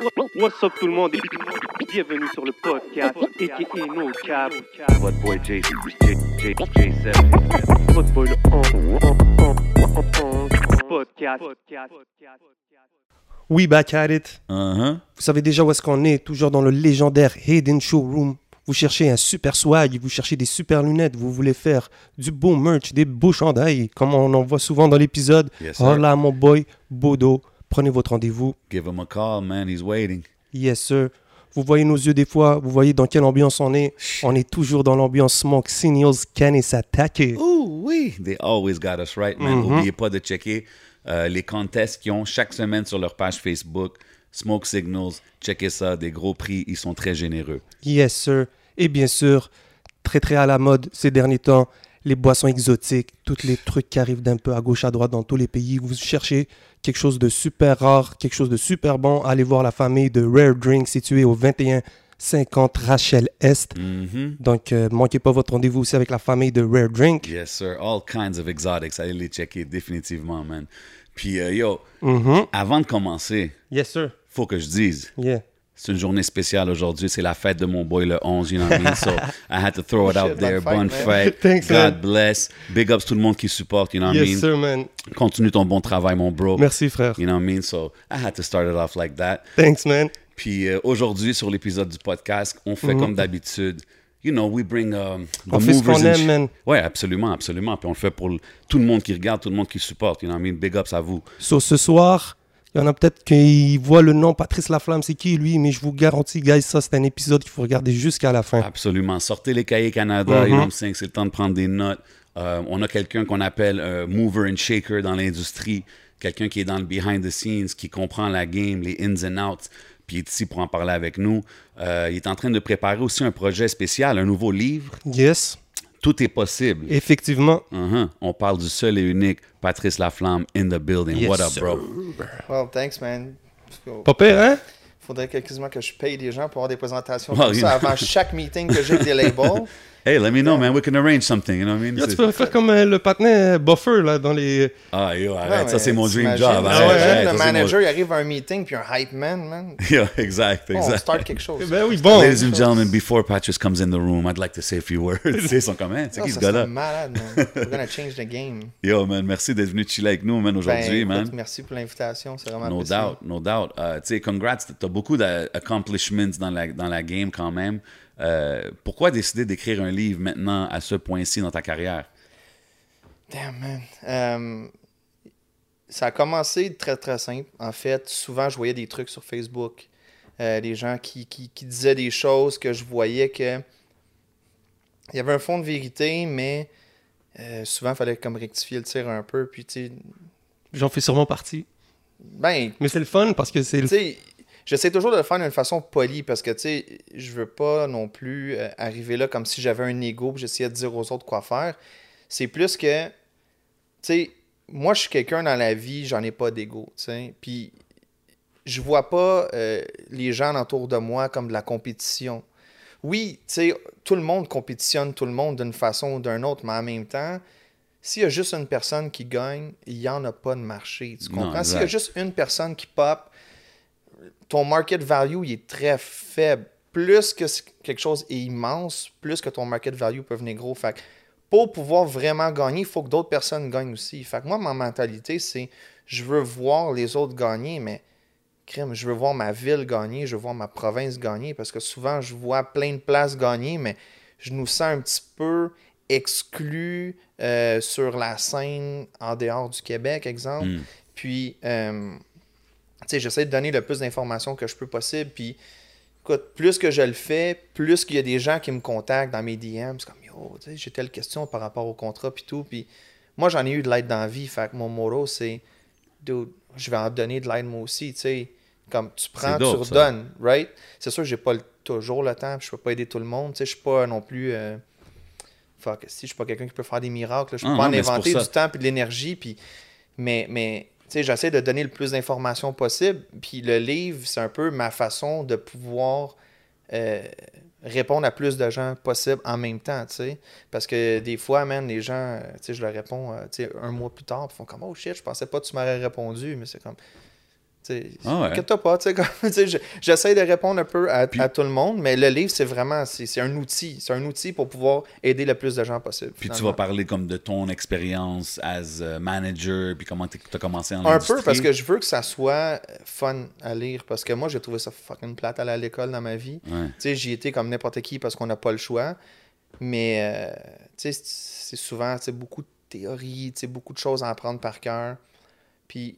What's up tout le monde? Et bienvenue sur le podcast a.k.a. No Cap. Votre boy J, J, J, J7. Votre boy le podcast. We back at it. Uh-huh. Vous savez déjà où est-ce qu'on est, toujours dans le légendaire Hayden Showroom. Vous cherchez un super swag, vous cherchez des super lunettes, vous voulez faire du beau merch, des beaux chandails, comme on en voit souvent dans l'épisode. Yes, oh là, mon boy, Bodo, prenez votre rendez-vous. Give him a call, man. He's waiting. Yes, sir. Vous voyez nos yeux des fois, vous voyez dans quelle ambiance on est. On est toujours dans l'ambiance Smoke Signals, Can et s'attaquer. Ooh, oui. They always got us right, man. Mhm. N'oubliez pas de checker euh, les contests qu'ils ont chaque semaine sur leur page Facebook. Smoke Signals. Checkez ça. Des gros prix. Ils sont très généreux. Yes, sir. Et bien sûr, très très à la mode ces derniers temps, les boissons exotiques, tous les trucs qui arrivent d'un peu à gauche à droite dans tous les pays. Vous cherchez quelque chose de super rare, quelque chose de super bon, allez voir la famille de Rare Drink située au 2150 Rachel Est. Mhm. Donc, euh, manquez pas votre rendez-vous aussi avec la famille de Rare Drink. Yes, sir. All kinds of exotics. Allez les checker définitivement, man. Puis, euh, yo, Mhm. avant de commencer, Yes, sir. faut que je dise, Yeah. C'est une journée spéciale aujourd'hui. C'est la fête de mon boy le 11, you know what I mean? So, I had to throw it out Shit, there. bonne fête. Thanks, God man. bless. Big ups tout le monde qui supporte, you know what I Yes, mean? sir, man. Continue ton bon travail, mon bro. Merci, frère. You know what I mean? So, I had to start it off like that. Thanks, man. Puis euh, aujourd'hui, sur l'épisode du podcast, on fait comme d'habitude. You know, we bring um, the. On fait ce qu'on aime, man. Ouais, absolument, absolument. Puis on le fait pour tout le monde qui regarde, tout le monde qui supporte. You know what I mean? Big ups à vous. So, ce soir, il y en a peut-être qui voient le nom Patrice Laflamme, c'est qui lui, mais je vous garantis, guys, ça c'est un épisode qu'il faut regarder jusqu'à la fin. Absolument. Sortez les cahiers Canada, what I'm saying? C'est le temps de prendre des notes. Euh, on a quelqu'un qu'on appelle un mover and shaker dans l'industrie, quelqu'un qui est dans le behind the scenes, qui comprend la game, les ins and outs, puis il est ici pour en parler avec nous. Euh, il est en train de préparer aussi un projet spécial, un nouveau livre. Yes, Tout est possible. effectivement. Uh-huh. On parle du seul et unique Patrice Laflamme in the building. Yes, What up, sir. bro? Well, thanks, man. Pas pire, hein? Faudrait que, quasiment que je paye des gens pour avoir des présentations Well, comme ça avant chaque meeting que j'ai avec des labels. Hey, let me know, man. We can arrange something. You know what I mean? Tu peux faire comme euh, le patin Buffer, là, dans les... Ah, yo, arrête. ça, c'est mon dream job. t'imagines Arrête, arrête, le ça, c'est mon- manager, il arrive à un meeting, puis un hype man, man. Yo, exact, Bon, on exact. start quelque chose. Ben oui, bon. Ladies and gentlemen, before Patrice comes in the room, I'd like to say a few words. ils sont comme, hein, c'est Non, qui ce ça serait gars-là? malade, man. We're gonna change the game. Yo, man, merci d'être venu chiller avec nous, man, Ben, aujourd'hui, écoute, man. Merci pour l'invitation, c'est vraiment No apprécié. doubt, no doubt. Euh, tu sais, congrats, t'as beaucoup d'accomplishments dans la, dans la game quand même. Euh, pourquoi décider d'écrire un livre maintenant à ce point-ci dans ta carrière? Damn, man. Euh, ça a commencé très, très simple. En fait, souvent, je voyais des trucs sur Facebook. Euh, des gens qui, qui, qui disaient des choses que je voyais que... Il y avait un fond de vérité, mais euh, souvent, il fallait comme rectifier le tir un peu. Puis, tu sais... J'en fais sûrement partie. Ben, Mais c'est le fun parce que c'est... tu le- sais, j'essaie toujours de le faire d'une façon polie parce que, tu sais, je veux pas non plus euh, arriver là comme si j'avais un ego et j'essayais de dire aux autres quoi faire. C'est plus que, tu sais, moi, je suis quelqu'un dans la vie, j'en ai pas d'ego, tu sais. Puis, je vois pas euh, les gens autour de moi comme de la compétition. Oui, tu sais, tout le monde compétitionne tout le monde d'une façon ou d'une autre, mais en même temps, s'il y a juste une personne qui gagne, il n'y en a pas de marché. Tu comprends? S'il y a juste une personne qui pop, ton market value il est très faible. Plus que quelque chose est immense, plus que ton market value peut venir gros. Fait que pour pouvoir vraiment gagner, il faut que d'autres personnes gagnent aussi. Fait que moi, ma mentalité, c'est je veux voir les autres gagner, mais crème, je veux voir ma ville gagner, je veux voir ma province gagner, parce que souvent, je vois plein de places gagner, mais je nous sens un petit peu exclus euh, sur la scène en dehors du Québec, exemple. Mm. Puis, euh, sais, j'essaie de donner le plus d'informations que je peux possible. Puis, écoute, plus que je le fais, plus qu'il y a des gens qui me contactent dans mes DM. C'est comme, yo, tu sais, j'ai telle question par rapport au contrat, puis tout. Puis, moi, j'en ai eu de l'aide dans la vie. Fait que mon motto, c'est, dude, je vais en donner de l'aide moi aussi, tu sais. Comme, tu prends, tu ça. redonnes, right? C'est sûr que j'ai pas le- toujours le temps, puis je peux pas aider tout le monde. Tu sais, je suis pas non plus... euh, fuck, si je suis pas quelqu'un qui peut faire des miracles, là. je peux Ah, pas non, en inventer du temps puis de l'énergie, puis... Mais, mais j'essaie de donner le plus d'informations possible, puis le livre, c'est un peu ma façon de pouvoir euh, répondre à plus de gens possible en même temps, tu. Parce que des fois, man, les gens, tu je leur réponds, euh, tu un mois plus tard, ils font comme « Oh shit, je pensais pas que tu m'aurais répondu », mais c'est comme... Ah ouais. Pas, j'essaie de répondre un peu à, Puis- à tout le monde, mais le livre, c'est vraiment, c'est un outil. C'est un outil pour pouvoir aider le plus de gens possible. Puis tu vas parler comme de ton expérience as a manager, puis comment tu as commencé en Un peu, parce que je veux que ça soit fun à lire, parce que moi, j'ai trouvé ça fucking plate à aller à l'école dans ma vie. Ouais. Tu sais, j'y étais comme n'importe qui parce qu'on n'a pas le choix. Mais, euh, tu sais, c'est- souvent, beaucoup de théories, tu sais, beaucoup de choses à apprendre par cœur. Puis,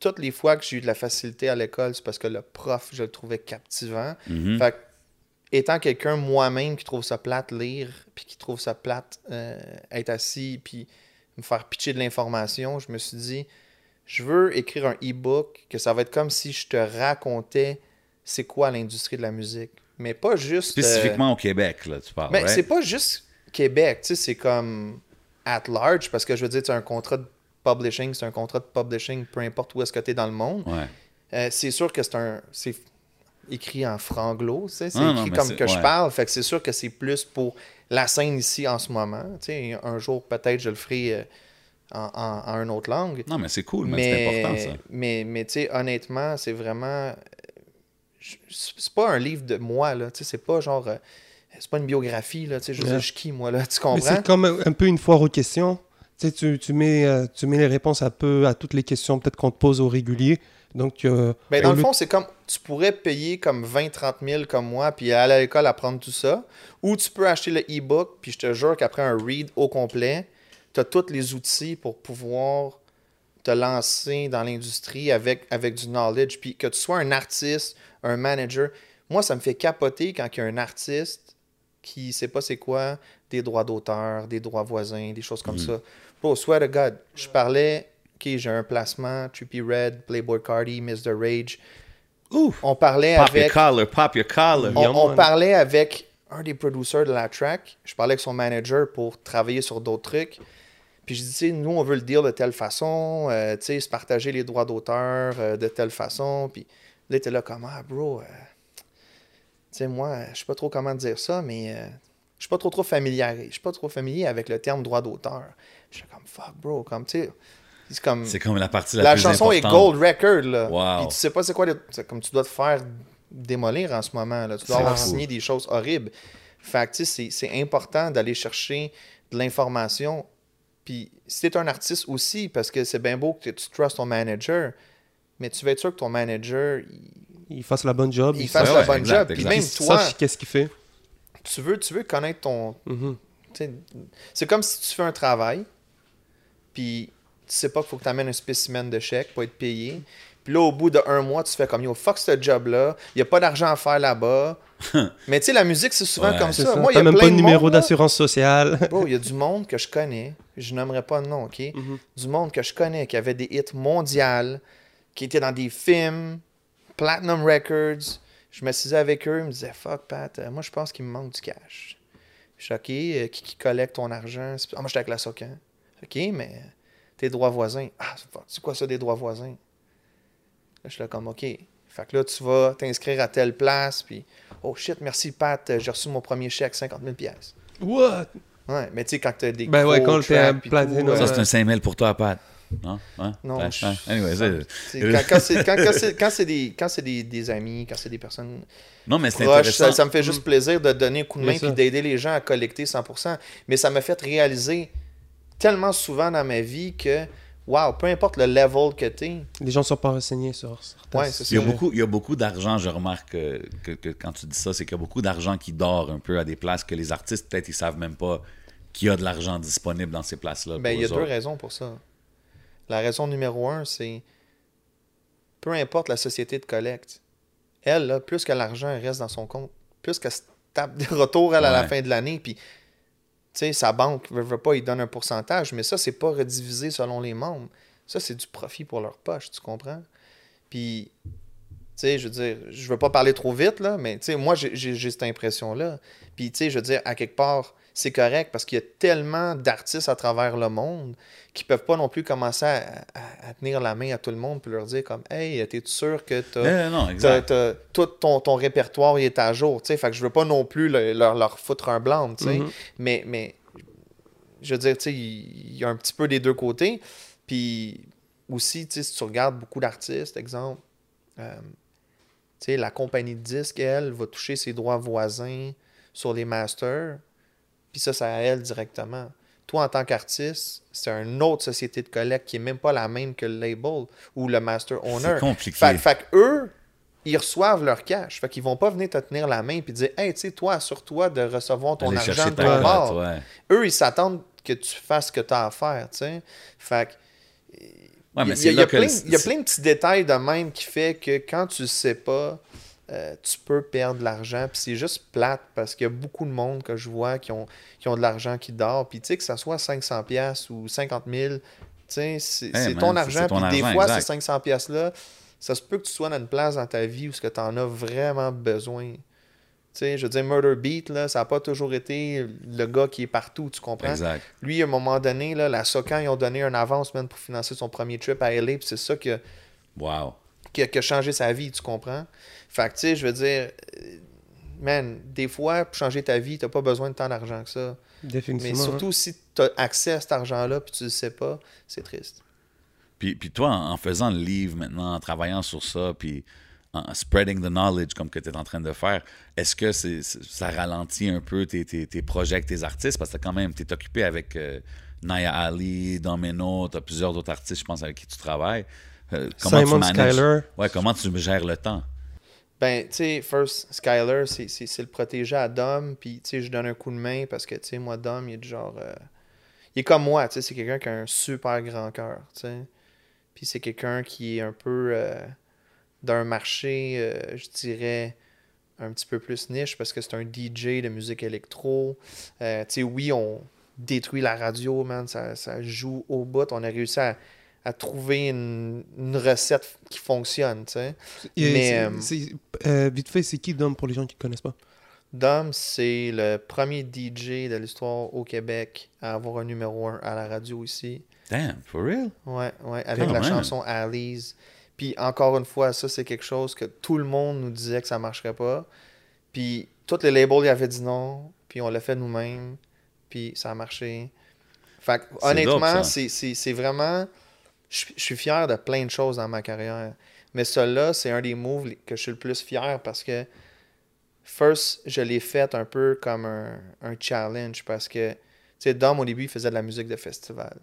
toutes les fois que j'ai eu de la facilité à l'école, c'est parce que le prof, je le trouvais captivant. Fait que, étant quelqu'un moi-même qui trouve ça plate lire, puis qui trouve ça plate euh, être assis, puis me faire pitcher de l'information, je me suis dit, je veux écrire un e-book que ça va être comme si je te racontais c'est quoi l'industrie de la musique. Mais pas juste. euh, Spécifiquement au Québec, là, tu parles. mais right? c'est pas juste Québec, tu sais, c'est comme at large, parce que je veux dire, tu as un contrat de publishing, c'est un contrat de publishing, peu importe où est-ce que tu es dans le monde. Ouais. Euh, c'est sûr que c'est un. C'est écrit en franglo, tu sais, c'est Ah, non, écrit mais comme que je parle, fait que c'est sûr que c'est plus pour la scène ici en ce moment. Tu sais, un jour, peut-être, je le ferai euh, en, en, en une autre langue. Non, mais c'est cool, mais, c'est important, ça. Mais, mais tu sais, honnêtement, c'est vraiment. C'est pas un livre de moi, là. Tu sais, c'est pas genre. euh, C'est pas une biographie, là. Tu sais, je Ouais. je suis qui, moi, là. Tu Mais comprends? c'est comme un un peu une foire aux questions. Tu, sais, tu, tu mets, euh, tu mets les réponses un peu à toutes les questions peut-être qu'on te pose au régulier. Donc, euh, Ben, dans le fond, c'est comme tu pourrais payer comme 20-30 000 comme moi, puis aller à l'école apprendre tout ça. Ou tu peux acheter le e-book, puis je te jure qu'après un read au complet, tu as tous les outils pour pouvoir te lancer dans l'industrie avec, avec du knowledge. Puis que tu sois un artiste, un manager. Moi, ça me fait capoter quand il y a un artiste qui sait pas c'est quoi des droits d'auteur, des droits voisins, des choses comme ça. Bro, swear to God, je parlais, ok, j'ai un placement, Trippy Red, Playboy Cardi, Mr. Rage. Ouf! On parlait Pop avec. your collar, pop your collar. On, on parlait avec un des producers de la track. Je parlais avec son manager pour travailler sur d'autres trucs. Puis je dis, nous, on veut le dire de telle façon, euh, tu sais, se partager les droits d'auteur euh, de telle façon. Puis là, t'es là comme, ah, bro, euh, tu sais, moi, je sais pas trop comment dire ça, mais euh, je suis pas trop trop familier. Je suis pas trop familier avec le terme droit d'auteur. Je suis comme, fuck, bro, comme, tu sais, c'est comme. C'est comme la partie la, La plus chanson est gold record, là. Wow. Puis tu sais pas c'est quoi, comme tu dois te faire démolir en ce moment, là. Tu dois avoir fou. signé des choses horribles. Fait tu sais, c'est- c'est important d'aller chercher de l'information. Puis si t'es un artiste aussi, parce que c'est bien beau que tu trustes ton manager, mais tu vas être sûr que ton manager, il, il fasse la bonne job. il il fasse Ouais, la ouais, bonne exact, job. Puis exact. même qu'il toi, sache qu'est-ce qu'il fait. Tu veux, tu veux connaître ton, Mhm. sais, C'est comme si tu fais un travail, puis tu sais pas qu'il faut que tu amènes un spécimen de chèque pour être payé. Puis là, au bout d'un mois, tu fais comme yo, fuck ce job-là, il n'y a pas d'argent à faire là-bas. Mais tu sais, la musique, c'est souvent Ouais. comme ça. ça. Moi, il y a même plein pas de numéro d'assurance sociale. Il y a du monde que je connais, je nommerai pas de nom, OK? Mhm. Du monde que je connais, qui avait des hits mondiales, qui étaient dans des films, Platinum Records. Je m'assisais avec eux, ils me disaient Fuck, Pat, euh, moi je pense qu'il me manque du cash. Je suis OK, euh, qui, qui collecte ton argent? Ah, Moi j'étais avec la SOCAN. OK, mais euh, tes droits voisins. Ah, fuck, c'est quoi ça des droits voisins? Là, je suis là comme OK. Fait que là, tu vas t'inscrire à telle place, puis oh shit, merci Pat, j'ai reçu mon premier chèque, 50 000 pièces. What? Ouais, mais tu sais, quand t'as des Ben ouais, quand t'es tracks un pis platine, tout, ouais. Ça, c'est un 5000 pour toi, Pat. Non? Non, Ouais, je- ouais. Anyway, c'est- quand, quand c'est quand, quand c'est- quand c'est des, quand c'est des, des amis, quand c'est des personnes Non, mais c'est proches, intéressant. ça, ça me fait juste plaisir de donner un coup de main puis d'aider les gens à collecter 100%. Mais ça m'a fait réaliser tellement souvent dans ma vie que, wow, peu importe le level que t'es, Les gens sont pas renseignés sur certains. Ouais, c'est Il y a ça. beaucoup, il y a beaucoup d'argent, je remarque euh, que, que quand tu dis ça, c'est qu'il y a beaucoup d'argent qui dort un peu à des places que les artistes, peut-être, ils savent même pas qu'il y a de l'argent disponible dans ces places-là. ben, il y a eux deux raisons pour ça. La raison numéro un, c'est peu importe la société de collecte, elle, là, plus que l'argent reste dans son compte, plus qu'elle se tape des retours elle, à la fin de l'année, puis tu sais, sa banque veut, veut pas, il donne un pourcentage, mais ça, c'est pas redivisé selon les membres. Ça, c'est du profit pour leur poche, tu comprends? Puis, sais, je veux dire, je veux pas parler trop vite, là, mais tu sais, moi, j'ai- cette impression-là. Puis, tu sais, je veux dire, à quelque part, c'est correct parce qu'il y a tellement d'artistes à travers le monde qui peuvent pas non plus commencer à, à- à tenir la main à tout le monde puis leur dire comme Hey, t'es sûr que t'as. Tout ton, ton répertoire il est à jour, tu sais. Fait que je veux pas non plus le- leur, leur foutre un blanc, tu sais. Mhm. Mais, mais, je veux dire, tu sais, il il y a un petit peu des deux côtés. Puis aussi, tu sais, si tu regardes beaucoup d'artistes, exemple, euh, tu sais, la compagnie de disques, elle, va toucher ses droits voisins sur les masters, puis ça, c'est à elle directement. Toi, en tant qu'artiste, c'est une autre société de collecte qui est même pas la même que le label ou le master owner. C'est compliqué. Fait, fait eux, ils reçoivent leur cash. Fait qu'ils vont pas venir te tenir la main puis dire Hey, tu sais, toi, assure-toi de recevoir ton argent de ton ouais. Eux, ils s'attendent que tu fasses ce que tu as à faire, tu sais. Fait que Ouais, mais il y, a- il y là a que plein, le- il y a plein de petits détails de même qui fait que quand tu le sais pas, euh, tu peux perdre de l'argent. Puis c'est juste plate parce qu'il y a beaucoup de monde que je vois qui ont, qui ont de l'argent qui dort. Puis tu sais, que ça soit 500$ piastres ou 50 000, tu sais, c'est c'est man, ton argent. ton Puis des fois, exact. ces 500$ piastres-là, ça se peut que tu sois dans une place dans ta vie où ce que tu en as vraiment besoin. Tu sais, je veux dire, Murder Beat, là, ça n'a pas toujours été le gars qui est partout, tu comprends? Exact. Lui, à un moment donné, là, la Socan, ils ont donné un avance man, pour financer son premier trip à LA, puis c'est ça qui a, Wow. qui, a, qui a changé sa vie, tu comprends? Fait que, tu sais, je veux dire, euh, man, des fois, pour changer ta vie, t'as pas besoin de tant d'argent que ça. Mais Définitivement. hein. surtout si tu as accès à cet argent-là, puis tu le sais pas, c'est triste. Puis, puis toi, en, en faisant le livre maintenant, en travaillant sur ça, puis en spreading the knowledge comme que tu es en train de faire, est-ce que c'est, ça ralentit un peu tes, tes, tes projets avec tes artistes? Parce que quand même, tu es occupé avec euh, Naya Ali, Domino, tu as plusieurs autres artistes, je pense, avec qui tu travailles. Euh, comment Simon tu manages- Skyler. Ouais, comment tu gères le temps? Ben, tu sais, first, Skyler, c'est- c'est c'est le protégé à Dom, puis, tu sais, je donne un coup de main parce que, tu sais, moi, Dom, il est du genre. euh, il est comme moi, tu sais, c'est quelqu'un qui a un super grand cœur, tu sais. Puis c'est quelqu'un qui est un peu euh, d'un marché, euh, je dirais, un petit peu plus niche parce que c'est un DJ de musique électro. Euh, tu sais, oui, on détruit la radio, man, ça, ça joue au bout. On a réussi à, à trouver une, une recette qui fonctionne, tu sais. Mais, euh, euh, vite fait, c'est qui Dom pour les gens qui ne connaissent pas? Dom, c'est le premier DJ de l'histoire au Québec à avoir un numéro 1 à la radio ici. Damn, for real? Ouais, ouais, avec la chanson Alice. Puis encore une fois, ça, c'est quelque chose que tout le monde nous disait que ça marcherait pas. Puis tous les labels y avaient dit non. Puis on l'a fait nous-mêmes. Puis ça a marché. Fait honnêtement, c'est vraiment. Je suis- je suis fier de plein de choses dans ma carrière. Mais celui-là, c'est un des moves que je suis le plus fier parce que, first, je l'ai fait un peu comme un, un challenge parce que, tu sais, Dom, au début, il faisait de la musique de festival.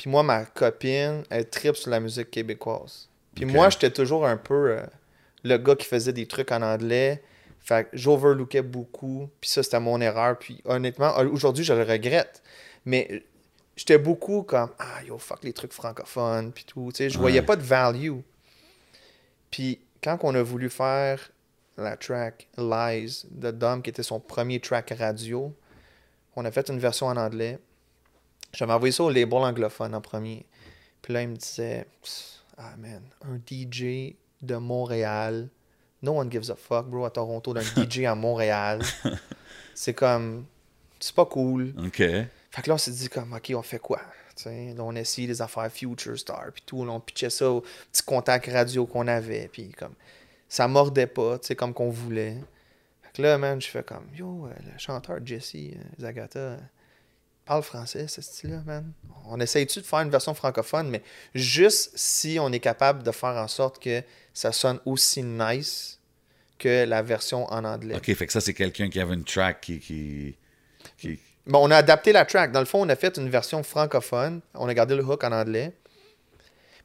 Puis moi, ma copine, elle tripe sur la musique québécoise. Puis moi, j'étais toujours un peu euh, le gars qui faisait des trucs en anglais. Fait que j'overlookais beaucoup. Puis ça, c'était mon erreur. Puis honnêtement, aujourd'hui, je le regrette. Mais j'étais beaucoup comme Ah, yo, fuck les trucs francophones. Puis tout. Tu sais, je voyais pas de value. Puis quand on a voulu faire la track Lies de Dom, qui était son premier track radio, on a fait une version en anglais. J'avais envoyé ça au label anglophone en premier. Puis là, il me disait Ah man, un DJ de Montréal. No one gives a fuck, bro, à Toronto, d'un DJ à Montréal. C'est comme. C'est pas cool. OK. Fait que là, on s'est dit comme, OK, on fait quoi? Là, on a essayé des affaires Future Star, puis tout. Là, on pitchait ça au petit contact radio qu'on avait, puis comme, ça mordait pas, tu sais, comme qu'on voulait. Fait que là, man, je fais comme, yo, euh, le chanteur Jesse euh, Zagata parle français, ce style-là, man. On essaye-tu de faire une version francophone, mais juste si on est capable de faire en sorte que ça sonne aussi nice que la version en anglais. OK, fait que ça, c'est quelqu'un qui avait une track qui... qui, qui- Bon, on a adapté la track. Dans le fond, on a fait une version francophone. On a gardé le hook en anglais.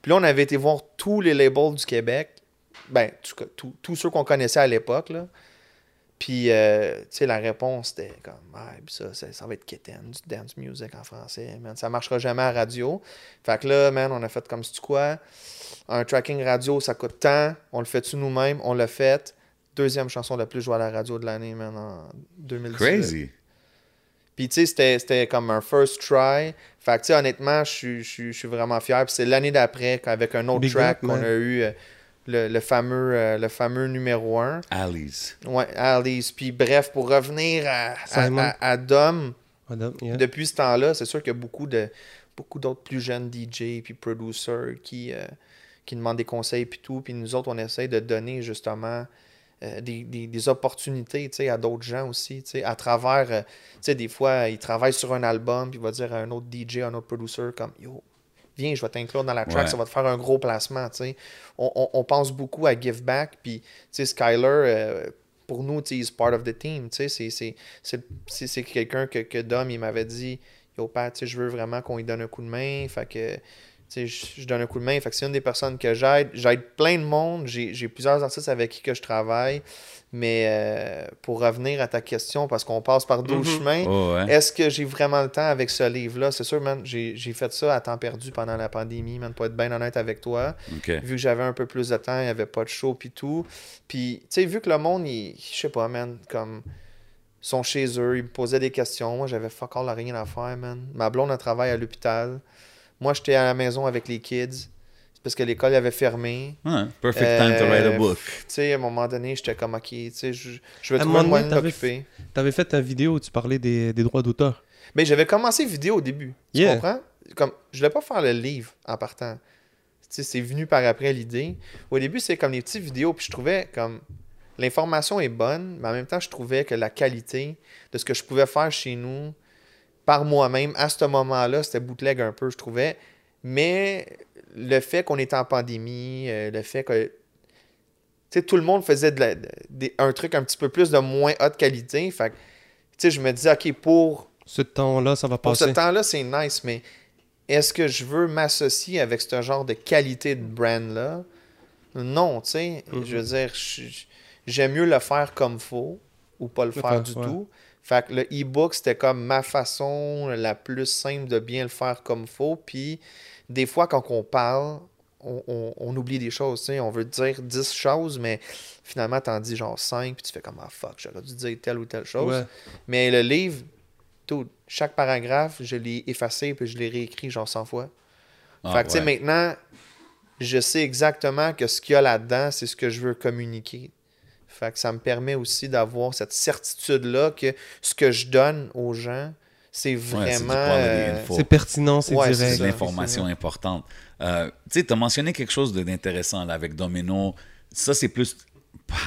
Puis là, on avait été voir tous les labels du Québec. Ben, tout tous ceux qu'on connaissait à l'époque. là. Puis, euh, tu sais, la réponse était comme, ah, puis ça, ça, ça va être kitten, du dance music en français, man. Ça marchera jamais à radio. Fait que là, man, on a fait comme, c'est quoi? Un tracking radio, ça coûte tant. On le fait-tu nous-mêmes? On l'a fait. Deuxième chanson la plus jouée à la radio de l'année, man, en 2018. Crazy. Puis, tu sais, c'était- c'était comme un first try. Fait que, tu sais, honnêtement, je suis- je suis je suis vraiment fier. Puis, c'est l'année d'après, qu'avec un autre Big track, qu'on a eu euh, le, le fameux, euh, le fameux numéro 1. Alice. Ouais, Alice. Puis, bref, pour revenir à, à, Simon. à- à Dom, yeah. depuis ce temps-là, c'est sûr qu'il y a beaucoup de beaucoup d'autres plus jeunes DJ puis producers qui, euh, qui demandent des conseils puis tout. Puis nous autres, on essaye de donner justement euh, des, des- des opportunités tu sais, à d'autres gens aussi. tu sais, À travers, euh, tu sais, des fois, ils travaillent sur un album puis il va dire à un autre DJ, un autre producer comme Yo, viens, je vais t'inclure dans la track, Ouais. ça va te faire un gros placement. On, on- on pense beaucoup à give back, puis, tu sais, Skyler, euh, pour nous, tu sais, he's part of the team, tu sais, c'est- quelqu'un que, que Dom, il m'avait dit, yo, Pat, tu sais, je veux vraiment qu'on lui donne un coup de main, fait que, je, je donne un coup de main, fait que c'est une des personnes que j'aide. J'aide plein de monde, j'ai j'ai plusieurs artistes avec qui que je travaille, mais euh, pour revenir à ta question, parce qu'on passe par d'autres Mhm. chemins, Oh, ouais. est-ce que j'ai vraiment le temps avec ce livre-là? C'est sûr, man, j'ai j'ai fait ça à temps perdu pendant la pandémie, man, pour être bien honnête avec toi. Vu que j'avais un peu plus de temps, il n'y avait pas de show puis tout. Puis, tu sais, vu que le monde, il- je sais pas, man, comme, ils sont chez eux, ils me posaient des questions. Moi, j'avais fuck all, rien à faire, man. Ma blonde, elle travaille à l'hôpital. Moi, j'étais à la maison avec les kids. C'est parce que l'école avait fermé. Ouais, perfect time to write a Euh, book. Tu sais, à un moment donné, j'étais comme, ok, tu sais, je, je vais trouver un moyen de t'avais m'occuper. Tu avais fait ta vidéo où tu parlais des, des droits d'auteur. Mais j'avais commencé vidéo au début. Tu Yeah. comprends? Comme, je voulais pas faire le livre en partant. Tu sais, c'est venu par après l'idée. Au début, c'est comme les petites vidéos, puis je trouvais comme l'information est bonne, mais en même temps, je trouvais que la qualité de ce que je pouvais faire chez nous par moi-même à ce moment-là, c'était bootleg un peu, je trouvais. Mais le fait qu'on était en pandémie, euh, le fait que tout le monde faisait de la- de- des- un truc un petit peu plus de moins haute qualité. Fait que, tu sais, je me disais, OK, pour Ce temps-là, ça va pour ce passer. temps-là, c'est nice, mais est-ce que je veux m'associer avec ce genre de qualité de brand-là? Non, tu sais. Mhm. Je veux dire, j'aime mieux le faire comme faut ou pas le faire du ouais. tout. Fait que le e-book, c'était comme ma façon la plus simple de bien le faire comme faut. Puis, des fois, quand on parle, on, on- on oublie des choses. tu sais. On veut dire 10 choses, mais finalement, t'en dis genre 5, puis tu fais comme Ah fuck, j'aurais dû dire telle ou telle chose. Ouais. Mais le livre, tout, chaque paragraphe, je l'ai effacé puis je l'ai réécrit genre 100 fois. Ah, fait que, ouais. maintenant, je sais exactement que ce qu'il y a là-dedans, c'est ce que je veux communiquer. Fait que ça me permet aussi d'avoir cette certitude-là que ce que je donne aux gens, c'est vraiment. euh. C'est pertinent, c'est Ouais, c'est direct. C'est l'information importante. Euh, tu sais, tu as mentionné quelque chose de- d'intéressant là, avec Domino. Ça, c'est plus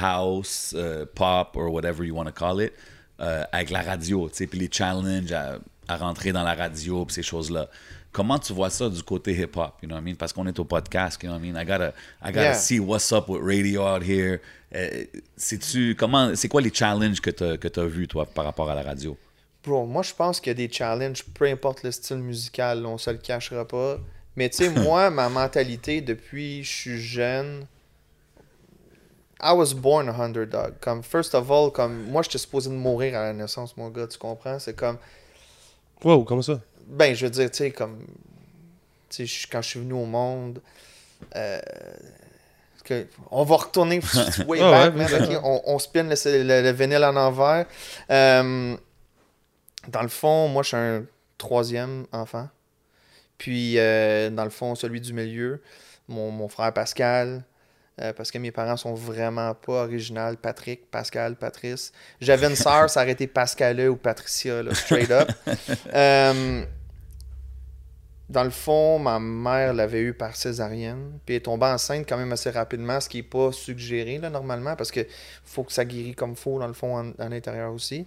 house, euh, pop, or whatever you want to call it, euh, avec la radio, tu sais, puis les challenges à, à rentrer dans la radio, puis ces choses-là. Comment tu vois ça du côté hip-hop, you know what I mean? Parce qu'on est au podcast, you know what I mean? I gotta, I gotta Yeah. see what's up with radio out here. Euh, c'est-tu, comment, c'est quoi les challenges que tu as vus, toi, par rapport à la radio? Bro, moi, je pense qu'il y a des challenges, peu importe le style musical, on se le cachera pas. Mais tu sais, moi, ma mentalité depuis je suis jeune, I was born a underdog. Comme, first of all, comme, moi, j'étais supposé de mourir à la naissance, mon gars, tu comprends? C'est comme, Wow, comment ça? ben, je veux dire, tu sais, comme, tu sais, quand je suis venu au monde, euh, que- on va retourner way Ah back, ouais, man, vas-y. ok? on, on spin le, le, le vinyle en envers. Euh, dans le fond, moi, je suis un troisième enfant. Puis, euh, dans le fond, celui du milieu, mon, mon frère Pascal, euh, parce que mes parents sont vraiment pas originales. Patrick, Pascal, Patrice. J'avais une sœur, ça aurait été Pascale ou Patricia, là, straight up. Dans le fond, ma mère l'avait eu par césarienne, puis elle est tombée enceinte quand même assez rapidement, ce qui n'est pas suggéré là, normalement, parce que faut que ça guérit comme faut, dans le fond, en, en intérieur aussi.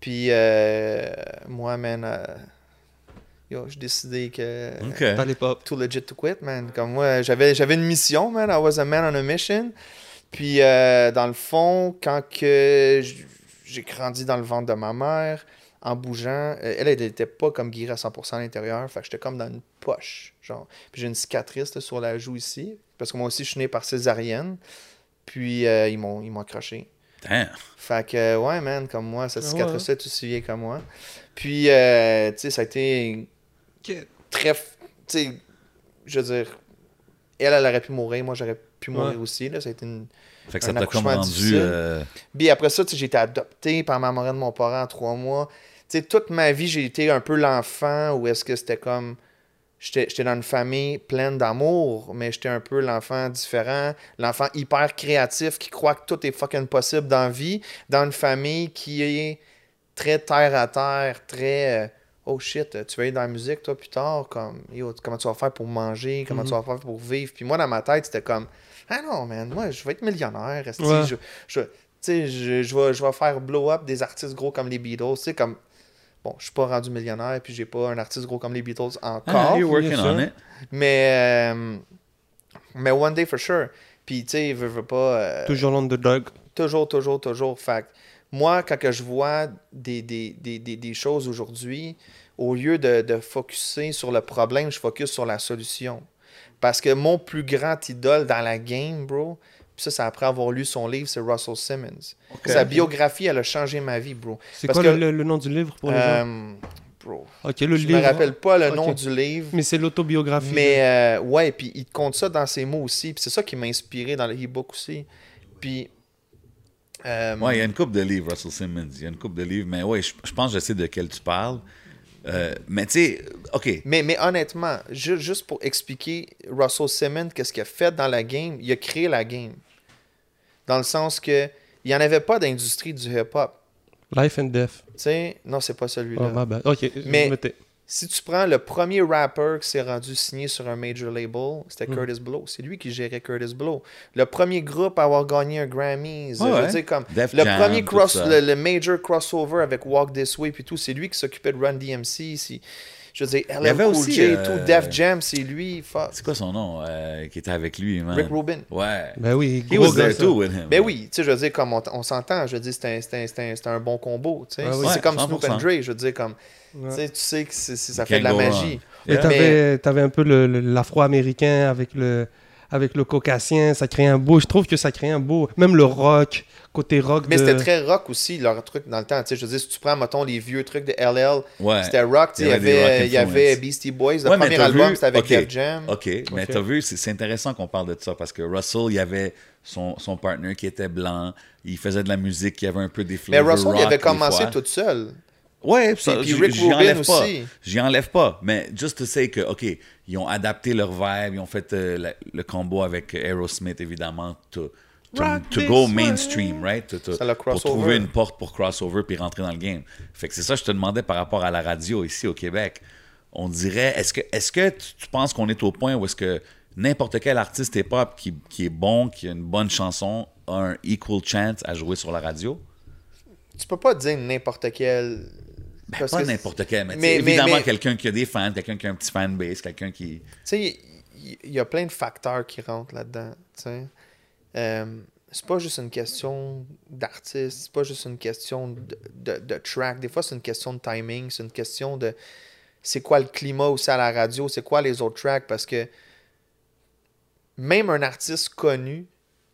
Puis euh, moi, man, euh, yo, j'ai décidé que OK. T'allais pas. too legit to quit, man. Comme moi, j'avais, j'avais une mission, man. I was a man on a mission. Puis, euh, dans le fond, quand que j'ai grandi dans le ventre de ma mère, en bougeant, elle, elle n'était pas comme guérie à 100% à l'intérieur. Fait que j'étais comme dans une poche, genre. Puis j'ai une cicatrice là, sur la joue ici, parce que moi aussi, je suis né par césarienne. Puis, euh, ils, m'ont, ils m'ont accroché. Damn. Fait que, euh, ouais, man, comme moi, cette Ah cicatrice-là aussi vieille comme moi. Puis, euh, tu sais, ça a été très. Tu sais, je veux dire, elle, elle aurait pu mourir, moi, j'aurais pu mourir Ouais. aussi. Là, ça a été une. Fait que ça Un t'a comme accouchement rendu... difficile. euh, Puis après ça, tu sais, j'ai été adopté par ma marraine de mon parent en trois mois. Tu sais, toute ma vie, j'ai été un peu l'enfant où est-ce que c'était comme. J'étais dans une famille pleine d'amour, mais j'étais un peu l'enfant différent, l'enfant hyper créatif qui croit que tout est fucking possible dans la vie, dans une famille qui est très terre à terre, très. euh, oh shit, tu vas aller dans la musique, toi, plus tard, comme, yo, comment tu vas faire pour manger, comment tu vas faire pour vivre? Puis moi, dans ma tête, c'était comme, ah non, man, moi, je vais être millionnaire, Ouais. je, je, tu sais, je, je vais, je vais faire blow up des artistes gros comme les Beatles, tu sais, comme, Bon, je suis pas rendu millionnaire, puis j'ai pas un artiste gros comme les Beatles encore. Ah, you're working bien on it. Mais, euh, mais one day for sure. Puis, tu sais, veut, veut pas. euh, Toujours l'underdog. toujours, toujours, toujours. Fait moi, quand que je vois des, des, des, des, des choses aujourd'hui, au lieu de, de focuser sur le problème, je focus sur la solution. Parce que mon plus grand idole dans la game, bro, puis ça, c'est après avoir lu son livre, c'est Russell Simmons. Sa biographie, elle a changé ma vie, bro. C'est quoi que- le, nom du livre pour les gens? Euh, bro, Ok, le je livre. me rappelle pas le nom du livre. Mais c'est l'autobiographie. Mais euh, ouais, puis il te compte ça dans ses mots aussi. Puis c'est ça qui m'a inspiré dans le e-book aussi. Puis. euh, Ouais, il y a une coupe de livres, Russell Simmons. Il y a une coupe de livres, mais ouais, je, je pense que je sais de quel tu parles. Euh, mais tu sais, OK. mais, mais honnêtement, ju- juste pour expliquer Russell Simmons, qu'est-ce qu'il a fait dans la game, il a créé la game. Dans le sens que il n'y en avait pas d'industrie du hip-hop. Life and Death. Tu sais, non, c'est pas celui-là. Oh, bad. Ok, Mais- je me tais. Si tu prends le premier rapper qui s'est rendu signé sur un major label, c'était Hmm. Curtis Blow. C'est lui qui gérait Curtis Blow. Le premier groupe à avoir gagné un Grammy. je Ouais, veux ouais. dire, comme Def le Jam, premier cross, le major crossover avec Walk This Way puis tout, c'est lui qui s'occupait de Run DMC. Je veux dire, LL avait Cool aussi, J, euh, tout, Def Jam, c'est lui. fuck. C'est quoi son nom euh, qui était avec lui, man? Rick Rubin. Ouais. Ben oui, He gros was gars, there ça. too with him. Ben oui, tu sais, je veux dire, comme on, on s'entend, je veux dire, c'est un, c'est un- c'est un- c'est un bon combo, tu sais. Ah oui. C'est Ouais, comme Snoop 100%. and Dre, je veux dire, comme, Ouais. tu sais, tu sais que c'est- c'est- ça fait de la magie. wrong. Et Yeah. t'avais, t'avais un peu le- le- l'afro-américain avec le, avec le caucasien, ça crée un beau. Je trouve que ça crée un beau. Même le rock, côté rock. Mais de... c'était très rock aussi, leur truc dans le temps. Tu sais, je veux dire, si tu prends, mettons, les vieux trucs de LL, Ouais. c'était rock. tu sais, Il Il y y avait il y avait. Beastie Boys. Le Ouais, premier album, vu- c'était avec ok. Def Jam. OK, mais t'as vu, c'est c'est intéressant qu'on parle de ça parce que Russell, il y avait son, son partner qui était blanc, il faisait de la musique qui avait un peu des Mais Russell, il avait commencé tout seul. Ouais, ça, puis j'y- Rick j'y enlève pas. J'y enlève pas. Mais just to say que, OK, ils ont adapté leur vibe, ils ont fait euh, la- le combo avec Aerosmith, évidemment, to, to, go mainstream, right? To- to- pour trouver une porte pour crossover puis rentrer dans le game. Fait que c'est ça que je te demandais par rapport à la radio ici au Québec. On dirait, est-ce que, est-ce que tu, tu penses qu'on est au point où est-ce que n'importe quel artiste hip-hop qui, qui est bon, qui a une bonne chanson, a un equal chance à jouer sur la radio? Tu peux pas dire n'importe quel. Ben, parce pas n'importe quel, mais, mais- évidemment quelqu'un qui a des fans, quelqu'un qui a un petit fanbase, quelqu'un qui... Tu sais, il y, a plein de facteurs qui rentrent là-dedans. tu sais. Euh, c'est pas juste une question d'artiste, c'est pas juste une question de, de- de track. Des fois, c'est une question de timing, c'est une question de c'est quoi le climat aussi à la radio, c'est quoi les autres tracks, parce que même un artiste connu,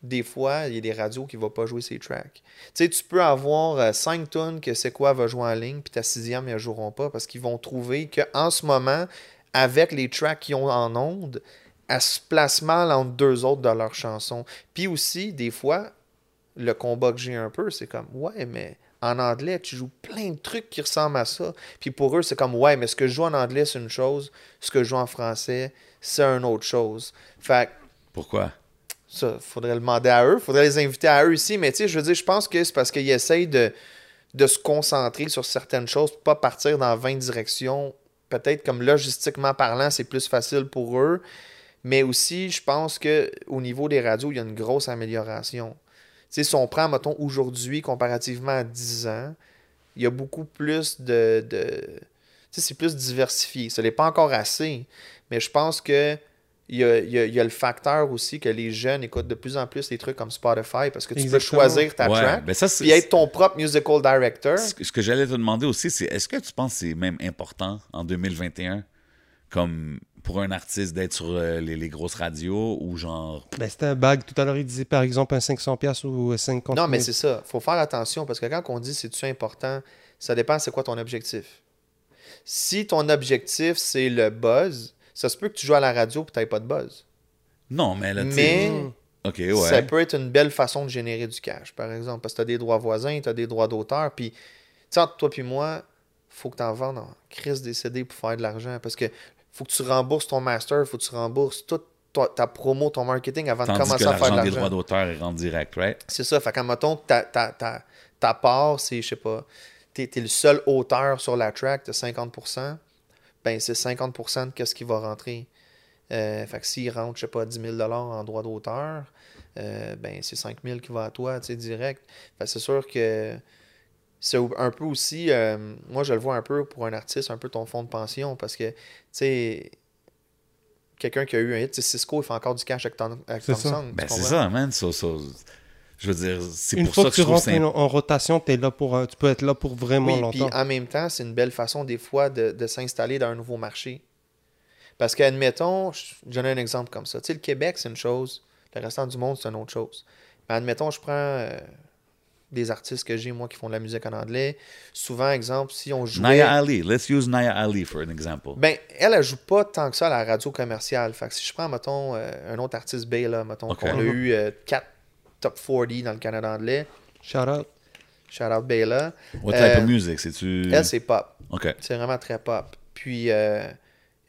des fois, il y a des radios qui ne vont pas jouer ses tracks. Tu sais, tu peux avoir 5 tonnes que c'est quoi va jouer en ligne, puis ta sixième, ils ne joueront pas parce qu'ils vont trouver qu'en ce moment, avec les tracks qu'ils ont en onde, elle se place mal entre deux autres de leurs chansons. Puis aussi, des fois, le combat que j'ai un peu, c'est comme, ouais, mais en anglais, tu joues plein de trucs qui ressemblent à ça. Puis pour eux, c'est comme, ouais, mais ce que je joue en anglais, c'est une chose, ce que je joue en français, c'est une autre chose. Fait Pourquoi? Ça, faudrait le demander à eux. faudrait les inviter à eux ici. Mais tu sais, je veux dire, je pense que c'est parce qu'ils essayent de, de se concentrer sur certaines choses, pour pas partir dans 20 directions. Peut-être comme logistiquement parlant, c'est plus facile pour eux. Mais aussi, je pense que au niveau des radios, il y a une grosse amélioration. Tu sais, si on prend, mettons, aujourd'hui, comparativement à 10 ans, il y a beaucoup plus de. de tu sais, c'est plus diversifié. Ce n'est pas encore assez. Mais je pense que il y, a, il y a- il y a le facteur aussi que les jeunes écoutent de plus en plus les trucs comme Spotify parce que tu peux choisir ta Ouais, track ben ça, puis être ton propre musical director. Ce que- j'allais te demander aussi, c'est est-ce que tu penses que c'est même important en 2021 comme pour un artiste d'être sur euh, les, les grosses radios ou genre Ben, c'était un bag. Tout à l'heure, il disait par exemple un 500$ ou 50 Non, mais 000. c'est ça. faut faire attention parce que quand on dit c'est-tu important, ça dépend c'est quoi ton objectif. Si ton objectif c'est le buzz, ça se peut que tu joues à la radio et tu n'aies pas de buzz. Non, mais là, tu Mais ouais. ça peut être une belle façon de générer du cash, par exemple, parce que tu as des droits voisins, tu as des droits d'auteur. Puis, tu sais, entre toi et moi, faut que tu en vendes en crise des CD pour faire de l'argent parce que faut que tu rembourses ton master, faut que tu rembourses toute ta, ta promo, ton marketing avant de que commencer à faire de l'argent des droits d'auteur est rendu direct, right? C'est ça. Fait qu'en mettons que ta, ta, ta, ta part, c'est, je sais pas, t'es, t'es le seul auteur sur la track, t'as 50%, ben c'est 50% de qu'est-ce qui va rentrer. Euh, fait que s'il rentre, je sais pas, 10 000 en droit d'auteur, euh, ben c'est 5 000 qui va à toi, tu sais, direct. C'est sûr que c'est un peu aussi, euh, moi je le vois un peu pour un artiste, un peu ton fonds de pension, parce que, tu sais, quelqu'un qui a eu un hit, tu sais, Cisco, il fait encore du cash avec, Tom, avec Ben, c'est ça, man. Ça, ça- je veux dire, c'est Une pour fois ça que que tu je rentres en, en rotation, t'es là pour, tu peux être là pour vraiment Oui, puis longtemps. en même temps, c'est une belle façon des fois de, de s'installer dans un nouveau marché. Parce qu'admettons, je je donne un exemple comme ça. Tu sais, le Québec, c'est une chose, le restant du monde, c'est une autre chose. Mais admettons, je prends euh, des artistes que j'ai, moi, qui font de la musique en anglais. Souvent, exemple, si on jouait... Naya Ali. Let's use Naya Ali for an example. Ben, elle, elle joue pas tant que ça à la radio commerciale. Fait que si je prends, mettons, euh, un autre artiste Bella, mettons, Ok. qu'on a Mhm. eu euh, 4 top 40 dans le Canada anglais, Shout out. shout out Bella, What type euh, of music? C'est-tu? elle, c'est pop. OK. C'est vraiment très pop. Puis, euh,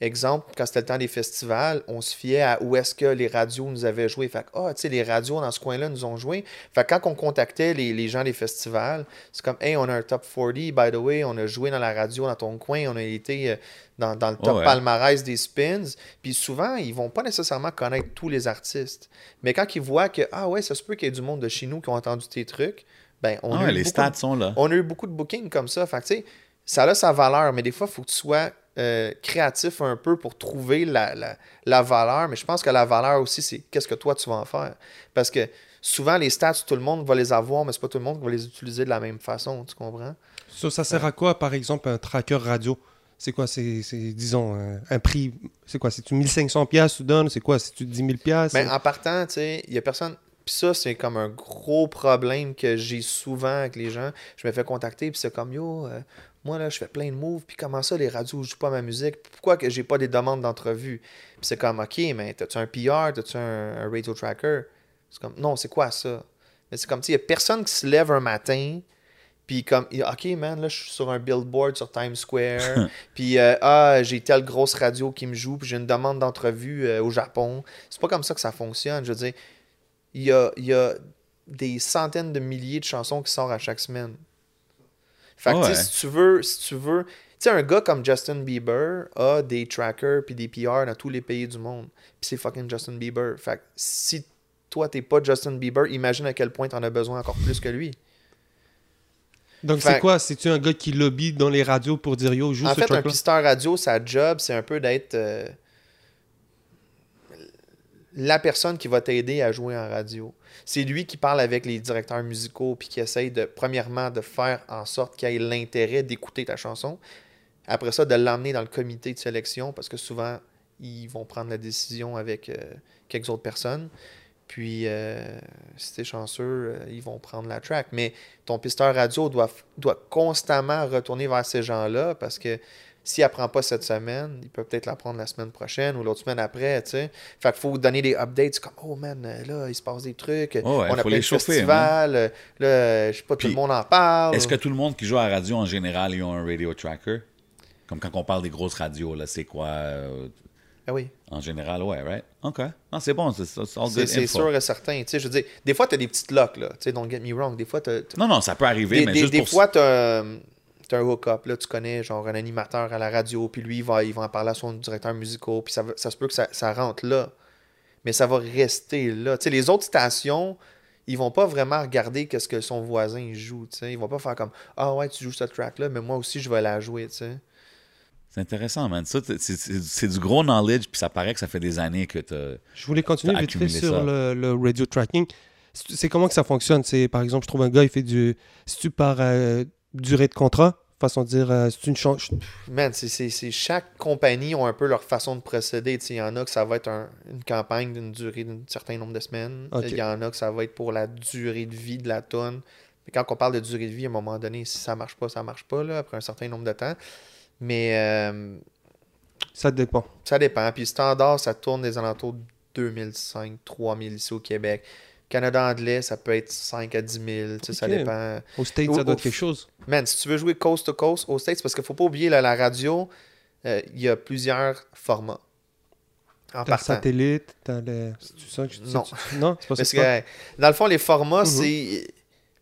exemple, quand c'était le temps des festivals, on se fiait à où est-ce que les radios nous avaient joué. Fait que, ah, tu sais, les radios dans ce coin-là nous ont joué. Fait que quand on contactait les, les gens des festivals, c'est comme, hey, on a un top 40, by the way, on a joué dans la radio dans ton coin, on a été euh, dans, dans le top Ouais. palmarès des spins. Puis souvent, ils vont pas nécessairement connaître tous les artistes. Mais quand ils voient que, ah ouais, ça se peut qu'il y ait du monde de chez nous qui ont entendu tes trucs, ben, on Ah a eu les beaucoup stats sont là. on a eu beaucoup de bookings comme ça. Fait que, tu sais, ça a sa valeur, mais des fois, il faut que tu sois euh, créatif un peu pour trouver la, la- la valeur. Mais je pense que la valeur aussi, c'est qu'est-ce que toi, tu vas en faire. Parce que souvent, les stats, tout le monde va les avoir, mais c'est pas tout le monde qui va les utiliser de la même façon. Tu comprends? So, ça sert à quoi, par exemple, un tracker radio? C'est quoi? C'est, c'est, disons, un, un prix. C'est quoi? C'est-tu 1500 pièces tu donnes? C'est quoi? C'est-tu 10 000 pièces Mais en partant, tu sais, il y a personne. Puis ça, c'est comme un gros problème que j'ai souvent avec les gens. Je me fais contacter, puis c'est comme Yo, euh, moi là, je fais plein de moves, puis comment ça, les radios jouent pas ma musique? Pourquoi que j'ai pas des demandes d'entrevue? Puis c'est comme Ok, mais t'as-tu un PR T'as-tu un, un radio tracker? C'est comme Non, c'est quoi ça? Mais c'est comme, tu sais, il y a personne qui se lève un matin. Puis comme, OK, man, là, je suis sur un billboard sur Times Square. puis, euh, ah, j'ai telle grosse radio qui me joue. Puis j'ai une demande d'entrevue euh, au Japon. C'est pas comme ça que ça fonctionne. Je veux dire, il y a, il y a des centaines de milliers de chansons qui sortent à chaque semaine. Fait que, Ouais. si tu veux, si tu veux, tu sais, un gars comme Justin Bieber a des trackers puis des PR dans tous les pays du monde. Puis c'est fucking Justin Bieber. Fait que si toi, t'es pas Justin Bieber, imagine à quel point t'en as besoin encore plus que lui. Donc, c'est quoi? C'est-tu un gars qui lobby dans les radios pour dire Yo, joue En ce fait, un pisteur radio, sa job, c'est un peu d'être euh, la personne qui va t'aider à jouer en radio. C'est lui qui parle avec les directeurs musicaux puis qui essaye de, premièrement, de faire en sorte qu'il ait l'intérêt d'écouter ta chanson. Après ça, de l'emmener dans le comité de sélection parce que souvent, ils vont prendre la décision avec euh, quelques autres personnes. Puis, euh, si t'es chanceux, euh, ils vont prendre la track. Mais ton pisteur radio doit constamment retourner vers ces gens-là parce que s'il apprend pas cette semaine, il peut peut-être l'apprendre la semaine prochaine ou l'autre semaine après, tu sais. Fait qu'il faut donner des updates comme « Oh man, là, il se passe des trucs. ouais, on a plein de chauffer, festivals. Là, je sais pas, tout le monde en parle. Est-ce que tout le monde qui joue à la radio en général, ils ont un radio tracker? Comme quand on parle des grosses radios, là, c'est quoi euh, Ah oui, en général? Ouais, right? OK. Non, c'est bon, c'est c'est sûr et certain. Tu sais, je veux dire, des fois, tu as des petites locks, là. Tu sais, don't get me wrong. Des fois, tu Non, non, ça peut arriver, des, mais des- juste des pour... fois, tu as, un hook-up. Là, tu connais genre un animateur à la radio, puis lui, il va, il va en parler à son directeur musical, puis ça, va- ça se peut que ça, ça rentre là. Mais ça va rester là. Tu sais, les autres stations, ils vont pas vraiment regarder qu'est-ce que son voisin joue. tu sais. Ils vont pas faire comme Ah ouais, tu joues cette track-là, mais moi aussi, je vais la jouer. tu sais. C'est intéressant, man. Ça, c'est- du gros knowledge, puis ça paraît que ça fait des années que tu Je voulais continuer T'as vite fait sur ça. le, le radio tracking. C'est comment que ça fonctionne? C'est par exemple, je trouve un gars, il fait du. Si tu par euh, durée de contrat, façon de dire, euh, c'est une chance. Man, c'est- chaque compagnie a un peu leur façon de procéder. Il y en a que ça va être un- une campagne d'une durée d'un certain nombre de semaines. Il y en a que ça va être pour la durée de vie de la tonne. Mais quand on parle de durée de vie, à un moment donné, si ça marche pas, ça marche pas, là, après un certain nombre de temps. Mais euh, Ça dépend. ça dépend. Puis standard, ça tourne des alentours de 2005, 3000 ici au Québec. Canada anglais, ça peut être 5 à 10 000. tu sais, Ça dépend. Au States, ça doit être quelque chose. Man, si tu veux jouer coast to coast aux States, parce qu'il faut pas oublier, là, la radio, euh, il y a plusieurs formats. En le partant. satellite, t'as le. C'est ça que je dis? Non. Non, c'est pas ça. Parce c'est que, euh, dans le fond, les formats, Mhm. c'est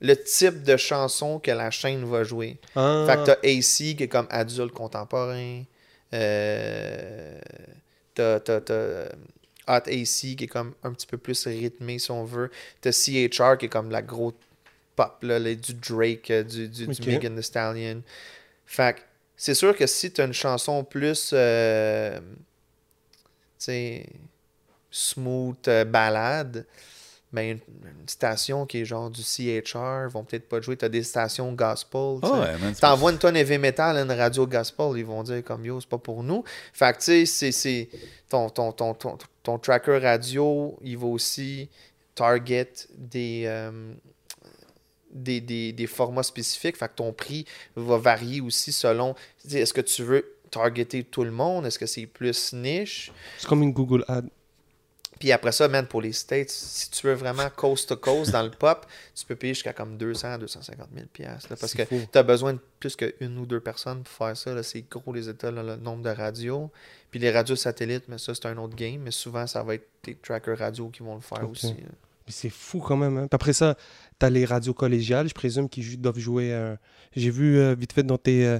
le type de chanson que la chaîne va jouer. Ah, Fait que t'as AC qui est comme adulte contemporain. Euh, t'as Hot AC qui est comme un petit peu plus rythmé si on veut. T'as CHR qui est comme la gros pop, là, les- du Drake, euh, du, du. Megan Thee Stallion. Fait que c'est sûr que si tu as une chanson plus, euh, tu sais, smooth, euh, balade, ben une, une station qui est genre du CHR, vont peut-être pas te jouer. Tu as des stations gospel. tu. Ah ouais, T'envoies une tonne heavy metal à une radio gospel, ils vont dire comme yo, c'est pas pour nous. Fait que tu sais, c'est- c'est ton, ton, ton, ton, ton tracker radio, il va aussi target des, euh, des, des, des formats spécifiques. Fait que ton prix va varier aussi selon. Est-ce que tu veux targeter tout le monde? Est-ce que c'est plus niche? C'est comme une Google Ad. Puis après ça, man, pour les States, si tu veux vraiment coast to coast dans le pop, tu peux payer jusqu'à comme 200, 250 000 piastres, là, Parce que tu as besoin de plus qu'une ou deux personnes pour faire ça. là. C'est gros les États, là, le nombre de radios. Puis les radios satellites, mais ça, c'est un autre game. Mais souvent, ça va être tes trackers radio qui vont le faire aussi. c'est fou quand même. hein. Puis après ça, tu as les radios collégiales, je présume, qui doivent jouer. euh, J'ai vu euh, vite fait dans tes, euh,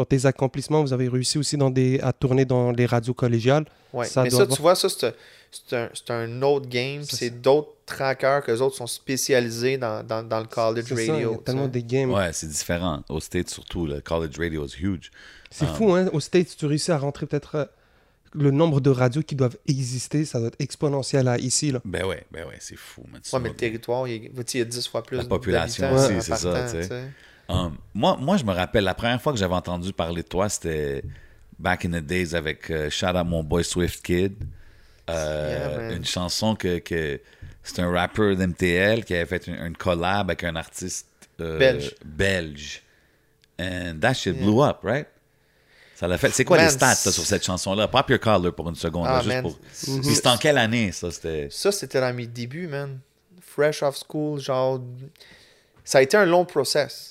dans tes accomplissements, vous avez réussi aussi dans des... à tourner dans les radios collégiales. Ouais. Ça mais doit ça, avoir- tu vois, ça, c'est un, c'est un autre game. Ça, C'est c'est- d'autres trackers que les autres sont spécialisés dans, dans, dans le college C'est ça, il y radio. a tellement des games. Ouais, c'est différent. Au States, surtout, le college radio is huge. C'est Ah. fou, hein. Aux States, tu réussis à rentrer peut-être euh, le nombre de radios qui doivent exister, ça doit être exponentiel à ici. Là. Ben ouais, ben ouais, c'est fou, man. Ouais, mais le territoire, il, y a- il y a 10 fois plus La population aussi, c'est ça, partant, tu sais. tu sais. Um, moi, moi, je me rappelle, la première fois que j'avais entendu parler de toi, c'était back in the days avec euh, Shout Out Mon Boy Swift Kid. Euh, Yeah, une chanson que, que c'est un rappeur d'MTL qui avait fait une, une collab avec un artiste euh, Belge. belge. And that shit blew up, right? Ça l'a fait. C'est quoi Man, les stats là, sur cette chanson-là? Pop Your Collar pour une seconde. Ah, là, juste pour... C'est- Puis c'était en quelle année, ça? C'était... Ça, c'était dans mes débuts, man. Fresh off school, genre. Ça a été un long process.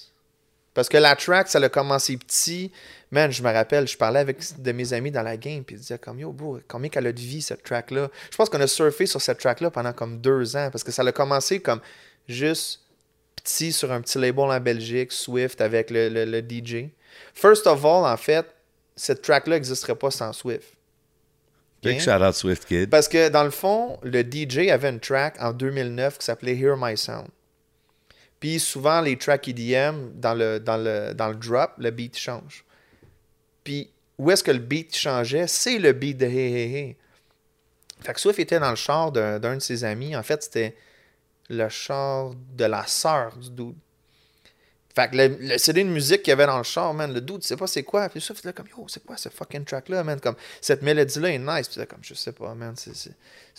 Parce que la track, ça a commencé petit. Man, je me rappelle, je parlais avec de mes amis dans la game, puis ils disaient comme Yo, bro, combien qu'elle a de vie, cette track-là? Je pense qu'on a surfé sur cette track-là pendant comme deux ans, parce que ça a commencé comme juste petit sur un petit label en Belgique, Swift, avec le, le- le DJ. First of all, en fait, cette track-là n'existerait pas sans Swift. Big Ok? shout out Swift Kid. Parce que dans le fond, le DJ avait une track en 2009 qui s'appelait Hear My Sound. Puis souvent, les tracks EDM, dans le, dans le, dans le drop, le beat change. Puis où est-ce que le beat changeait? C'est le beat de Hey Hey Hey. Fait que Swift était dans le char d'un de ses amis. En fait, c'était le char de la sœur du dude. Fait que le, CD de musique qu'il y avait dans le char, man, le dude, tu sais pas c'est quoi. Puis Swift était comme, yo, c'est quoi ce fucking track-là, man? Comme, cette mélodie-là est nice. Puis était comme, je sais pas, man, c'est-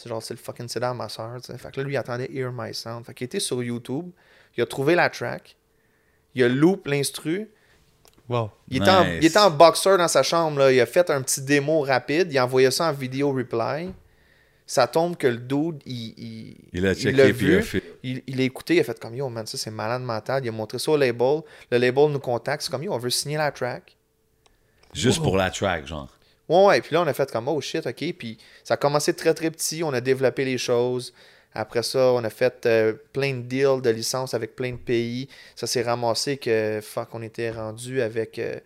genre, c'est le fucking CD à ma soeur. Fait que là, lui, il attendait Hear My Sound. Fait qu'il était sur YouTube, il a trouvé la track, il a loop l'instru, Wow. il, était en, Nice. il était en boxer dans sa chambre, là. il a fait un petit démo rapide, il a envoyé ça en vidéo reply. Ça tombe que le dude, il, il, Il a l'a checké il a vu, fait. il, il a écouté, il a fait comme yo, man, ça c'est malade mental. Il a montré ça au label. Le label nous contacte, c'est comme yo, on veut signer la track. Juste pour la track, genre. Ouais, ouais, puis là, on a fait comme, oh shit, ok. Puis ça a commencé très, très petit. On a développé les choses. Après ça, on a fait euh, plein de deals de licences avec plein de pays. Ça s'est ramassé que, fuck, on était rendu avec. euh,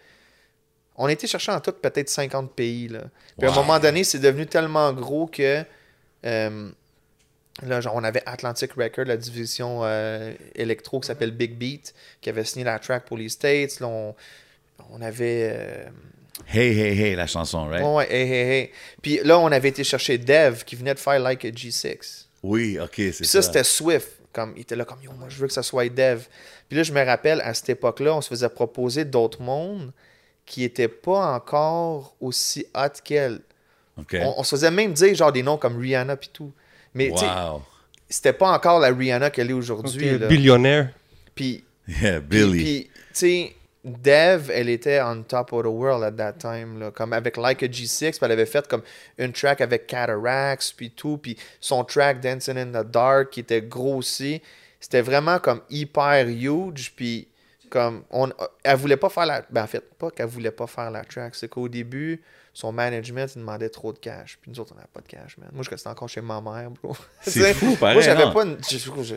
on était chercher en tout peut-être 50 pays. Là. Puis à un moment donné, c'est devenu tellement gros que. euh, Là, genre, on avait Atlantic Record, la division électro qui s'appelle Big Beat, qui avait signé la track pour les States. Là, on, on avait. Hey, hey, hey, la chanson, right? Ouais, ouais, hey, hey, hey. Puis là, on avait été chercher Dev qui venait de faire Like a G6. Oui, ok, c'est Puis ça. ça, c'était Swift. Comme, il était là comme, yo, moi, je veux que ça soit Dev. Puis là, je me rappelle, à cette époque-là, on se faisait proposer d'autres mondes qui n'étaient pas encore aussi hot qu'elle. On, on se faisait même dire, genre, des noms comme Rihanna puis tout. Mais, tu sais, Wow. c'était pas encore la Rihanna qu'elle est aujourd'hui. là. Billionnaire. Puis, Yeah, Billy. Puis, tu sais, Dev, elle était on top of the world at that time. Là, comme avec Like a G6, puis elle avait fait comme une track avec Cataracts, puis tout. Puis son track Dancing in the Dark, qui était gros aussi. C'était vraiment comme hyper huge. Puis, comme, on, elle voulait pas faire la. Ben, en fait, pas qu'elle voulait pas faire la track. C'est qu'au début, son management, il demandait trop de cash. Puis nous autres, on n'avait pas de cash, man. Moi, je restais encore chez ma mère, bro. C'est fou, pareil, Moi, j'avais non? pas une. je- je-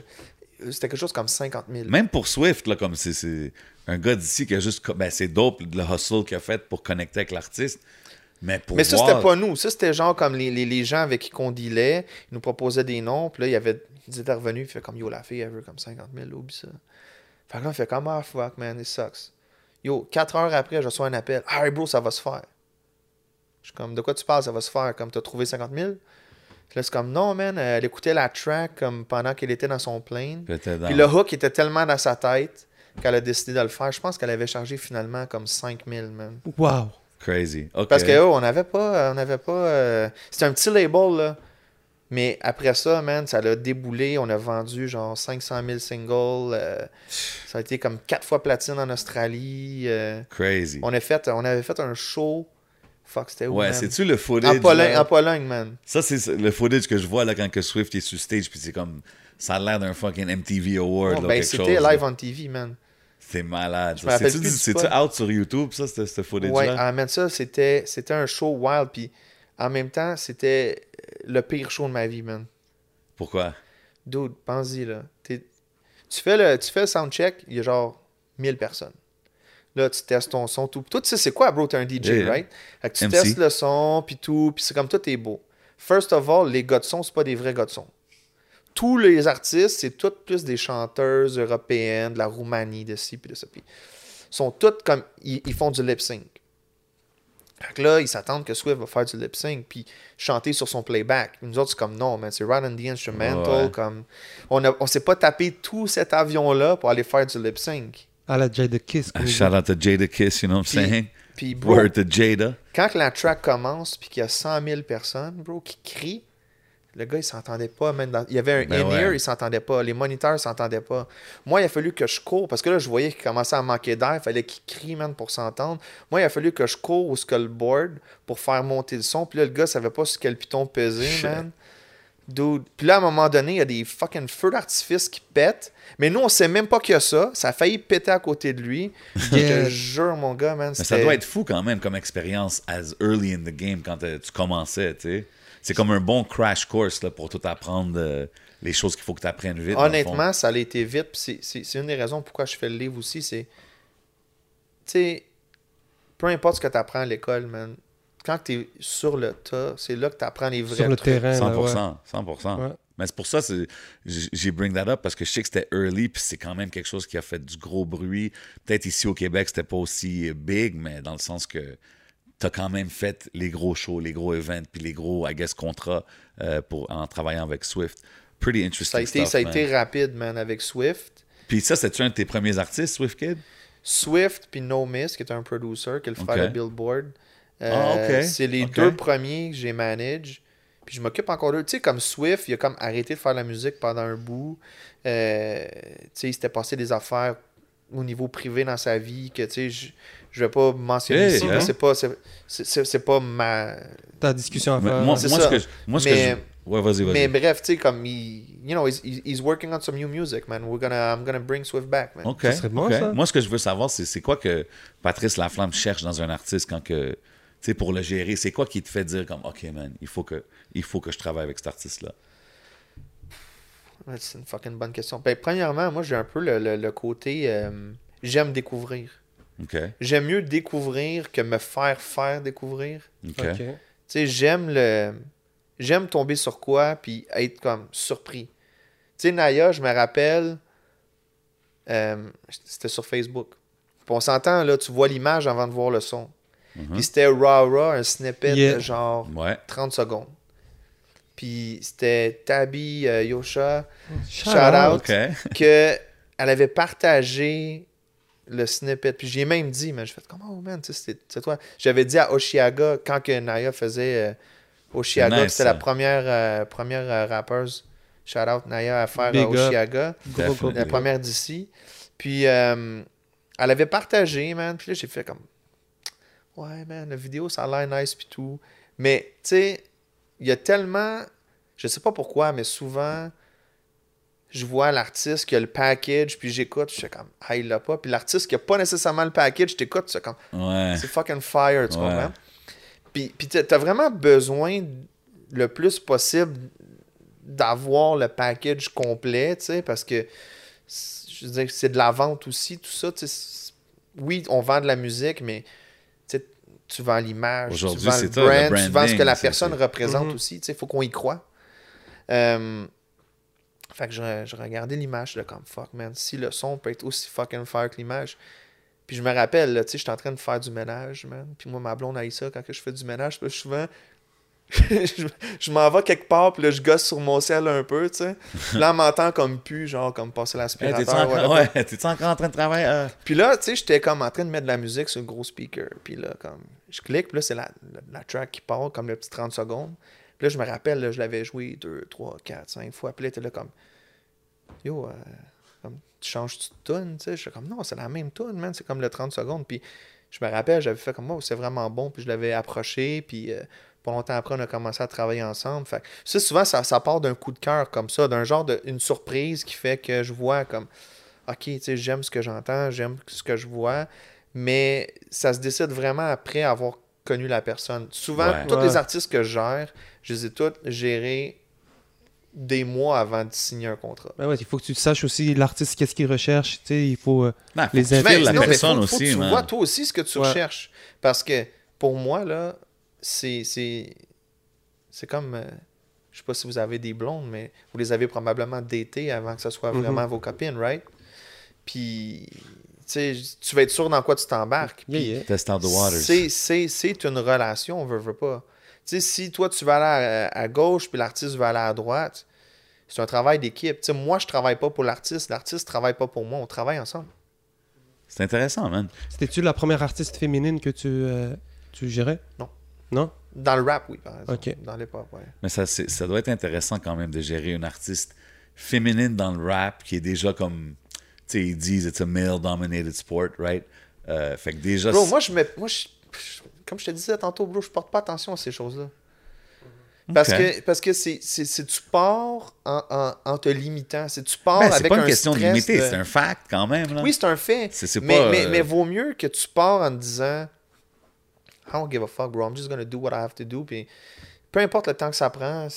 C'était quelque chose comme 50 000. Même pour Swift, là, comme c'est- un gars d'ici qui a juste. Ben, c'est dope le hustle qu'il a fait pour connecter avec l'artiste. Mais pour Mais ça, voir- c'était pas nous. Ça, c'était genre comme les, les, les gens avec qui on dealait. Ils nous proposaient des noms. Puis là, il y avait, ils étaient revenus. Il fait comme, yo, la fille, elle veut comme 50 000. Oublie ça. Fait que là, on fait comme, ah, fuck, man, it sucks. Yo, 4 heures après, je reçois un appel. Ah, hey, bro, ça va se faire. Je suis comme, de quoi tu parles, ça va se faire? Comme, t'as trouvé 50 000? Puis là, c'est comme, non, man, elle écoutait la track comme pendant qu'elle était dans son plane. Dans- Puis le hook était tellement dans sa tête qu'elle a décidé de le faire. Je pense qu'elle avait chargé finalement comme 5 000, man. Wow. Crazy. Parce que oh, on n'avait pas. On n'avait pas. euh, C'était un petit label, là. Mais après ça, man, ça l'a déboulé. On a vendu genre 500 000 singles. euh, ça a été comme quatre fois platine en Australie. euh, Crazy. on, a fait, on avait fait un show. Fuck, c'était où? Ouais, c'est-tu le footage? En Pologne, là? en Pologne, man. Ça, c'est le footage que je vois là quand que Swift est sur stage, puis c'est comme. Ça a l'air d'un fucking MTV Award, Oh, là, ben, c'était live là. on TV, man. C'est malade. C'est-tu out sur YouTube, ça, ce footage-là? Ouais, ah, man, ça, c'était un show wild. Puis en même temps, c'était le pire show de ma vie, man. Pourquoi? Dude, pense-y, là. Tu fais, le, tu fais le soundcheck, il y a genre 1000 personnes. Là, tu testes ton son, tout. Toi, tu sais, c'est quoi, bro? T'es un DJ, Yeah. right? Fait que tu MC. testes le son, puis tout, puis c'est comme tout est beau. First of all, les gars de son, c'est pas des vrais gars de son. Tous les artistes, c'est toutes plus des chanteuses européennes, de la Roumanie, de ci, puis de ça. Puis ils sont toutes comme. Ils, ils font du lip sync. Fait que là, ils s'attendent que Swift va faire du lip sync puis chanter sur son playback. Nous autres, c'est comme non, man, c'est right on the instrumental. Ouais. Comme, on a, on s'est pas tapé tout cet avion-là pour aller faire du lip sync. À la Jada Kiss. Shout out to Jada Kiss, you know what I'm Puis- saying? Puis, bro, Word to Jada. quand la track commence puis qu'il y a 100 000 personnes, bro, qui crient, le gars, il s'entendait pas. Même dans- Il y avait un Ben in-ear, ouais. il s'entendait pas. Les moniteurs s'entendaient pas. Moi, il a fallu que je cours parce que là, je voyais qu'il commençait à manquer d'air. Il fallait qu'il crie, man, pour s'entendre. Moi, il a fallu que je cours au skullboard pour faire monter le son. Puis là, le gars savait pas sur quel piton peser, Shit. man. Dude. Puis là, à un moment donné, il y a des fucking feux d'artifice qui pètent. Mais nous, on sait même pas qu'il y a ça. Ça a failli péter à côté de lui. Je te jure, mon gars, man. Mais ça doit être fou quand même comme expérience as early in the game quand euh, tu commençais, tu sais. C'est comme un bon crash course là, pour tout apprendre euh, les choses qu'il faut que tu apprennes vite. Honnêtement, ça a été vite. c'est une des raisons pourquoi je fais le livre aussi. C'est. Tu sais, peu importe ce que tu apprends à l'école, man. Quand tu es sur le tas, c'est là que tu apprends les vrais Sur le trucs. terrain. là, 100%. ouais. 100%. Ouais. Mais c'est pour ça que j'ai bring that up parce que je sais que c'était early puis c'est quand même quelque chose qui a fait du gros bruit. Peut-être ici au Québec, c'était pas aussi big, mais dans le sens que tu as quand même fait les gros shows, les gros events puis les gros, I guess, contrats euh, pour, en travaillant avec Swift. Pretty interesting Ça a, été, stuff, ça a man. été rapide, man, avec Swift. Puis ça, c'est-tu un de tes premiers artistes, Swift Kid? Swift puis No Miss, qui est un producer, qui est le frère de Billboard. Euh, Ah. C'est les deux premiers que j'ai manage. Puis je m'occupe encore d'eux. Tu sais, comme Swift, il a comme arrêté de faire la musique pendant un bout. Euh, tu sais, il s'était passé des affaires au niveau privé dans sa vie que, tu sais, je, je vais pas mentionner Hey, ici, hein? mais c'est pas, c'est, c'est- c'est pas ma... Ta discussion à faire. moi, c'est moi, ça. ce que je, moi, ce Mais- que je... Ouais, vas-y, vas-y. Mais bref, tu sais, comme il... You know, he's, he's working on some new music, man. We're gonna, I'm gonna bring Swift back, man. OK. Ça serait bon, OK. ça. Moi, ce que je veux savoir, c'est c'est quoi que Patrice Laflamme cherche dans un artiste quand que. Tu sais, pour le gérer, c'est quoi qui te fait dire comme OK, man, il faut que, il faut que je travaille avec cet artiste-là? Ouais, C'est une fucking bonne question. Ben, premièrement, moi, j'ai un peu le, le- le côté... euh, j'aime découvrir. OK. J'aime mieux découvrir que me faire faire découvrir. Tu sais, j'aime le. J'aime tomber sur quoi, puis être comme surpris. Tu sais, Naya, je me rappelle, euh, c'était sur Facebook. Puis on s'entend, là, tu vois l'image avant de voir le son. Puis c'était raw raw, un snippet Yeah. de genre Ouais. 30 secondes. Puis c'était Tabby euh, Yosha, Shout shout out, que elle avait partagé le snippet. Puis j'ai même dit, mais je fais comment, oh man, tu sais, c'est toi. J'avais dit à Oshiaga, quand que Naya faisait euh, Oshiaga, nice, c'était la ça. première, euh, première euh, rappeuse, shout out Naya, à faire Big up. Oshiaga, la première d'ici. Puis euh, elle avait partagé, man. Puis là, j'ai fait comme, ouais, man, la vidéo, ça a l'air nice, puis tout. Mais, tu sais, il y a tellement, je sais pas pourquoi, mais souvent, je vois l'artiste qui a le package, puis j'écoute, je suis comme, ah, il l'a pas. Puis l'artiste qui a pas nécessairement le package, t'écoutes, c'est comme, Ouais. c'est fucking fire, tu Ouais. comprends? Puis, puis t'as vraiment besoin le plus possible d'avoir le package complet, tu sais, parce que je veux dire, c'est de la vente aussi, tout ça, tu sais. Oui, on vend de la musique, mais tu vends l'image, tu vends le brand, tu vends ce que la personne représente Mhm. aussi. Il faut qu'on y croit. Euh, fait que je, je regardais l'image de comme fuck, man. Si le son peut être aussi fucking fire que l'image. Puis je me rappelle, là, tu sais, j'étais en train de faire du ménage, man. Puis moi, ma blonde a ça quand que je fais du ménage. Souvent, je, je m'en vais quelque part, puis là, je gosse sur mon ciel un peu, tu sais. Là, on m'entend comme pu, genre, comme passer Hey, l'aspirateur. T'es-tu encore, ouais, encore en train de travailler? euh? Puis là, tu sais, j'étais comme en train de mettre de la musique sur le gros speaker. Puis là, comme, je clique, puis là, c'est la, la, la track qui part, comme le petit 30 secondes. Puis là, je me rappelle, là, je l'avais joué 2, 3, 4, 5 fois. Puis là, t'es là comme, yo, euh, comme, tu changes de tune, tu sais? Je suis comme, non, c'est la même tune, man. C'est comme le 30 secondes. Puis je me rappelle, j'avais fait comme, oh, c'est vraiment bon. Puis je l'avais approché. Puis euh, pas longtemps après, on a commencé à travailler ensemble. Fait que ça, souvent, ça, ça part d'un coup de cœur comme ça, d'un genre de, une surprise qui fait que je vois comme, OK, tu sais, j'aime ce que j'entends, j'aime ce que je vois, mais ça se décide vraiment après avoir connu la personne. Souvent, Ouais. tous Ouais. les artistes que je gère, je les ai tous gérés des mois avant de signer un contrat. Ben ouais, il faut que tu saches aussi l'artiste, qu'est-ce qu'il recherche. Tu sais, il faut. euh, faut Les que tu effets, files la non, mais personne faut- faut que tu man. vois toi aussi ce que tu Ouais. recherches. Parce que pour moi, là, c'est. C'est c'est comme. euh, je sais pas si vous avez des blondes, mais vous les avez probablement datées avant que ce soit Mhm. vraiment vos copines, right? Puis, tu sais, tu vas être sûr dans quoi tu t'embarques. Yeah, yeah. C'est- C'est c'est une relation, on veut, veut pas. Tu sais, si toi, tu vas aller à, à gauche, puis l'artiste va aller à droite, c'est un travail d'équipe. Tu sais, moi, je travaille pas pour l'artiste, l'artiste travaille pas pour moi, on travaille ensemble. C'est intéressant, man. C'était-tu la première artiste féminine que tu, euh, tu gérais? Non. Non? Dans le rap, oui, par exemple. Dans l'hip-hop, ouais. Mais ça, ça doit être intéressant quand même de gérer une artiste féminine dans le rap qui est déjà comme. Tu sais, ils disent it's a male-dominated sport, right? Euh, fait que déjà. Bro, moi, je me, moi je- comme je te disais tantôt, bro, je porte pas attention à ces choses-là. Parce que parce que c'est, c'est, c'est- tu pars en, en, en te limitant. C'est tu pars Ben, avec pas un une question de limiter, de- c'est un fact quand même. Là. Oui, c'est un fait. Pas, mais, euh, mais vaut mieux que tu pars en te disant I don't give a fuck, bro. I'm just gonna do what I have to do. Puis peu importe le temps que ça prend,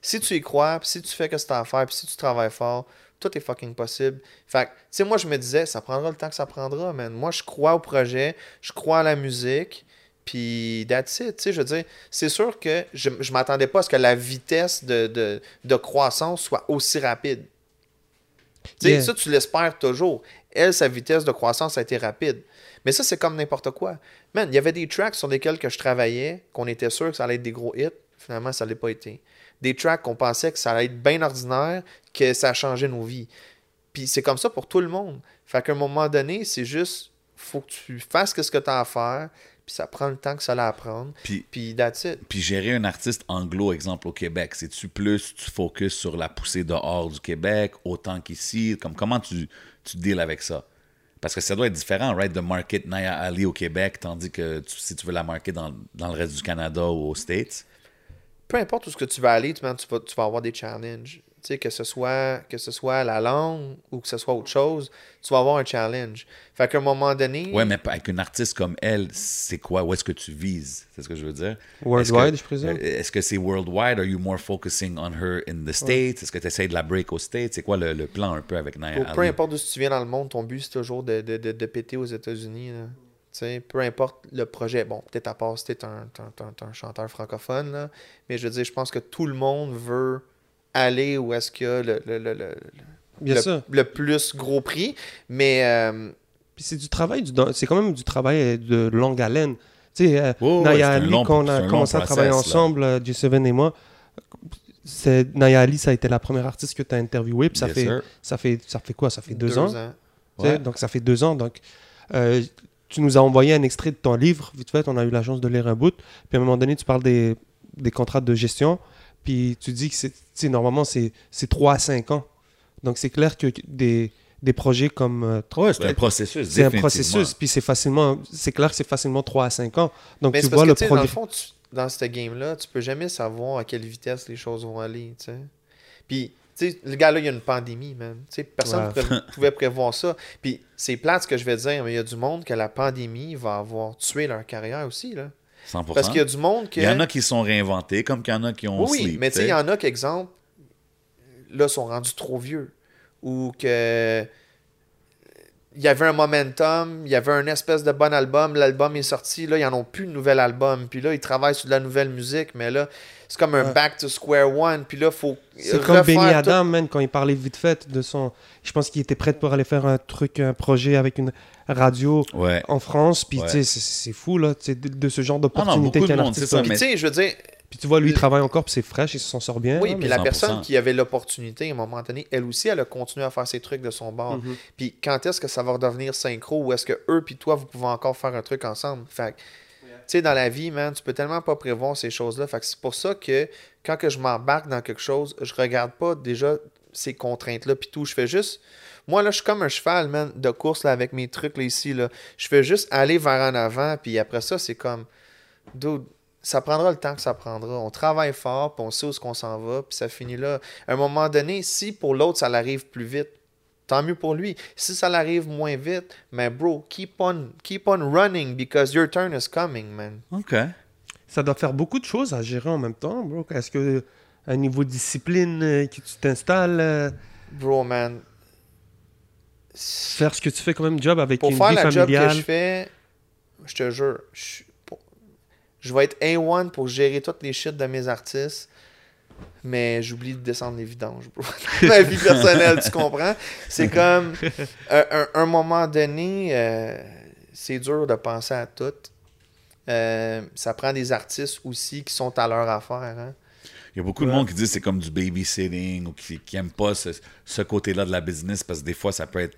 si, tu y crois, puis si tu fais que c'est à faire, puis si tu travailles fort, tout est fucking possible. Fait que, tu sais, moi, je me disais, ça prendra le temps que ça prendra, man. Moi, je crois au projet, je crois à la musique, puis that's it. Tu sais, je veux dire, c'est sûr que je, je m'attendais pas à ce que la vitesse de, de, de croissance soit aussi rapide. Tu sais, Yeah. ça, tu l'espères toujours. Elle, sa vitesse de croissance a été rapide. Mais ça, c'est comme n'importe quoi. Man, il y avait des tracks sur lesquels que je travaillais, qu'on était sûr que ça allait être des gros hits. Finalement, ça ne l'a pas été. Des tracks qu'on pensait que ça allait être bien ordinaire, que ça a changé nos vies. Puis c'est comme ça pour tout le monde. Fait qu'à un moment donné, c'est juste, faut que tu fasses ce que tu as à faire, puis ça prend le temps que ça a à prendre. Puis, Puis that's it. puis gérer un artiste anglo, exemple, au Québec, c'est-tu plus, tu focuses sur la poussée dehors du Québec, autant qu'ici? Comme, comment tu, tu deals avec ça? Parce que ça doit être différent, right, de market Naya Ali au Québec, tandis que si tu veux la marquer dans, le reste du Canada ou aux States. peu importe où ce que tu vas aller, tu, tu vas, tu vas avoir des challenges. Que ce soit que ce soit la langue ou que ce soit autre chose, tu vas avoir un challenge. Fait qu'à un moment donné, Ouais, mais avec une artiste comme elle, c'est quoi? Où est-ce que tu vises? C'est ce que je veux dire. Worldwide, je présume? euh, Est-ce que c'est worldwide? Are you more focusing on her in the States? Est-ce que tu essaies de la break aux States? C'est quoi le, le plan un peu avec Naya peu, importe d'où tu viens dans le monde, ton but c'est toujours de, de, de, de péter aux États-Unis. là. Tu sais, peu importe le projet. Bon, peut-être à part si t'es un, un, un- un chanteur francophone, là. mais je veux dire, je pense que tout le monde veut aller où est-ce qu'il y a le, le, le, le- Bien le- sûr. le plus gros prix. Mais euh, Puis c'est du travail, du, c'est quand même du travail euh, de longue haleine. Tu sais, euh, Ouais, ouais, quand on a commencé à travailler là. ensemble, euh, J7 et moi, c'est Naya Ali, ça a été la première artiste que tu as interviewée. Puis ça Yes, fait, sir. ça, fait, ça fait quoi? Ça fait deux, ans? Ouais. Donc ça fait deux ans. Donc euh, tu nous as envoyé un extrait de ton livre, vite fait, on a eu la chance de lire un bout. Puis à un moment donné, tu parles des, des contrats de gestion. Puis tu dis que c'est, normalement, c'est, c'est 3 à 5 ans. Donc c'est clair que des, des projets comme euh, Ouais, c'est un processus. c'est un processus, puis c'est facilement, c'est clair que c'est facilement 3 à 5 ans. Donc Mais tu vois parce le que, sais, dans le progrès. fond, tu- dans ce game-là, tu peux jamais savoir à quelle vitesse les choses vont aller, tu sais. Puis, tu sais, le gars-là, il y a une pandémie, man. Tu sais, personne ne pouvait, pouvait prévoir ça. Puis, c'est plate ce que je vais dire, mais il y a du monde que la pandémie va avoir tué leur carrière aussi, là. 100%. Parce qu'il y a du monde que... Il y en a qui sont réinventés, comme qu'il y en a qui ont Oui, oui, sleep, mais tu sais, il y en a qui, exemple, là, sont rendus trop vieux. Ou que. il y avait un momentum, il y avait un espèce de bon album, l'album est sorti, là, ils n'en ont plus de nouvel album. Puis là, ils travaillent sur de la nouvelle musique, mais là, c'est comme un Ouais. back to square one. Puis là, faut. C'est comme Benny tout. Adam, man, quand il parlait vite fait de son. Je pense qu'il était prêt pour aller faire un truc, un projet avec une radio Ouais. en France. Puis, Ouais. tu sais, c'est- fou, là, de, de ce genre Ah non, d'opportunité qu'un monde, artiste c'est ça, a. Puis mais- tu sais, je veux dire, Puis tu vois, lui, il travaille encore, puis c'est fraîche, il s'en sort bien. oui, puis mais- la 100%. personne qui avait l'opportunité, à un moment donné, elle aussi, elle a continué à faire ses trucs de son bord. Mhm. Puis quand est-ce que ça va redevenir synchro ou est-ce que eux puis toi, vous pouvez encore faire un truc ensemble? Fait sais, dans la vie, man, tu peux tellement pas prévoir ces choses-là. Fait c'est pour ça que quand que je m'embarque dans quelque chose, je regarde pas déjà ces contraintes-là puis tout. Je fais juste... Moi, là, je suis comme un cheval, man, de course là, avec mes trucs ici. Là. Je fais juste aller vers en avant, puis après ça, c'est comme... Dude, ça prendra le temps que ça prendra. On travaille fort, puis on sait où est-ce qu'on s'en va, puis ça finit là. À un moment donné, si pour l'autre, ça l'arrive plus vite, tant mieux pour lui. Si ça l'arrive moins vite, mais bro, keep on, keep on running because your turn is coming, man. OK. Ça doit faire beaucoup de choses à gérer en même temps, bro. Est-ce que, à niveau discipline, euh, que tu t'installes, euh, Bro, man. faire ce que tu fais quand même job avec Pour une faire vie la job familiale. que je fais, je te jure, je, je vais être A1 pour gérer toutes les shit de mes artistes, mais j'oublie de descendre les vidanges, bro. Ma vie personnelle, tu comprends? C'est comme, un, un- un moment donné, euh, c'est dur de penser à tout. Euh, ça prend des artistes aussi qui sont à leur affaire. Hein? Il y a beaucoup de monde qui dit que c'est comme du babysitting ou qui n'aime pas ce, ce côté-là de la business parce que des fois, ça peut être.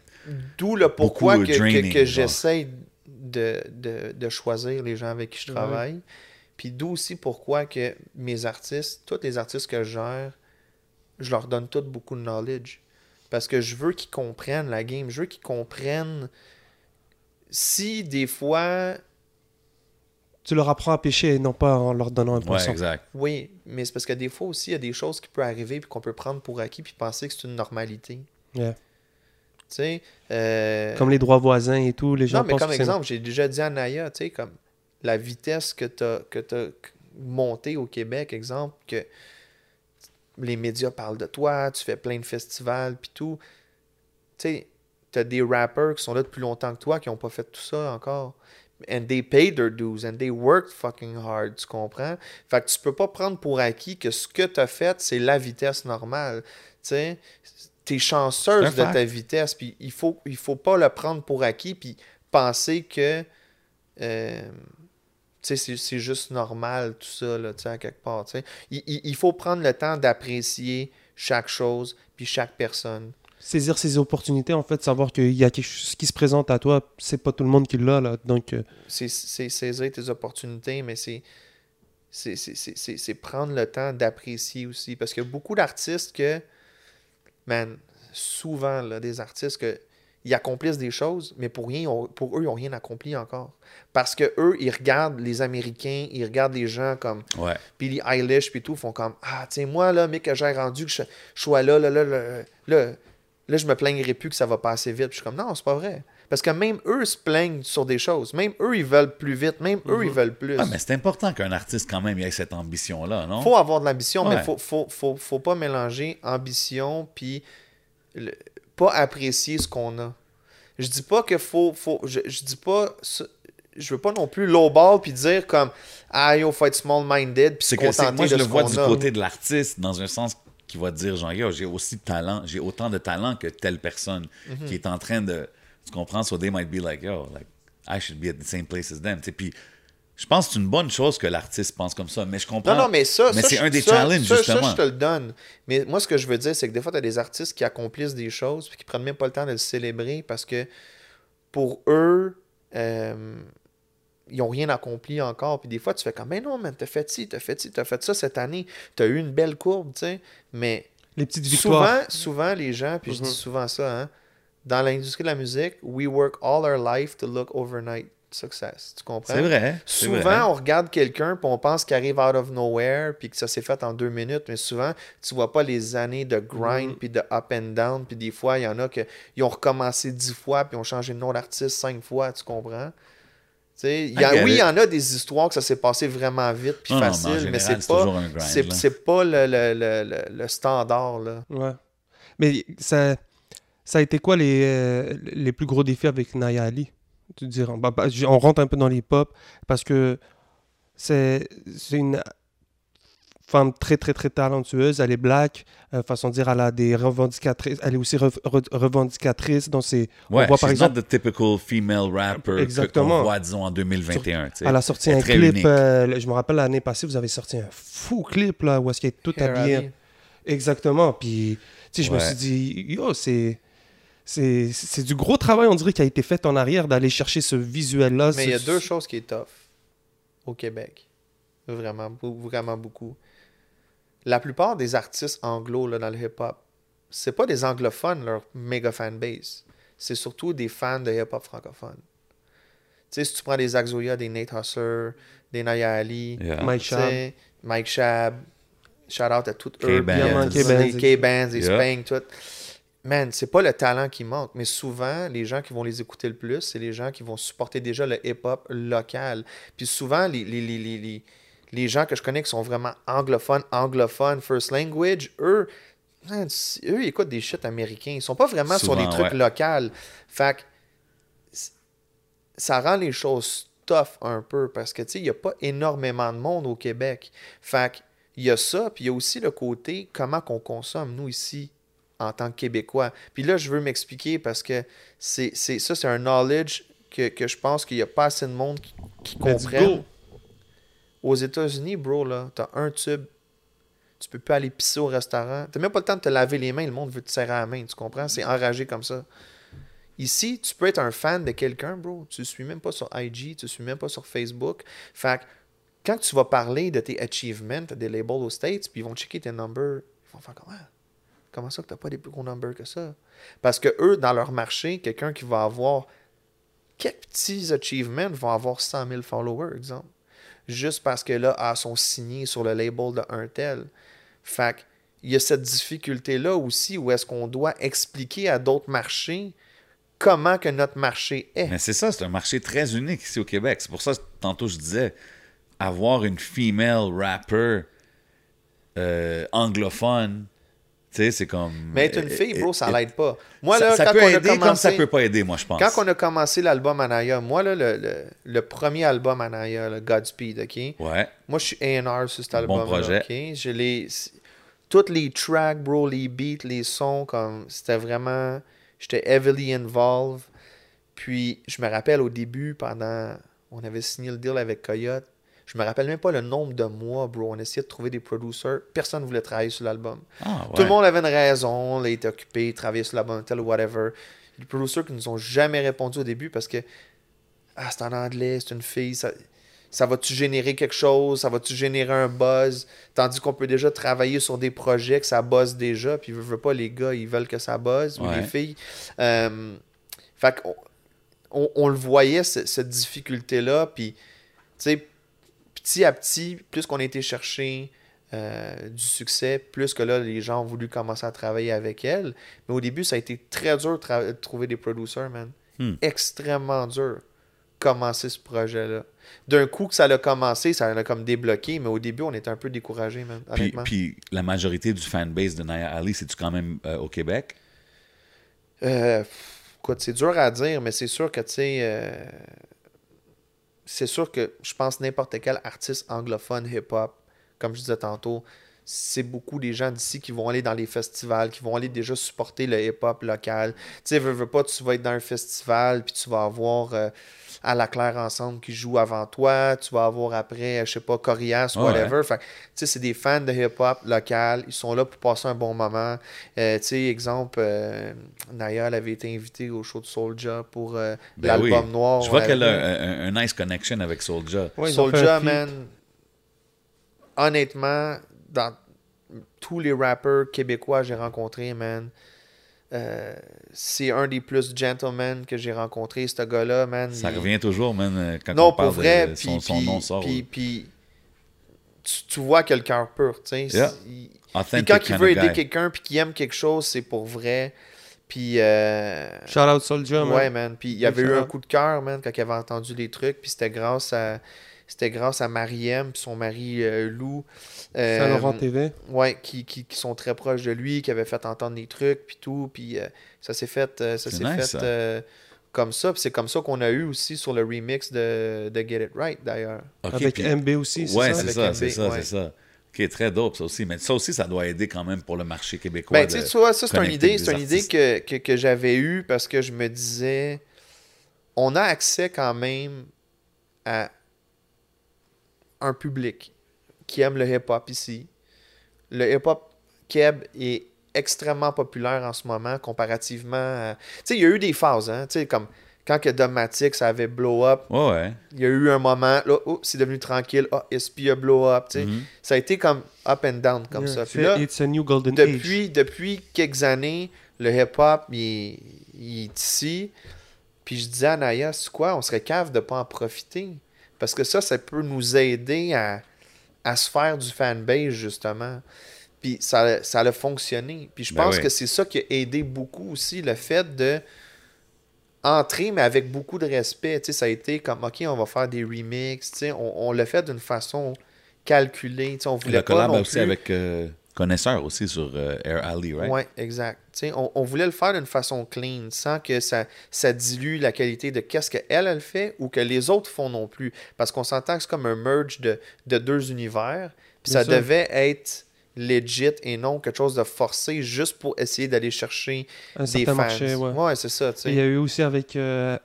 D'où le pourquoi Beaucoup, que, j'essaie de, de, de choisir les gens avec qui je Ouais. Puis d'où aussi pourquoi que mes artistes, tous les artistes que je gère, je leur donne tous beaucoup de knowledge. Parce que je veux qu'ils comprennent la game. Je veux qu'ils comprennent si des fois, Tu leur apprends à pêcher et non pas en leur donnant un Ouais, poisson. exact. oui, mais c'est parce que des fois aussi, il y a des choses qui peuvent arriver puis qu'on peut prendre pour acquis puis penser que c'est une normalité. Yeah. Tu sais, euh, Comme les droits voisins et tout, les gens Non, mais pensent comme exemple, j'ai déjà dit à Naya, tu sais, comme la vitesse que tu as, que t'as montée au Québec, exemple, que les médias parlent de toi, tu fais plein de festivals, puis tout. Tu sais, tu as des rappers qui sont là depuis longtemps que toi, qui n'ont pas fait tout ça encore. And they paid their dues, and they worked fucking hard, tu comprends? Fait que tu peux pas prendre pour acquis que ce que tu as fait, c'est la vitesse normale. Tu sais, tu es chanceuse de ta vitesse, puis il faut, il faut pas le prendre pour acquis, puis penser que euh, c'est c'est juste normal tout ça, là, à quelque part. Il, il- il faut prendre le temps d'apprécier chaque chose, puis chaque personne. saisir ces opportunités, en fait, savoir qu'il y a quelque chose qui se présente à toi, c'est pas tout le monde qui l'a, là. Donc, euh, C'est saisir tes opportunités, mais c'est c'est- prendre le temps d'apprécier aussi. Parce a beaucoup d'artistes que, man, souvent, là, des artistes que ils accomplissent des choses, mais pour, rien, pour eux, ils n'ont rien accompli encore. Parce que eux, ils regardent les Américains, ils regardent les gens comme Ouais. Billie Eilish puis tout font comme ah tiens moi là mais que j'ai rendu que je, je sois là là là là là là je me plaignerai plus que ça va passer vite. Puis je suis comme non c'est pas vrai. Parce que même eux se plaignent sur des choses. Même eux ils veulent plus vite. Même eux ils veulent plus. Ah, mais c'est important qu'un artiste, quand même, ait cette ambition-là, non? faut avoir de l'ambition mais faut, faut, faut, faut pas mélanger ambition puis le- pas apprécier ce qu'on a je dis pas que faut, faut je, je dis pas je veux pas non plus lowball puis dire comme ah yo faut être small minded puis C'est que moi, je le vois du a. côté de l'artiste, dans un sens qui va dire, genre, yo, j'ai aussi de talent, j'ai autant de talent que telle personne Mhm. qui est en train de. Tu comprends? So they might be like, yo, like, I should be at the same place as them. Puis, je pense que c'est une bonne chose que l'artiste pense comme ça, mais je comprends. Non, non, mais ça, Mais ça, c'est un des ça- challenges, ça, justement. Ça, je te le donne. Mais moi, ce que je veux dire, c'est que des fois, tu as des artistes qui accomplissent des choses puis qui prennent même pas le temps de le célébrer parce que pour eux, euh, ils n'ont rien accompli encore. Puis des fois, tu fais comme, mais non, man, t'as fait ci, t'as fait ci, t'as fait ça cette année. T'as eu une belle courbe, tu sais. Mais les petites victoires. souvent, souvent, les gens, puis je Mhm. dis souvent ça, hein, dans l'industrie de la musique, we work all our life to look overnight success. Tu comprends? C'est vrai. c'est Souvent, vrai. on regarde quelqu'un puis on pense qu'il arrive out of nowhere puis que ça s'est fait en deux minutes, mais souvent, tu vois pas les années de grind Mhm. puis de up and down. Puis des fois, il y en a qui ont recommencé dix fois puis ont changé de nom d'artiste cinq fois, tu comprends? Tu sais, il y a- oui, il y en a des histoires que ça s'est passé vraiment vite puis Non, non, mais en facile, mais, c'est pas, c'est, pas le, le, le, le- le standard. Là. Ouais. Mais ça, Ça a été quoi les, euh, les plus gros défis avec Naya Bah, bah, on rentre un peu dans les pop parce que c'est c'est une femme très très très talentueuse. Elle est black, euh, façon de dire, elle a des revendicatrices. Elle est aussi re- re- revendicatrice dans ses. Ouais, on voit par exemple, not the typical female rapper que- Exactement. qu'on voit, disons, en 2021. tu sais. elle a sorti Elle un clip. euh, je me rappelle l'année passée, vous avez sorti un fou clip là où est-ce qu'elle est toute Hair habillée. Exactement. Puis, tu sais, je me suis dit, yo, c'est. C'est c'est du gros travail, on dirait, qui a été fait en arrière d'aller chercher ce visuel-là. Mais il y a deux choses qui est tough au Québec. Vraiment, vraiment beaucoup. La plupart des artistes anglo là, dans le hip-hop, c'est pas des anglophones, leur méga fanbase. C'est surtout des fans de hip-hop francophone. Tu sais, si tu prends des Axoya, des Nate Husser, des Naya Ali, Yeah. Mike sais, Mike Shab, shout out à toutes K-Bands. Les K-Bands. K-Bands, Yeah. Spank, tout. Man, c'est pas le talent qui manque, mais souvent, les gens qui vont les écouter le plus, c'est les gens qui vont supporter déjà le hip-hop local. Puis souvent, les, les, les, les, les, les gens que je connais qui sont vraiment anglophones, anglophones, first language, eux, man, eux, ils écoutent des shit américains. Ils sont pas vraiment sur les trucs ouais. locaux. Fait que ça rend les choses tough un peu parce que, tu sais, il n'y a pas énormément de monde au Québec. Fait que, il y a ça, puis il y a aussi le côté comment qu'on consomme, nous, ici, en tant que Québécois. Puis là, je veux m'expliquer parce que c'est, c'est, ça, c'est un knowledge que, que je pense qu'il n'y a pas assez de monde qui, qui comprenne. Aux États-Unis, bro, là, t'as un tube. Tu peux plus aller pisser au restaurant. T'as même pas le temps de te laver les mains. Le monde veut te serrer à la main, tu comprends? C'est enragé comme ça. Ici, tu peux être un fan de quelqu'un, bro. Tu ne suis même pas sur IG, tu ne suis même pas sur Facebook. Fait que quand tu vas parler de tes achievements, des labels aux States, puis ils vont checker tes numbers, ils vont faire comment? Comment ça que tu n'as pas des plus gros numbers que ça? Parce que eux, dans leur marché, quelqu'un qui va avoir quelques petits achievements va avoir 100 000 followers, exemple? Juste parce que là, ah, sont signés sur le label de un tel. Fait il y a cette difficulté-là aussi où est-ce qu'on doit expliquer à d'autres marchés comment que notre marché est. Mais c'est ça, c'est un marché très unique ici au Québec. C'est pour ça que tantôt je disais, avoir une female rapper euh, anglophone, tu sais, c'est comme. Mais être une fille, bro, ça euh, l'aide pas. Moi, ça, là, ça quand peut on a aider comme ça commencé- peut pas aider, moi, je pense. Quand on a commencé l'album Anaya, moi, là, le, le, le premier album Anaya, le Godspeed, OK? Ouais. Moi, je suis A&R sur cet Bon album projet. OK? Je les... Toutes les tracks, bro, les beats, les sons, comme... C'était vraiment... J'étais heavily involved. Puis, je me rappelle au début, pendant... On avait signé le deal avec Coyote. Je me rappelle même pas le nombre de mois, bro. On essayait de trouver des producers. Personne ne voulait travailler sur l'album. Ah, ouais. Tout le monde avait une raison, là, il était occupé, il travaillait sur l'album tel ou whatever. Les producers qui nous ont jamais répondu au début parce que Ah, c'est en anglais, c'est une fille, ça, ça va-tu générer quelque chose, ça va-tu générer un buzz, tandis qu'on peut déjà travailler sur des projets que ça buzz déjà, puis veut, veut pas les gars, ils veulent que ça buzz, ou les filles. Euh, fait qu'on on, on le voyait, ce- cette difficulté-là, puis, tu sais, petit à petit, plus qu'on a été chercher euh, du succès, plus que là, les gens ont voulu commencer à travailler avec elle. Mais au début, ça a été très dur de, trouver des producers, man. Hmm. Extrêmement dur commencer ce projet-là. D'un coup que ça a commencé, ça l'a comme débloqué, mais au début, on était un peu découragés, man, Puis, puis la majorité du fanbase de Naya Ali, c'est-tu quand même euh, au Québec? Euh, écoute, c'est dur à dire, mais c'est sûr que, tu sais, c'est sûr que je pense n'importe quel artiste anglophone hip-hop, comme je disais tantôt, c'est beaucoup des gens d'ici qui vont aller dans les festivals, qui vont aller déjà supporter le hip-hop local. Tu sais, veux, pas, tu vas être dans un festival, puis tu vas avoir euh, à la claire ensemble qui joue avant toi, tu vas avoir après, je sais pas, Corias, Ouais. whatever. Fait que, tu sais, c'est des fans de hip-hop local, ils sont là pour passer un bon moment. Euh, tu sais, exemple, euh, Naya elle avait été invitée au show de Soulja pour euh, Ben l'album oui. noir. Je vois qu'elle a un, nice connection avec Soulja. Ouais, fait Soulja, man, honnêtement, dans tous les rappeurs québécois que j'ai rencontrés, man, euh, c'est un des plus gentlemen que j'ai rencontré, ce gars-là, man. Ça il- revient toujours, man, euh, quand Non, on parle pour vrai, de puis, son, son puis- nom sort. puis- puis tu, tu vois que le cœur pur, tu sais. Yeah. il- quand il veut of aider quelqu'un puis qu'il aime quelque chose, c'est pour vrai. Puis euh, Shout out Soldier, man. ouais, man. Puis il y avait eu un coup de cœur, man, quand il avait entendu les trucs. Puis c'était grâce à c'était grâce à Mariem puis son mari euh, Lou. euh, Saint-Laurent TV. Ouais, qui, qui, qui sont très proches de lui, qui avaient fait entendre des trucs, puis tout. Puis euh, ça s'est fait, euh, ça C'est s'est nice, fait ça. euh, comme ça. Puis c'est comme ça qu'on a eu aussi sur le remix de, de Get It Right, d'ailleurs. Avec puis- MB aussi, c'est Ouais, ça? c'est ça, c'est ça, ouais. c'est ça. OK, très dope, ça aussi. Mais ça aussi, ça doit aider quand même pour le marché québécois. Ben, tu sais, de tu vois, ça, c'est une idée, c'est une idée que, que, que j'avais eue parce que je me disais, on a accès quand même à un public qui aime le hip-hop ici. Le hip-hop keb est extrêmement populaire en ce moment comparativement à... Tu sais, il y a eu des phases, hein, tu sais, comme quand que Domatic, ça avait blow up, ouais. il y a eu un moment, là, oh, c'est devenu tranquille, ah, SP a blow up, tu sais. Mhm. Ça a été comme up and down comme Yeah, ça. c'est Puis là, It's a new golden age. depuis, depuis quelques années, le hip-hop, il, est- il est ici. Puis je disais à Naya, c'est quoi, on serait cave de pas en profiter. Parce que ça, ça peut nous aider à, à se faire du fanbase, justement. Puis ça, ça a fonctionné. Puis je Ben pense oui. que c'est ça qui a aidé beaucoup aussi, le fait de entrer, mais avec beaucoup de respect. Tu sais, ça a été comme, OK, on va faire des remixes. Tu sais, on, on l'a fait d'une façon calculée. Tu sais, on voulait le pas collab non aussi plus... avec euh, Connaisseur aussi sur euh, Air Alley, right? Ouais, exact. Tu sais, on, on voulait le faire d'une façon clean, sans que ça, ça dilue la qualité de qu'est-ce qu'elle, elle fait ou que les autres font non plus. Parce qu'on s'entend que c'est comme un merge de, de deux univers. Puis ça sûr. devait être legit et non quelque chose de forcé juste pour essayer d'aller chercher Un des fans. marché, ouais. ouais c'est ça. Il y a eu aussi avec euh,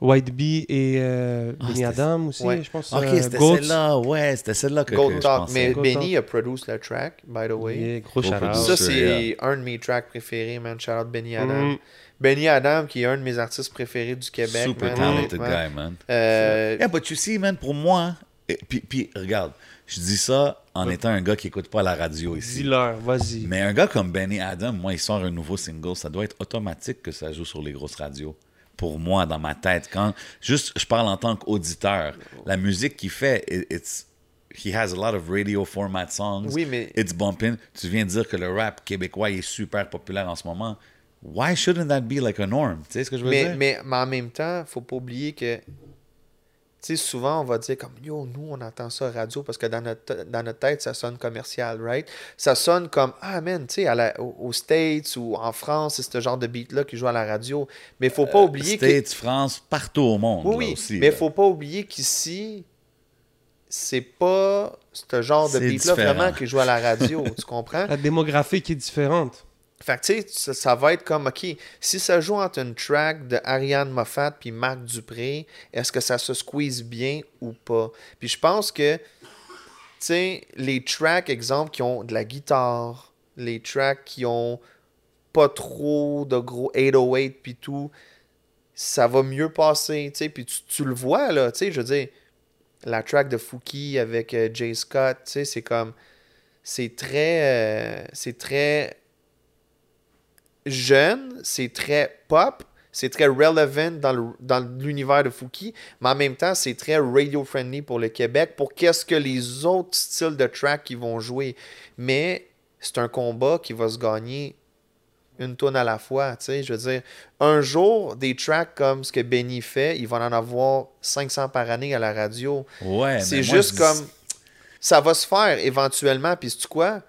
White Bee et euh, Ah, Benny Adam aussi, Ouais. je pense. Ok, euh, c'était celle-là, ouais, c'était celle-là que, que Gold je Talk. pensais. Mais Gold Benny a produit le track, by the way. Yeah, gros producer. Ça, c'est yeah. un de mes tracks préférés, man. Shout out Benny Adam. Mm. Benny Adam, qui est un de mes artistes préférés du Québec. Super man, talented honnêtement. guy, man. Euh, Yeah, but you see, man, pour moi, et, puis, puis regarde, je dis ça en étant un gars qui écoute pas la radio ici. Dis-leur, vas-y. Mais un gars comme Benny Adam, moi, il sort un nouveau single, ça doit être automatique que ça joue sur les grosses radios. Pour moi, dans ma tête, quand juste je parle en tant qu'auditeur, la musique qu'il fait, it- it's he has a lot of radio format songs. Oui, mais- it's bumping. Tu viens de dire que le rap québécois est super populaire en ce moment. Why shouldn't that be like a norm? Tu sais ce que je veux mais, dire? mais, mais en même temps, faut pas oublier que, sais, souvent, on va dire comme, yo, nous, on entend ça à radio parce que dans notre, dans notre tête, ça sonne commercial, right? Ça sonne comme, ah, man, tu sais, à la- aux States ou en France, c'est ce genre de beat-là qui joue à la radio. Mais faut pas oublier que. States, France, partout au monde. Oui, là, oui, aussi, mais là. faut pas oublier qu'ici, c'est pas ce genre de beat-là vraiment qui joue à la radio, tu comprends? La démographie qui est différente. Fait que, tu sais, ça, va être comme, OK, si ça joue entre une track de Ariane Moffat puis Marc Dupré, est-ce que ça se squeeze bien ou pas? Puis je pense que, tu sais, les tracks, exemple, qui ont de la guitare, les tracks qui ont pas trop de gros 808 puis tout, ça va mieux passer, tu sais, puis tu, tu le vois, là, tu sais, je veux dire, la track de Fouki avec euh, Jay Scott, tu sais, c'est comme, c'est très, euh, c'est très jeune, c'est très pop, c'est très relevant dans l'univers de Fouki, mais en même temps, c'est très radio-friendly pour le Québec, pour qu'est-ce que les autres styles de track qui vont jouer. Mais c'est un combat qui va se gagner une tonne à la fois, tu sais, je veux dire, un jour, des tracks comme ce que Benny fait, il va en avoir 500 par année à la radio. Ouais, C'est juste comme. Ça va se faire éventuellement, puis tu quoi?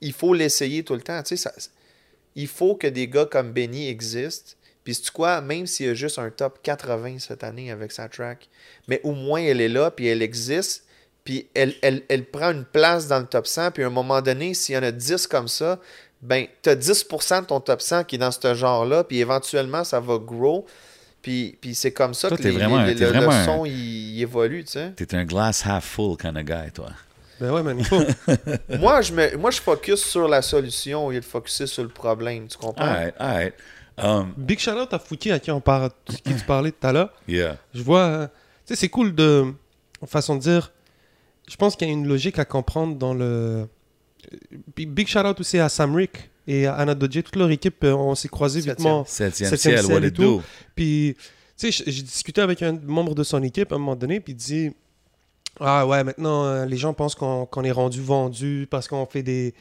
Il faut l'essayer tout le temps. Tu sais, ça, il faut que des gars comme Benny existent. Puis tu quoi? Même s'il y a juste un top 80 cette année avec sa track, mais au moins elle est là, puis elle existe, puis elle, elle, elle prend une place dans le top 100, puis à un moment donné, s'il y en a 10 comme ça, ben, tu as 10% de ton top 100 qui est dans ce genre-là, puis éventuellement, ça va grow. Puis, puis c'est comme ça Toi, que les- vraiment les- le, le vraiment un- son, il, il évolue, tu sais. T'es un glass half full kind of guy, toi. Ben ouais, faut. moi, je me, moi, je focus sur la solution au lieu de focuser sur le problème, tu comprends? Alright, alright. Um, Big shout out à Fouki à qui on parle, qui tu parlais tout à l'heure. yeah. Je vois, euh, tu sais, c'est cool de façon de dire. Je pense qu'il y a une logique à comprendre dans le. Big big shout out aussi à Sam Rick et à Anna Dodge, toute leur équipe, euh, on s'est croisés vitement. Septième Septième ciel, what et it tout. do? Puis, tu sais, j'ai discuté avec un membre de son équipe à un moment donné, puis il dit Ah ouais, maintenant, euh, les gens pensent qu'on qu'on est rendu vendu parce qu'on fait des.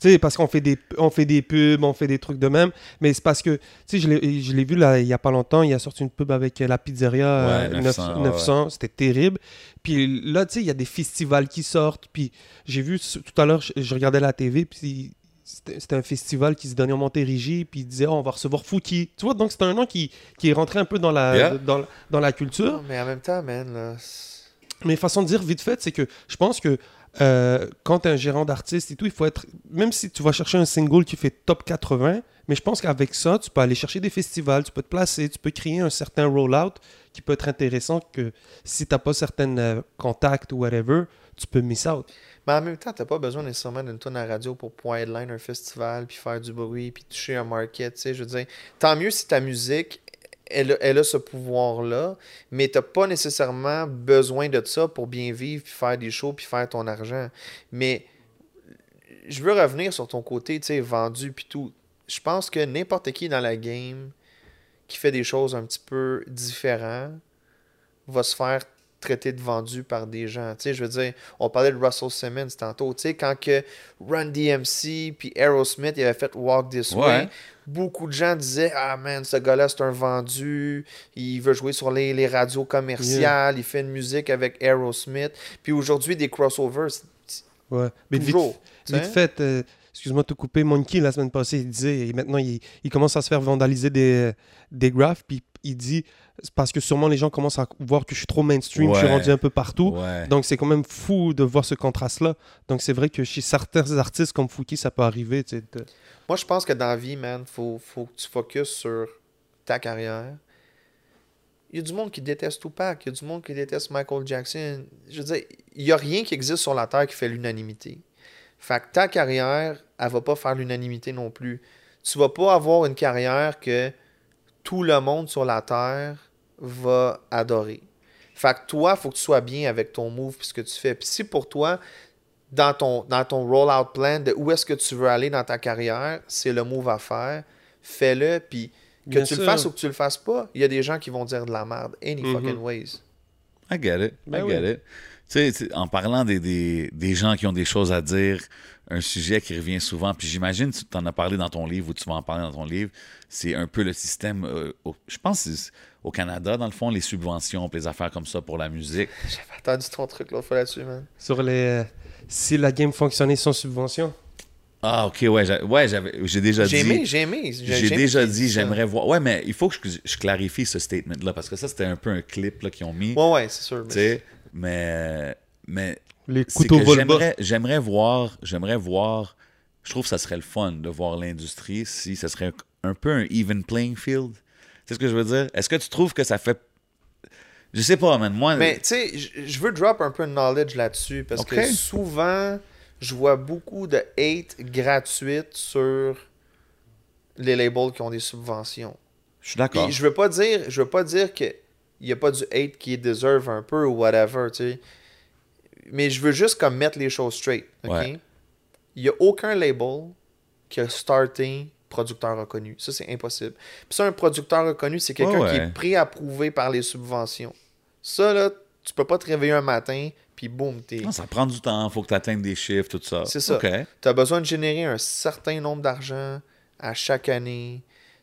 Tu Tu sais, parce qu'on fait des, on fait des pubs, on fait des trucs de même. Mais c'est parce que, tu sais, je l'ai- je l'ai vu là, il y a pas longtemps, il a sorti une pub avec euh, la pizzeria euh, Ouais, 900, 900, ouais, 900, c'était terrible. Puis là, tu sais, il y a des festivals qui sortent. Puis j'ai vu tout à l'heure, je, je regardais la TV, puis c'était un festival qui se donnait en Montérégie, puis il disait, oh, on va recevoir Fouki. Tu vois, donc c'est un nom qui, qui est rentré un peu dans la, Yeah. dans, la- dans la culture. Non, mais en même temps, man, là, Mais façon de dire vite fait, c'est que je pense que euh, quand tu es un gérant d'artiste et tout, il faut être. Même si tu vas chercher un single qui fait top 80, mais je pense qu'avec ça, tu peux aller chercher des festivals, tu peux te placer, tu peux créer un certain rollout qui peut être intéressant que si tu n'as pas certains euh, contacts ou whatever, tu peux miss out. Mais en même temps, t'as pas besoin nécessairement d'une tonne à radio pour pouvoir headline un festival, puis faire du bruit, puis toucher un market, tu sais, je. Tant mieux si ta musique, elle, a- ce pouvoir-là, mais t'as pas nécessairement besoin de ça pour bien vivre, puis faire des shows, puis faire ton argent. Mais je veux revenir sur ton côté, tu sais, vendu, puis tout. Je pense que n'importe qui dans la game qui fait des choses un petit peu différentes va se faire traiter de vendu par des gens. Tu sais, je veux dire, on parlait de Russell Simmons tantôt. Tu sais, quand que Run DMC puis Aerosmith il avait fait Walk This Ouais. Way, beaucoup de gens disaient Ah man, ce gars-là, c'est un vendu. Il veut jouer sur les, les radios commerciales. Il fait une musique avec Aerosmith. Puis aujourd'hui, des crossovers, Ouais. Mais vite, toujours. tu vite sais. fait, euh, excuse-moi de te couper, Monkey, la semaine passée, il disait, et maintenant, il, il commence à se faire vandaliser des, des graphes, puis il dit, parce que sûrement les gens commencent à voir que je suis trop mainstream, je suis rendu un peu partout. Ouais. Donc, c'est quand même fou de voir ce contraste-là. Donc, c'est vrai que chez certains artistes comme Fouki, ça peut arriver. tu sais, de- Moi, je pense que dans la vie, man, faut, faut que tu focuses sur ta carrière. Il y a du monde qui déteste Tupac, il y a du monde qui déteste Michael Jackson. Je veux dire, il n'y a rien qui existe sur la Terre qui fait l'unanimité. Fait que ta carrière, elle va pas faire l'unanimité non plus. Tu vas pas avoir une carrière que tout le monde sur la Terre va adorer. Fait que toi, faut que tu sois bien avec ton move puis ce que tu fais. Puis si pour toi, dans ton, dans ton rollout plan de où est-ce que tu veux aller dans ta carrière, c'est le move à faire, fais-le, puis que Bien tu le fasses ou que tu le fasses pas, il y a des gens qui vont dire de la merde. Any Mhm. fucking ways. I get it. Ben I get oui. it. Tu sais, tu sais, en parlant des, des, des gens qui ont des choses à dire, un sujet qui revient souvent, puis j'imagine que tu en as parlé dans ton livre ou tu vas en parler dans ton livre, c'est un peu le système, euh, au- je pense au Canada, dans le fond, les subventions, puis les affaires comme ça pour la musique. J'avais attendu ton truc l'autre fois là-dessus, man. Sur les. euh, si la game fonctionnait sans subvention. Ah, ok, ouais, j'a- ouais j'avais, j'ai déjà J'ai dit. aimé, j'ai aimé. J'ai aimé déjà qu'il dit, j'aimerais voir. Ouais, mais il faut que je, je clarifie ce statement-là, parce que ça, c'était un peu un clip là, qu'ils ont mis. Ouais, ouais, c'est sûr. Tu sais, mais, mais Les couteaux volent bas. j'aimerais, voir, j'aimerais voir, je trouve que ça serait le fun de voir l'industrie si ça serait un, un peu un even playing field. C'est ce que je veux dire? Est-ce que tu trouves que ça fait. Je sais pas, man. Moi, Mais tu sais, je- veux drop un peu de knowledge là-dessus parce que souvent, je vois beaucoup de hate gratuite sur les labels qui ont des subventions. je suis d'accord. Je veux pas dire, je veux pas dire que il y a pas du hate qui deserve un peu ou whatever, tu sais. Mais je veux juste comme mettre les choses straight, ok? Ouais. Il y a aucun label qui a starté producteur reconnu. Ça c'est impossible. Puis ça un producteur reconnu, c'est quelqu'un Ouais, qui est préapprouvé par les subventions. Ça là, tu peux pas te réveiller un matin puis boum, t'es Non, ça prend du temps, faut que tu atteignes des chiffres, tout ça. C'est ça. OK. tu as besoin de générer un certain nombre d'argent à chaque année.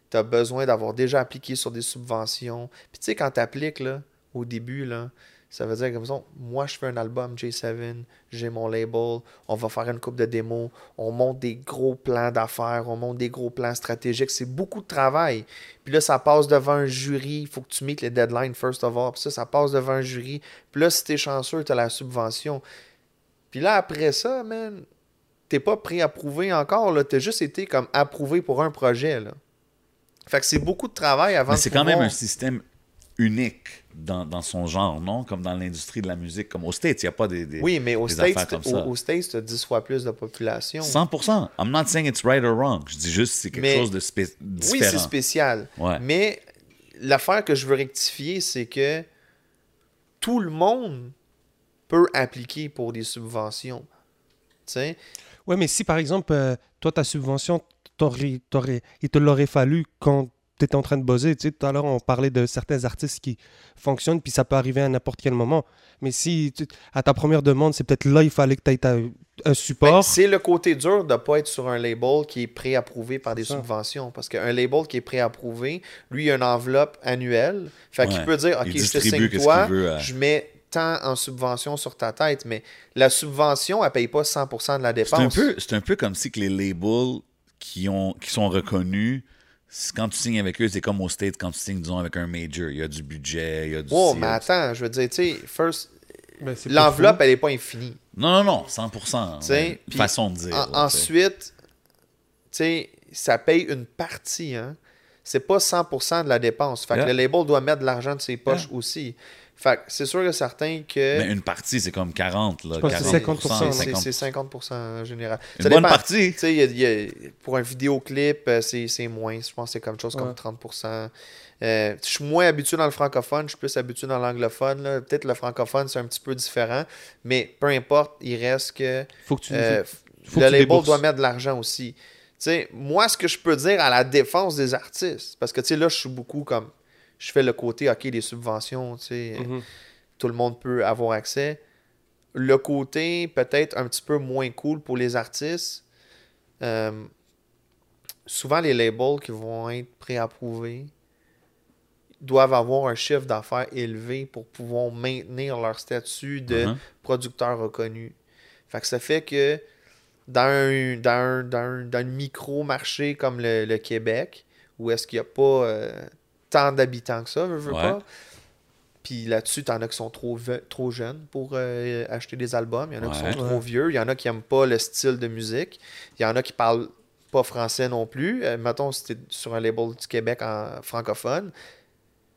Tu as besoin d'avoir déjà appliqué sur des subventions. Puis tu sais, quand tu appliques là, au début, là, ça veut dire comme ça, moi je fais un album J7, j'ai mon label, on va faire une coupe de démos, on monte des gros plans d'affaires, on monte des gros plans stratégiques. C'est beaucoup de travail. Puis là, ça passe devant un jury. Il faut que tu meets les deadlines first of all. Puis ça, ça passe devant un jury. Puis là, si t'es chanceux, t'as la subvention. Puis là, après ça, man, t'es pas pré-approuvé encore, là. T'as juste été comme approuvé pour un projet, là. Fait que c'est beaucoup de travail avant c'est quand même un système unique dans, dans son genre, non? Comme dans l'industrie de la musique. Comme aux States, il n'y a pas des, des- Oui, mais aux des States, comme au- ça. aux States, t'as 10 fois plus de population. 100%. I'm not saying it's right or wrong. Je dis juste que c'est quelque Mais- chose de spé- Oui, différent. c'est spécial. Ouais. Mais l'affaire que je veux rectifier, c'est que tout le monde peut appliquer pour des subventions. Tu sais? Ouais, mais si par exemple, euh, toi, ta subvention, t'aurais- t'aurais- il te l'aurait fallu quand tu étais en train de buzzer. Tu sais, tout à l'heure, on parlait de certains artistes qui fonctionnent, puis ça peut arriver à n'importe quel moment. Mais si tu- à ta première demande, c'est peut-être là, il fallait que tu aies un Ben, support. c'est le côté dur de ne pas être sur un label qui est préapprouvé par des Ça. subventions. Parce qu'un label qui est préapprouvé, lui, il a une enveloppe annuelle. Fait qu'il peut dire, OK, je te distribue signe toi, veut je mets tant en subvention sur ta tête. Mais la subvention, elle ne paye pas 100% de la C'est un, dépense. peu, c'est un peu comme si que les labels qui, ont, qui sont reconnus, quand tu signes avec eux, c'est comme au States quand tu signes, disons, avec un major. Il y a du budget, il y a du... Oh, y mais attends, je veux dire, tu sais, first, l'enveloppe, elle n'est pas infinie. Non, non, non, 100%. Tu sais, ouais, façon de dire. En- là, ensuite, tu sais, ça paye une partie, hein. C'est pas 100% de la dépense. Fait Yeah. que le label doit mettre de l'argent de ses poches aussi. Fait que c'est sûr et certain que... Mais une partie, c'est comme 40, là, que c'est 40%, 50%, c'est 50%. c'est 50% en général. Une Ça bonne dépend. partie. Tu sais, il y a- il y a- pour un vidéoclip, euh, c'est c'est moins. Je pense que c'est comme chose comme Ouais. 30%. Euh, je suis moins habitué dans le francophone, je suis plus habitué dans l'anglophone. là. Peut-être le francophone, c'est un petit peu différent. Mais peu importe, il reste que Faut que tu. euh, faut le que tu label débourses. doit mettre de l'argent aussi. Tu sais, moi, ce que je peux dire à la défense des artistes, parce que tu sais, là, je suis beaucoup comme. Je fais le côté, OK, les subventions, tu sais, Mhm. tout le monde peut avoir accès. Le côté peut-être un petit peu moins cool pour les artistes, euh, souvent les labels qui vont être préapprouvés doivent avoir un chiffre d'affaires élevé pour pouvoir maintenir leur statut de Mhm. producteur reconnu. Fait que ça fait que dans un, dans un- dans un- dans un micro-marché comme le, le Québec, où est-ce qu'il n'y a pas euh, tant d'habitants que ça, veux, veux Ouais. pas, puis là-dessus, t'en as qui sont trop, trop jeunes pour euh, acheter des albums. Il y en a qui sont trop vieux. Il y en a qui n'aiment pas le style de musique. Il y en a qui parlent pas français non plus. Euh, mettons, si t'es sur un label du Québec en francophone.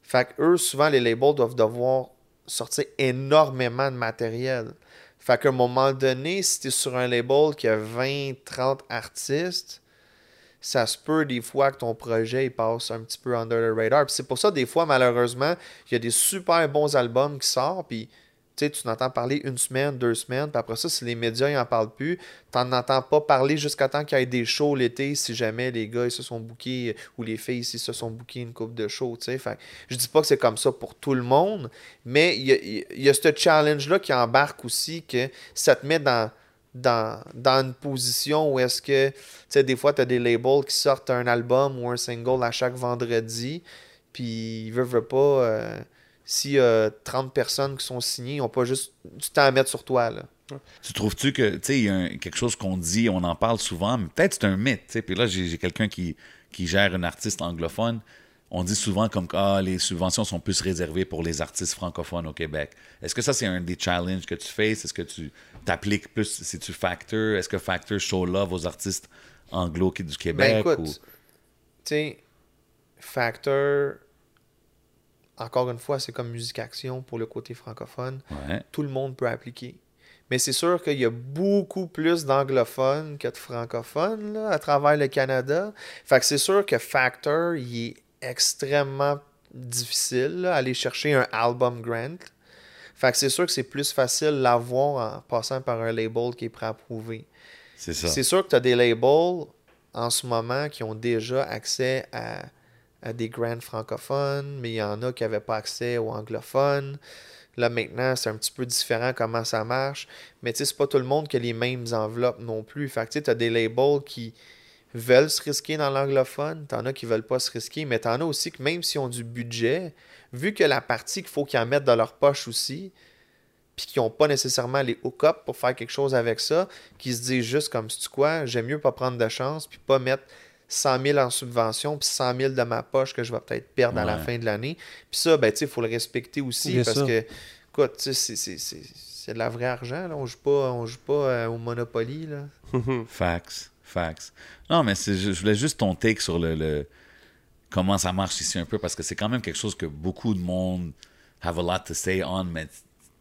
Fait que eux, souvent, les labels doivent devoir sortir énormément de matériel. Fait qu'à un moment donné, si tu es sur un label qui a 20, 30 artistes, ça se peut des fois que ton projet passe un petit peu under the radar. C'est pour ça, des fois, malheureusement, il y a des super bons albums qui sortent, puis tu n'entends parler une semaine, deux semaines, puis après ça, si les médias n'en parlent plus, tu n'en entends pas parler jusqu'à temps qu'il y ait des shows l'été, si jamais les gars ils se sont bookés, ou les filles s'ils se sont bookés une coupe de shows, tu sais. Je dis pas que c'est comme ça pour tout le monde, mais il y a, il y a ce challenge-là qui embarque aussi, que ça te met dans, dans, dans une position où est-ce que, tu sais, des fois, tu as des labels qui sortent un album ou un single à chaque vendredi, puis ils veulent, pas... euh, si euh, 30 personnes qui sont signées, n'ont pas juste du temps à mettre sur toi. Là. Tu trouves-tu que, tu sais, il y a quelque chose qu'on dit, on en parle souvent, mais peut-être c'est un mythe, tu sais. Puis là, j'ai quelqu'un qui, qui gère un artiste anglophone. On dit souvent comme ah, les subventions sont plus réservées pour les artistes francophones au Québec. Est-ce que ça, c'est un des challenges que tu fais? Est-ce que tu t'appliques plus? C'est-tu Factor? Est-ce que Factor show love aux artistes anglo qui du Ben Québec? écoute, ou- tu sais, Factor, encore une fois, c'est comme musique action pour le côté francophone. Ouais. Tout le monde peut appliquer. Mais c'est sûr qu'il y a beaucoup plus d'anglophones que de francophones là, à travers le Canada. Fait que c'est sûr que Factor, il est extrêmement difficile là, aller chercher un album grant. Fait que c'est sûr que c'est plus facile l'avoir en passant par un label qui est préapprouvé. C'est ça. C'est sûr que tu as des labels en ce moment qui ont déjà accès à, à des grants francophones, mais il y en a qui n'avaient pas accès aux anglophones. Là, maintenant, c'est un petit peu différent comment ça marche. Mais tu sais, c'est pas tout le monde qui a les mêmes enveloppes non plus. Fait que tu as des labels qui veulent se risquer dans l'anglophone, t'en as qui veulent pas se risquer, mais t'en as aussi que même s'ils ont du budget, vu que la partie qu'il faut qu'ils en mettent dans leur poche aussi, puis qui n'ont pas nécessairement les hook-up pour faire quelque chose avec ça, qui se disent juste comme, tu quoi, j'aime mieux pas prendre de chance, puis pas mettre 100 000 en subvention, puis 100 000 de ma poche que je vais peut-être perdre à la fin de l'année. Puis ça, ben, il faut le respecter aussi, Bien parce que, écoute, tu sais, c'est- de la vraie argent, là. On joue pas, on joue pas euh, au Monopoly, là. Fax, fax. Non, mais je je voulais juste ton take sur le, le- comment ça marche ici un peu, parce que c'est quand même quelque chose que beaucoup de monde have a lot to say on, mais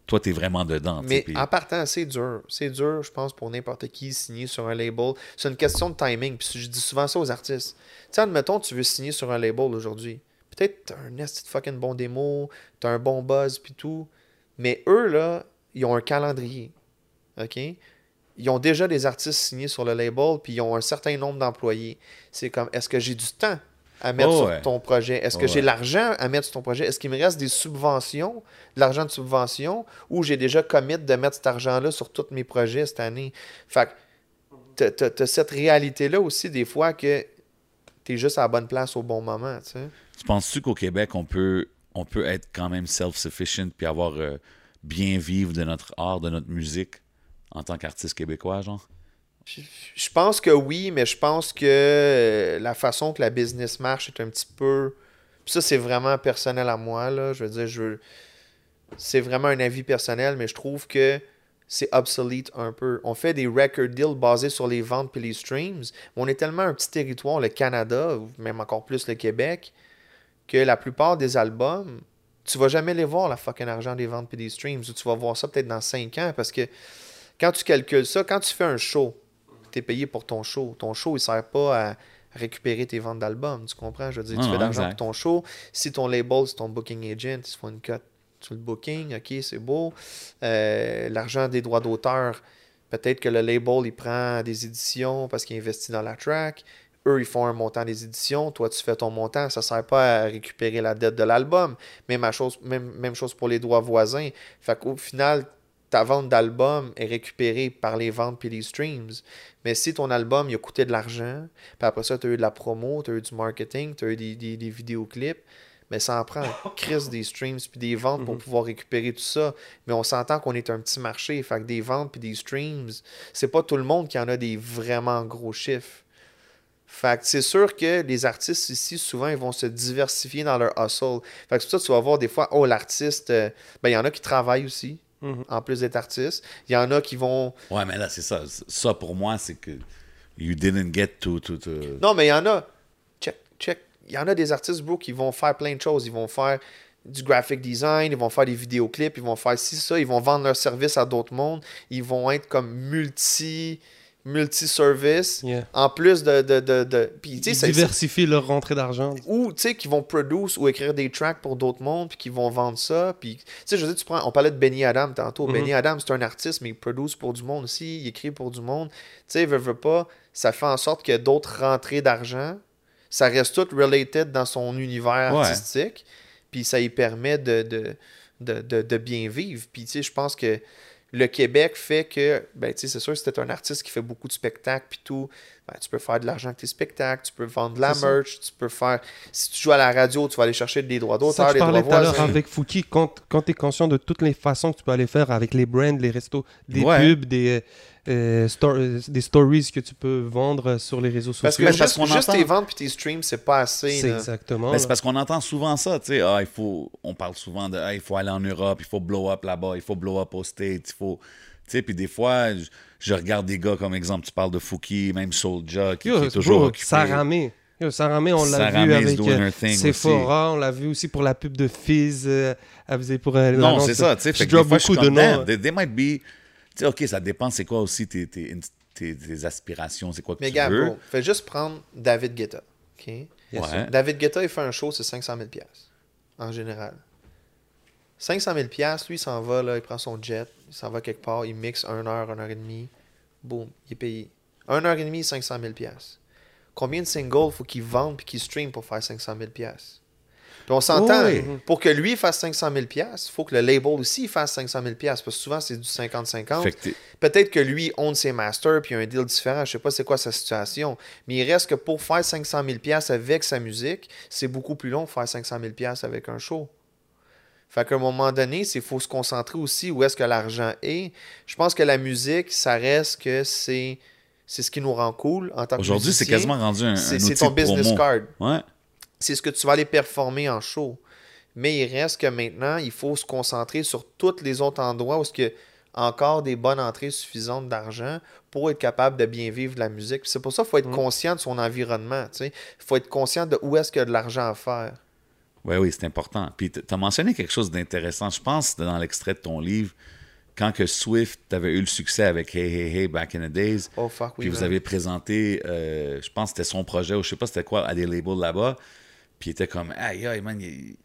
toi, t'es vraiment dedans. tu Mais puis- en partant, c'est dur. C'est dur, je pense, pour n'importe qui signer sur un label. C'est une question de timing. Puis je dis souvent ça aux artistes. Tu sais, admettons, tu veux signer sur un label aujourd'hui. Peut-être t'as un esti de fucking bon démo, t'as un bon buzz, puis tout. Mais eux, là, ils ont un calendrier. OK? Ils ont déjà des artistes signés sur le label, puis ils ont un certain nombre d'employés. C'est comme, est-ce que j'ai du temps à mettre Oh, sur ouais. ton projet? Est-ce que Oh, j'ai ouais. l'argent à mettre sur ton projet? Est-ce qu'il me reste des subventions, de l'argent de subvention, ou j'ai déjà commit de mettre cet argent-là sur tous mes projets cette année? Fait que t'as- t'as t'as cette réalité-là aussi, des fois, que t'es juste à la bonne place au bon moment, tu sais. Tu penses-tu qu'au Québec, on peut, on peut être quand même self-sufficient puis avoir euh, bien vivre de notre art, de notre musique? En tant qu'artiste québécois, genre? Je pense que oui, mais je pense que euh, la façon que la business marche est un petit peu. Ça, c'est vraiment personnel à moi, là. Je veux dire, je. C'est vraiment un avis personnel, mais je trouve que c'est obsolete un peu. On fait des record deals basés sur les ventes puis les streams. on est tellement un petit territoire, le Canada, ou même encore plus le Québec, que la plupart des albums, tu vas jamais les voir, la fucking argent des ventes puis des streams, ou tu vas voir ça peut-être dans 5 ans, parce que quand tu calcules ça, quand tu fais un show, tu es payé pour ton show. Ton show, il sert pas à récupérer tes ventes d'albums, tu comprends? Je veux dire, tu fais de l'argent pour ton show. Si ton label, c'est ton booking agent, ils se font une cut sur le booking, ok, c'est beau. Euh, L'argent des droits d'auteur, peut-être que le label, il prend des éditions parce qu'il investit dans la track. Eux, ils font un montant des éditions. Toi, tu fais ton montant. Ça ne sert pas à récupérer la dette de l'album. Même, chose, même, même chose pour les droits voisins. Fait qu'au final, ta vente d'album est récupérée par les ventes puis les streams. Mais si ton album, il a coûté de l'argent, puis après ça, tu as eu de la promo, tu as eu du marketing, tu as eu des, des, des vidéoclips, mais ça en prend un crise des streams puis des ventes pour pouvoir récupérer tout ça. Mais on s'entend qu'on est un petit marché. Fait que des ventes puis des streams, c'est pas tout le monde qui en a des vraiment gros chiffres. Fait que c'est sûr que les artistes ici, souvent, ils vont se diversifier dans leur hustle. Fait que c'est pour ça que tu vas voir des fois, oh, l'artiste, euh, ben, il y en a qui travaillent aussi, Mhm. en plus d'être artiste. Il y en a qui vont. Ouais, mais là, c'est ça. Ça, pour moi, c'est que you didn't get to... to, to... Non, mais il y en a. Check, check. Il y en a des artistes, bro, qui vont faire plein de choses. Ils vont faire du graphic design, ils vont faire des vidéoclips, ils vont faire ci, ça, ils vont vendre leurs services à d'autres mondes. Ils vont être comme multi multi-service. Yeah. En plus de. de, de, de- Ils diversifient leur rentrée d'argent. ou tu sais qui vont produce ou écrire des tracks pour d'autres mondes puis qui vont vendre ça puis tu sais je veux dire tu prends on parlait de Benny Adam tantôt Mhm. Benny Adam c'est un artiste mais il produce pour du monde aussi il écrit pour du monde tu sais veut, veut pas ça fait en sorte qu'il y a d'autres rentrées d'argent ça reste tout related dans son univers Ouais. artistique puis ça lui permet de, de, de- de bien vivre puis tu sais je pense que le Québec fait que, ben, tu sais, c'est sûr, si t'es un artiste qui fait beaucoup de spectacles puis tout, ben, tu peux faire de l'argent avec tes spectacles, tu peux vendre de la ça. merch, tu peux faire. Si tu joues à la radio, tu vas aller chercher des droits d'auteur, je des droits parlais tout à l'heure voisins. avec Fouki, quand, quand tu es conscient de toutes les façons que tu peux aller faire avec les brands, les restos, des Ouais. pubs, des, euh, stor- euh, des stories que tu peux vendre sur les réseaux sociaux. Parce que Mais juste, parce qu'on juste entend- tes ventes puis tes streams, c'est pas assez. c'est là. exactement. Ben, c'est parce qu'on entend souvent ça, tu sais, ah, il faut, on parle souvent de, ah, il faut aller en Europe, il faut blow up là-bas, il faut blow up aux States, il faut, tu sais, puis des fois, je, je regarde des gars comme exemple, tu parles de Fouki, même Soulja, qui, qui est toujours bro, occupé. Saramé. Yo, Saramé, on l'a Saramé vu avec euh, Sephora, on l'a vu aussi pour la pub de Fizz. euh, elle faisait pour euh, Non, c'est ça, tu sais, Je drop des fois, je suis beaucoup de noms. damn, they, they might be, tu sais, ok, ça dépend, c'est quoi aussi tes, tes, tes, tes aspirations, c'est quoi que Mais tu gars, veux. bro, fais juste prendre David Guetta. ok? Ouais. David Guetta, il fait un show, c'est 500 000 en général. 500 000 lui, il s'en va, là, il prend son jet, il s'en va quelque part, il mixe 1 heure, 1 heure et demie, boum, il est payé. 1 heure et demie, 500 000 Combien de singles faut qu'il vende puis qu'il stream pour faire 500 000 Puis on s'entend, Oui. pour que lui fasse 500 000 il faut que le label aussi fasse 500 000 parce que souvent c'est du 50-50. Fait que t'es- Peut-être que lui own ses masters puis un deal différent. Je sais pas c'est quoi sa situation. Mais il reste que pour faire 500 000 avec sa musique, c'est beaucoup plus long de faire 500 000 avec un show. Fait qu'à un moment donné, il faut se concentrer aussi où est-ce que l'argent est. Je pense que la musique, ça reste que c'est c'est ce qui nous rend cool en tant que Aujourd'hui, c'est quasiment rendu un, un C'est ton business promo. card Ouais. C'est ce que tu vas aller performer en show. Mais il reste que maintenant, il faut se concentrer sur tous les autres endroits où il y a encore des bonnes entrées suffisantes d'argent pour être capable de bien vivre de la musique. C'est pour ça qu'il faut être Mm. conscient de son environnement. Il faut être conscient de où est-ce qu'il y a de l'argent à faire. Oui, oui, c'est important. Puis tu as mentionné quelque chose d'intéressant. Je pense dans l'extrait de ton livre, quand que Swift avait eu le succès avec Hey Hey Hey Back in the Days, Oh fuck, oui. puis vous avez présenté, euh, je pense que c'était son projet, ou je sais pas c'était quoi, à des labels là-bas, puis il était comme, hey, hey man, il-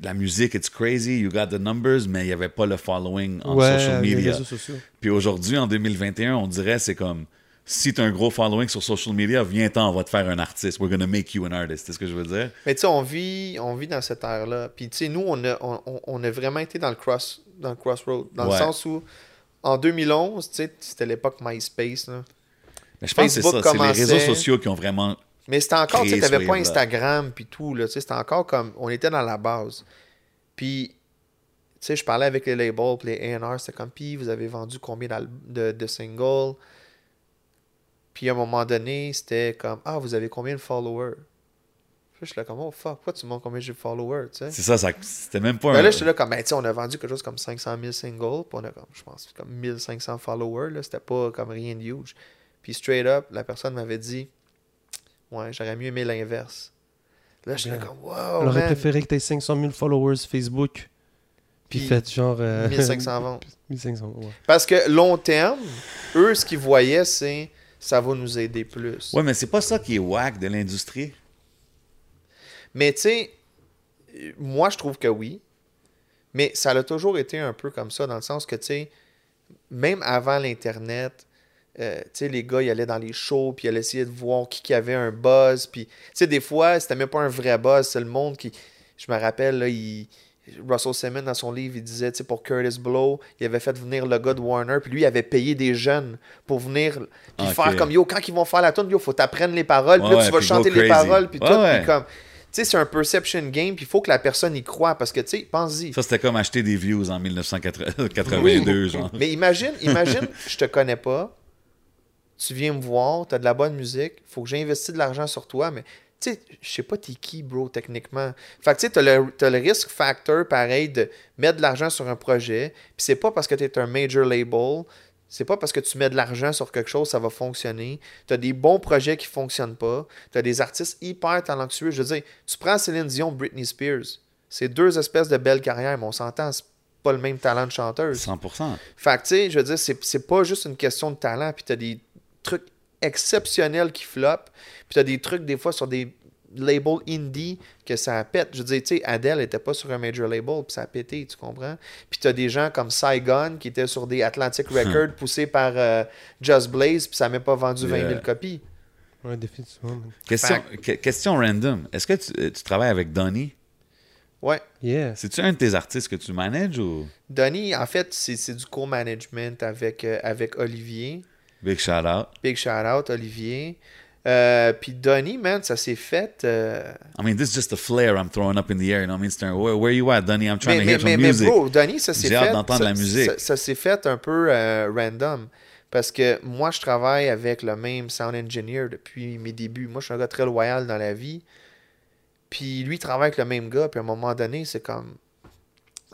la musique, it's crazy, you got the numbers, mais il n'y avait pas le following en ouais, social les media. réseaux sociaux. Puis aujourd'hui, en 2021, on dirait c'est comme si tu as un gros following sur social media, viens-t'en, on va te faire un artiste. We're gonna make you an artist. C'est ce que je veux dire? Mais tu sais, on vit, on vit dans cette ère-là. Puis tu sais, nous, on a, on, on- on a vraiment été dans le, cross, dans le crossroad. Dans Ouais. le sens où, en 2011, tu sais, c'était l'époque MySpace. Là. Mais je pense que c'est ça. C'est les réseaux sociaux qui ont vraiment. Mais c'était encore, tu sais, Créer t'avais ce pas. Instagram puis tout, là, tu sais, c'était encore comme, on était dans la base. Puis, tu sais, je parlais avec les labels, puis les A&R, c'était comme, puis vous avez vendu combien de, de singles? Puis à un moment donné, c'était comme, ah, vous avez combien de followers? Puis je suis là comme, oh fuck, pourquoi tu demandes combien j'ai de followers, tu sais? C'est ça, ça c'était même pas Ben un. là, j'étais là comme, ben, tu sais, on a vendu quelque chose comme 500 000 singles, puis on a comme, je pense, comme 1500 followers, là, c'était pas comme rien de huge. Puis straight up, la personne m'avait dit, ouais, j'aurais mieux aimé l'inverse. Là, j'étais comme, On wow, aurait man, préféré que tu aies 500 000 followers Facebook. Puis Puis faites genre. euh, 1500 ventes. 1500, ouais. Parce que long terme, eux, ce qu'ils voyaient, c'est, ça va nous aider plus. Ouais, mais c'est pas ça qui est whack de l'industrie. Mais tu sais, moi, je trouve que oui. Mais ça a toujours été un peu comme ça, dans le sens que, tu sais, même avant l'Internet, euh, les gars, ils allaient dans les shows, puis ils allaient essayer de voir qui, qui avait un buzz. Puis, tu sais, des fois, c'était même pas un vrai buzz, c'est le monde qui. Je me rappelle, là, il. Russell Simmons, dans son livre, il disait, tu sais, pour Curtis Blow, il avait fait venir le gars de Warner, puis lui, il avait payé des jeunes pour venir, puis faire comme, yo, quand ils vont faire la tune, yo, faut t'apprendre les paroles, puis Ouais, là, tu vas chanter les paroles, puis Ouais, tout, ouais. comme, tu sais, c'est un perception game, puis il faut que la personne y croit, parce que, tu sais, pense-y. Ça, c'était comme acheter des views en 1982, genre. Mais imagine, imagine, je te connais pas, tu viens me voir, tu as de la bonne musique, faut que j'investisse de l'argent sur toi, mais tu sais, je sais pas t'es qui, bro, techniquement. Fait que tu sais, t'as le, t'as le risk factor, pareil, de mettre de l'argent sur un projet, puis c'est pas parce que tu es un major label, c'est pas parce que tu mets de l'argent sur quelque chose, ça va fonctionner. Tu as des bons projets qui fonctionnent pas. Tu as des artistes hyper talentueux. Je veux dire, tu prends Céline Dion, Britney Spears. C'est deux espèces de belles carrières, mais on s'entend, c'est pas le même talent de chanteuse. 100%. Fait que, tu sais, je veux dire, c'est, c'est pas juste une question de talent, puis t'as des trucs exceptionnels qui flopent, puis t'as des trucs, des fois, sur des labels indie que ça pète. Je veux dire, tu sais, Adele était pas sur un major label, puis ça a pété, tu comprends? Puis t'as des gens comme Saigon qui étaient sur des Atlantic Records poussés par euh, Just Blaze, puis ça n'a même pas vendu 20 000 Yeah. copies. Ouais, définitivement. Question, que- question random. Est-ce que tu, euh, tu travailles avec Donnie? Ouais. Yeah. C'est-tu un de tes artistes que tu manages ou? Donnie, en fait, c'est, c'est du co-management avec, euh, avec Olivier. Big shout out? Big shout out, Olivier. Euh, puis Donnie, man, ça s'est fait. euh, I mean, this is just a flare I'm throwing up in the air. You know, I mean, un, where, where you at, Donnie? I'm trying mais, to mais, hear some mais, mais music. bro, Donnie, ça s'est J'ai fait. hâte d'entendre la musique. Ça, ça s'est fait un peu euh, random. Parce que moi, je travaille avec le même sound engineer depuis mes débuts. Moi, je suis un gars très loyal dans la vie. Puis lui, il travaille avec le même gars. Puis à un moment donné, c'est comme.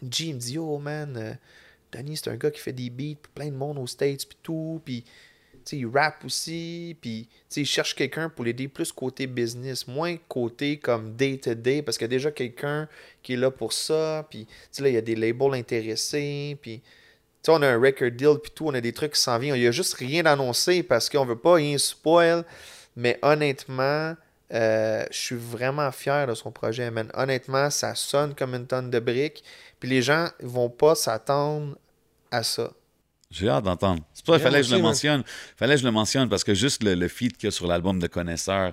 G il me dit, oh man, Donnie, c'est un gars qui fait des beats, plein de monde aux States, puis tout. Puis, il rappe aussi. Puis, il cherche quelqu'un pour l'aider plus côté business, moins côté comme day-to-day, parce qu'il y a déjà quelqu'un qui est là pour ça. Puis, là, il y a des labels intéressés. Puis, on a un record deal, puis tout, on a des trucs qui s'en viennent. Il n'y a juste rien d'annoncé parce qu'on veut pas rien spoil. Mais honnêtement, euh, je suis vraiment fier de son projet. Honnêtement, ça sonne comme une tonne de briques. Puis les gens vont pas s'attendre à ça. J'ai hâte d'entendre. C'est pour ça qu'il fallait que je le mentionne. fallait que je le mentionne parce que juste le, le feat qu'il y a sur l'album de Connaisseur,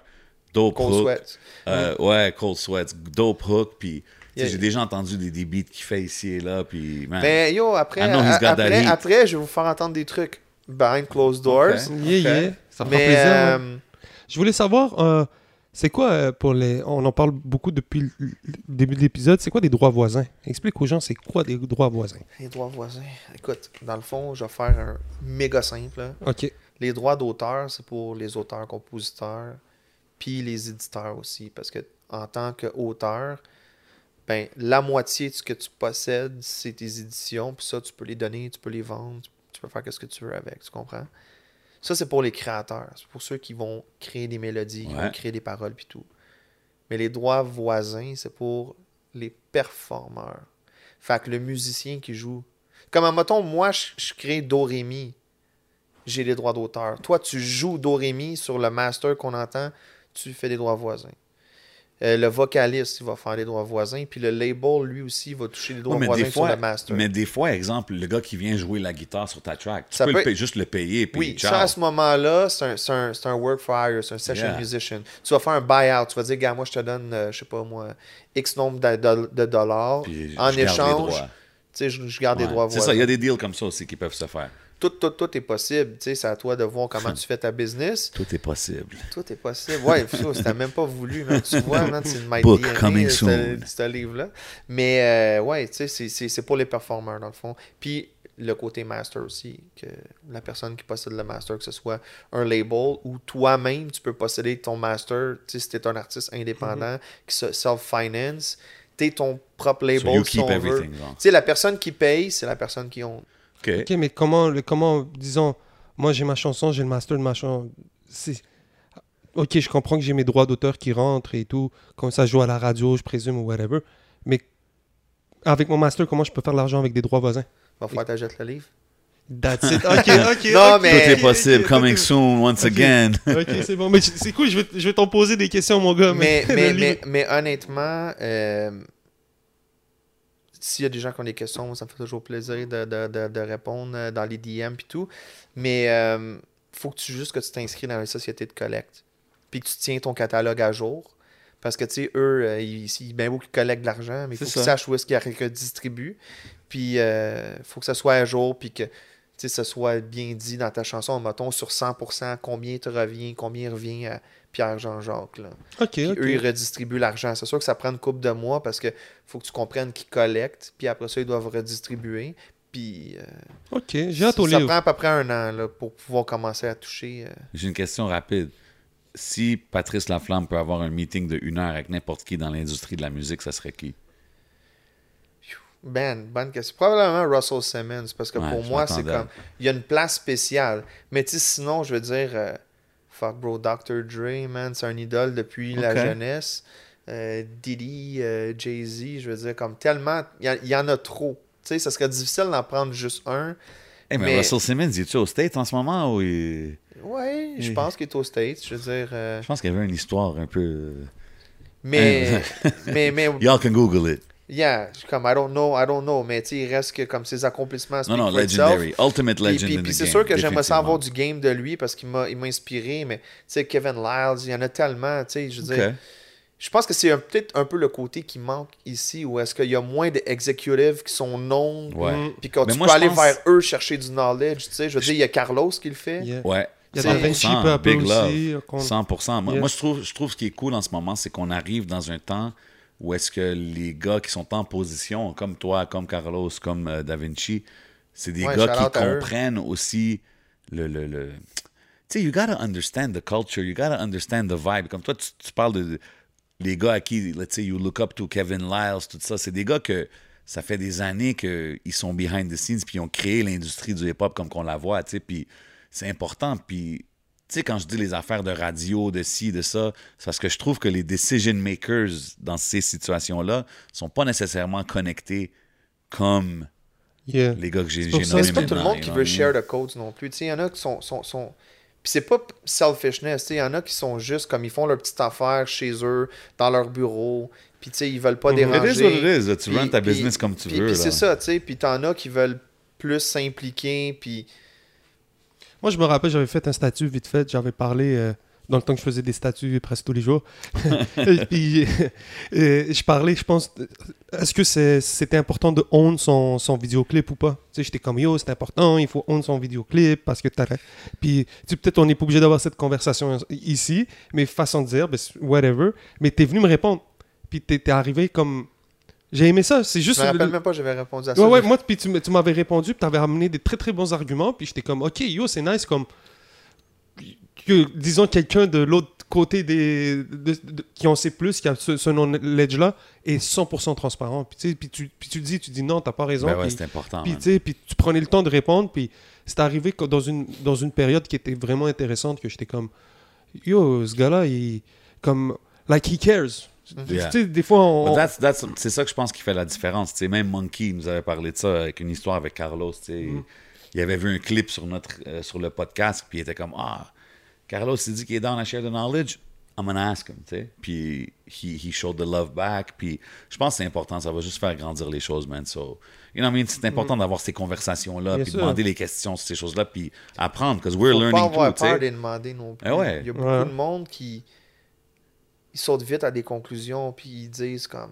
Dope Cold Hook. Sweat. euh, ouais, Cold Sweats, Dope Hook, puis tu sais, Yeah. j'ai déjà entendu des, des beats qu'il fait ici et là, puis man, Ben yo, après, après, après, je vais vous faire entendre des trucs behind closed doors. Yeah, yeah. Ça me fait plaisir. euh, Je voulais savoir, euh, c'est quoi euh, pour les. On en parle beaucoup depuis le début de l'épisode. C'est quoi des droits voisins? Explique aux gens, c'est quoi des droits voisins? Les droits voisins. Écoute, dans le fond, je vais faire un méga simple. là. Ok. Les droits d'auteur, c'est pour les auteurs, compositeurs, puis les éditeurs aussi. Parce que en tant qu'auteur, ben, la moitié de ce que tu possèdes, c'est tes éditions. Puis ça, tu peux les donner, tu peux les vendre, tu peux faire ce que tu veux avec. Tu comprends? Ça, c'est pour les créateurs. C'est pour ceux qui vont créer des mélodies, qui Ouais. vont créer des paroles, puis tout. Mais les droits voisins, c'est pour les performeurs. Fait que le musicien qui joue. Comme, mettons, moi, je, je crée Dorémy. J'ai les droits d'auteur. Toi, tu joues Dorémy sur le master qu'on entend, tu fais des droits voisins. Euh, le vocaliste, il va faire les droits voisins. Puis le label, lui aussi, va toucher les droits Ouais, voisins fois, sur le master. mais des fois, exemple, le gars qui vient jouer la guitare sur ta track, tu Ça peux, peut le juste le payer. Puis Oui, ciao. ça, à ce moment-là, c'est un, c'est un, c'est un work for hire, c'est un session Yeah. musician. Tu vas faire un buyout. Tu vas dire, gars, moi, je te donne, euh, je sais pas moi, X nombre de, de- de dollars. Puis en échange, tu sais, je, je garde Ouais. les droits C'est voisins. ça, il y a des deals comme ça aussi qui peuvent se faire. Tout, tout, tout est possible. Tu sais, c'est à toi de voir comment tu fais ta business. Tout est possible. Tout est possible. Ouais, ça, c'était même pas voulu. man. Tu vois, c'est une Book DNA, coming ce- soon. ce livre-là. Mais, euh, ouais, tu sais, c'est- pour les performeurs, dans le fond. Puis, le côté master aussi, que la personne qui possède le master, que ce soit un label ou toi-même, tu peux posséder ton master. Tu sais, si t'es un artiste indépendant qui se self-finance, t'es ton propre label, So you si keep on veut. Tu sais, la personne qui paye, c'est la personne qui own. OK. Ok, mais comment, le- comment disons, moi j'ai ma chanson, j'ai le master de ma chanson. C'est- Ok, je comprends que j'ai mes droits d'auteur qui rentrent et tout. Comme ça, je joue à la radio, je présume, ou whatever. Mais avec mon master, comment je peux faire de l'argent avec des droits voisins? Va falloir que t'achètes le livre. That's it. Ok, ok. Non, mais- Tout est possible. Coming soon, once again. Ok, c'est bon. Mais c'est cool, je vais, je vais t'en poser des questions, mon gars. mais, mais, mais honnêtement, euh, s'il y a des gens qui ont des questions, ça me fait toujours plaisir de, de, de, de répondre euh, dans les DM et tout. Mais euh, faut que tu juste que tu t'inscris dans les sociétés de collecte. Puis que tu tiens ton catalogue à jour. Parce que, tu sais, eux, euh, ils, ils, bien beau qu'ils collectent de l'argent, mais il faut qu'ils sachent où est-ce qu'ils redistribuent. Puis, il faut que ça soit à jour, puis que, sais, ça soit bien dit dans ta chanson. Mettons, sur 100%, combien te revient, combien revient à Pierre-Jean-Jacques. Ok, eux, ils redistribuent l'argent. C'est sûr que ça prend une couple de mois parce que faut que tu comprennes qu'ils collectent, puis après ça, ils doivent redistribuer. Puis euh, Ok, j'ai hâte au ça livre. prend à peu près un an là, pour pouvoir commencer à toucher. euh. J'ai une question rapide. Si Patrice Laflamme peut avoir un meeting de une heure avec n'importe qui dans l'industrie de la musique, ça serait qui? Ben, bonne question. Probablement Russell Simmons, parce que Ouais, pour moi, c'est comme. Il y a une place spéciale. Mais tu sinon, je veux dire, euh, fuck bro, Dr. Dre, man, c'est un idole depuis la jeunesse. Euh, Diddy, euh, Jay-Z, je veux dire, comme tellement. Il y, y en a trop. Tu sais, ça serait difficile d'en prendre juste un. Hey, mais, Mais- Russell Simmons, il est-tu au State en ce moment ou il... Ouais, je Oui. pense qu'il est aux States. Je veux dire. euh, Je pense qu'il y avait une histoire un peu... mais, mais, mais, Y'all can Google it. Yeah, je suis comme, I don't know, I don't know. Mais tu sais, il reste que comme ses accomplissements. Non, non, itself. legendary. Ultimate Puis, legend puis- puis c'est sûr que j'aimerais ça définitivement. avoir du game de lui parce qu'il m'a il m'a inspiré, mais tu sais, Kevin Lyles, il y en a tellement, tu sais, je veux dire, je pense que c'est un- peut-être un peu le côté qui manque ici, où est-ce qu'il y a moins d'executives qui sont non, Ouais. Mm. puis quand Mais tu moi, peux aller pense- vers eux chercher du knowledge, tu sais, je veux dire, il y a Carlos qui le fait. Yeah. Ouais. Il y a Da Vinci 100%, peu à peu Big love. aussi. euh, qu'on- 100%. Moi, Yeah. moi, je, trouve, je trouve ce qui est cool en ce moment, c'est qu'on arrive dans un temps où est-ce que les gars qui sont en position, comme toi, comme Carlos, comme euh, Da Vinci, c'est des Ouais, gars qui eux. comprennent aussi le... le, le- Tu sais, you gotta understand the culture, you gotta understand the vibe. Comme toi, tu, tu parles de les gars à qui, let's say, you look up to Kevin Lyles, tout ça, c'est des gars que ça fait des années qu'ils sont behind the scenes, puis ils ont créé l'industrie du hip-hop comme qu'on la voit, tu sais, puis c'est important, puis tu sais, quand je dis les affaires de radio, de ci, de ça, c'est parce que je trouve que les decision makers dans ces situations-là sont pas nécessairement connectés comme Yeah. les gars que j'ai nommés Mais c'est pas tout le monde qui veut share the codes non plus. Tu sais, il y en a qui sont. sont, sont... Puis c'est pas selfishness. tu sais, Il y en a qui sont juste comme ils font leur petite affaire chez eux, dans leur bureau. Puis tu sais, ils veulent pas déranger. It is what it is. Tu Puis- runs ta business comme tu puis- veux. Puis c'est ça, tu sais. Puis t'en as qui veulent plus s'impliquer. Puis Moi, je me rappelle, j'avais fait un statut vite fait. J'avais parlé euh, dans le temps que je faisais des statuts presque tous les jours. Et puis, euh, je parlais, je pense, euh, est-ce que c'est- c'était important de own son, son vidéoclip ou pas? Tu sais, j'étais comme yo, c'est important, il faut own son vidéoclip parce que t'as. Puis, tu sais, peut-être on n'est pas obligé d'avoir cette conversation ici, mais façon de dire, ben, whatever. Mais t'es venu me répondre. Puis, t'es t'es arrivé comme. J'ai aimé ça. C'est juste. je me rappelle le- même pas, j'avais répondu à ça. Ouais, ouais, moi, puis tu, m'avais répondu, puis tu avais amené des très très bons arguments, puis j'étais comme, ok, yo, c'est nice, comme, que, disons, quelqu'un de l'autre côté des, de- de- qui en sait plus, qui a ce, ce knowledge-là, est 100% transparent. Puis, tu puis tu, puis tu dis, tu dis non, t'as pas raison. Ben ouais, puis, c'est important. puis, puis tu prenais le temps de répondre, puis c'est arrivé que dans une, dans une période qui était vraiment intéressante, que j'étais comme, yo, ce gars-là, il, comme, like, he cares. Yeah. Tu sais, des fois, on... But that's- that's- c'est ça que je pense qui fait la différence. Tu sais, même Monkey nous avait parlé de ça avec une histoire avec Carlos. tu sais. Mm. Il avait vu un clip sur, notre, euh, sur le podcast, puis il était comme Ah, Carlos, il dit qu'il est dans la share de knowledge. I'm gonna ask him, tu sais. Puis he, he showed the love back. Puis je pense que c'est important, ça va juste faire grandir les choses, man. So, you know I mean? C'est important d'avoir ces conversations-là, Bien puis sûr. demander les questions sur ces choses-là, puis apprendre, because we're Faut pas learning avoir too, peur de sais. demander non plus. Eh ouais. Il y a beaucoup Ouais. de monde qui ils sautent vite à des conclusions puis ils disent comme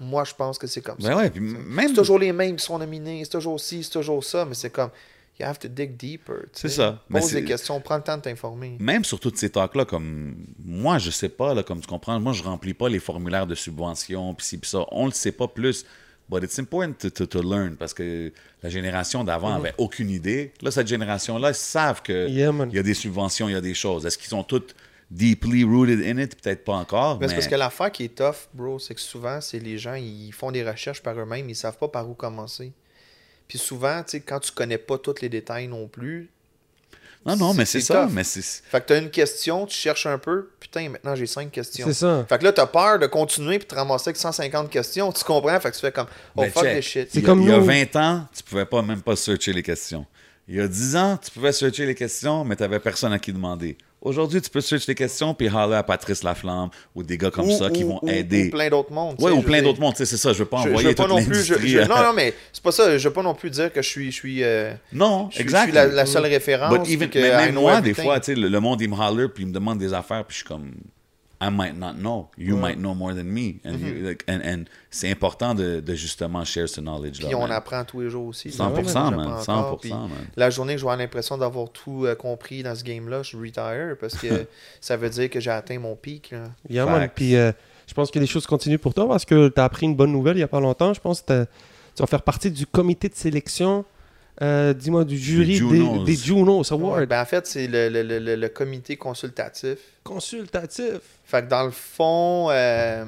moi je pense que c'est comme Ben ça. ouais, puis même. C'est toujours les mêmes qui sont nominés, c'est toujours ci, c'est toujours ça, mais c'est comme you have to dig deeper. C'est ça. Mais Pose des questions, prends le temps de t'informer. même sur toutes ces talks-là, comme moi, je sais pas, là, comme tu comprends, moi, je remplis pas les formulaires de subvention, puis ci, puis ça. On le sait pas plus. But it's important to, to, to learn parce que la génération d'avant avait aucune idée. Là, cette génération-là, ils savent que Yeah, y a des subventions, il y a des choses. Est-ce qu'ils sont toutes deeply rooted in it? Peut-être pas encore. Mais Mais, c'est parce que l'affaire qui est tough, bro, c'est que souvent, c'est les gens, ils font des recherches par eux-mêmes, ils savent pas par où commencer. Puis souvent, tu sais, quand tu connais pas tous les détails non plus, non, non, mais c'est ça. tough. Mais c'est fait que t'as une question, tu cherches un peu, putain, maintenant j'ai cinq questions. C'est ça. Fait que là, t'as peur de continuer puis te ramasser avec 150 questions, tu comprends? Fait que tu fais comme, oh Ben, fuck check. this shit. C'est il y a, comme il y a nous. 20 ans, tu pouvais pas même pas searcher les questions. Il y a 10 ans, tu pouvais searcher les questions, mais tu n'avais personne à qui demander. Aujourd'hui, tu peux searcher les questions puis holler à Patrice Laflamme ou des gars comme Ou- ça qui ou- vont ou- aider. Ou plein d'autres mondes. sais, ou plein d'autres mondes. Tu sais, C'est ça, je veux pas Je, je envoyer veux pas toute non plus. Je, l'industrie. je- euh, non, non, mais c'est pas ça. Je veux pas non plus dire que je suis, je suis, euh, Non, je suis- exact. je suis la, la seule référence. But even, puis que mais même moi, des fois, le, le monde, il me holler, puis il me demande des affaires, puis je suis comme, I might not know. You might know more than me. And, Mm-hmm. you- like, and, and c'est important de, de justement share ce knowledge-là. Puis on man. apprend tous les jours aussi. 100%, J'apprends man. encore, 100%, puis man. La journée que avoir l'impression d'avoir tout euh, compris dans ce game-là, je retire parce que ça veut dire que j'ai atteint mon pic. là. Yeah, man. Puis euh, je pense que les choses continuent pour toi parce que tu as appris une bonne nouvelle il n'y a pas longtemps. Je pense que tu vas faire partie du comité de sélection, euh, dis-moi, du jury des, Junos. des Junos Awards. Ouais, ben, en fait, c'est le, le- le- le- le comité consultatif. Consultatif. Fait que dans le fond, euh,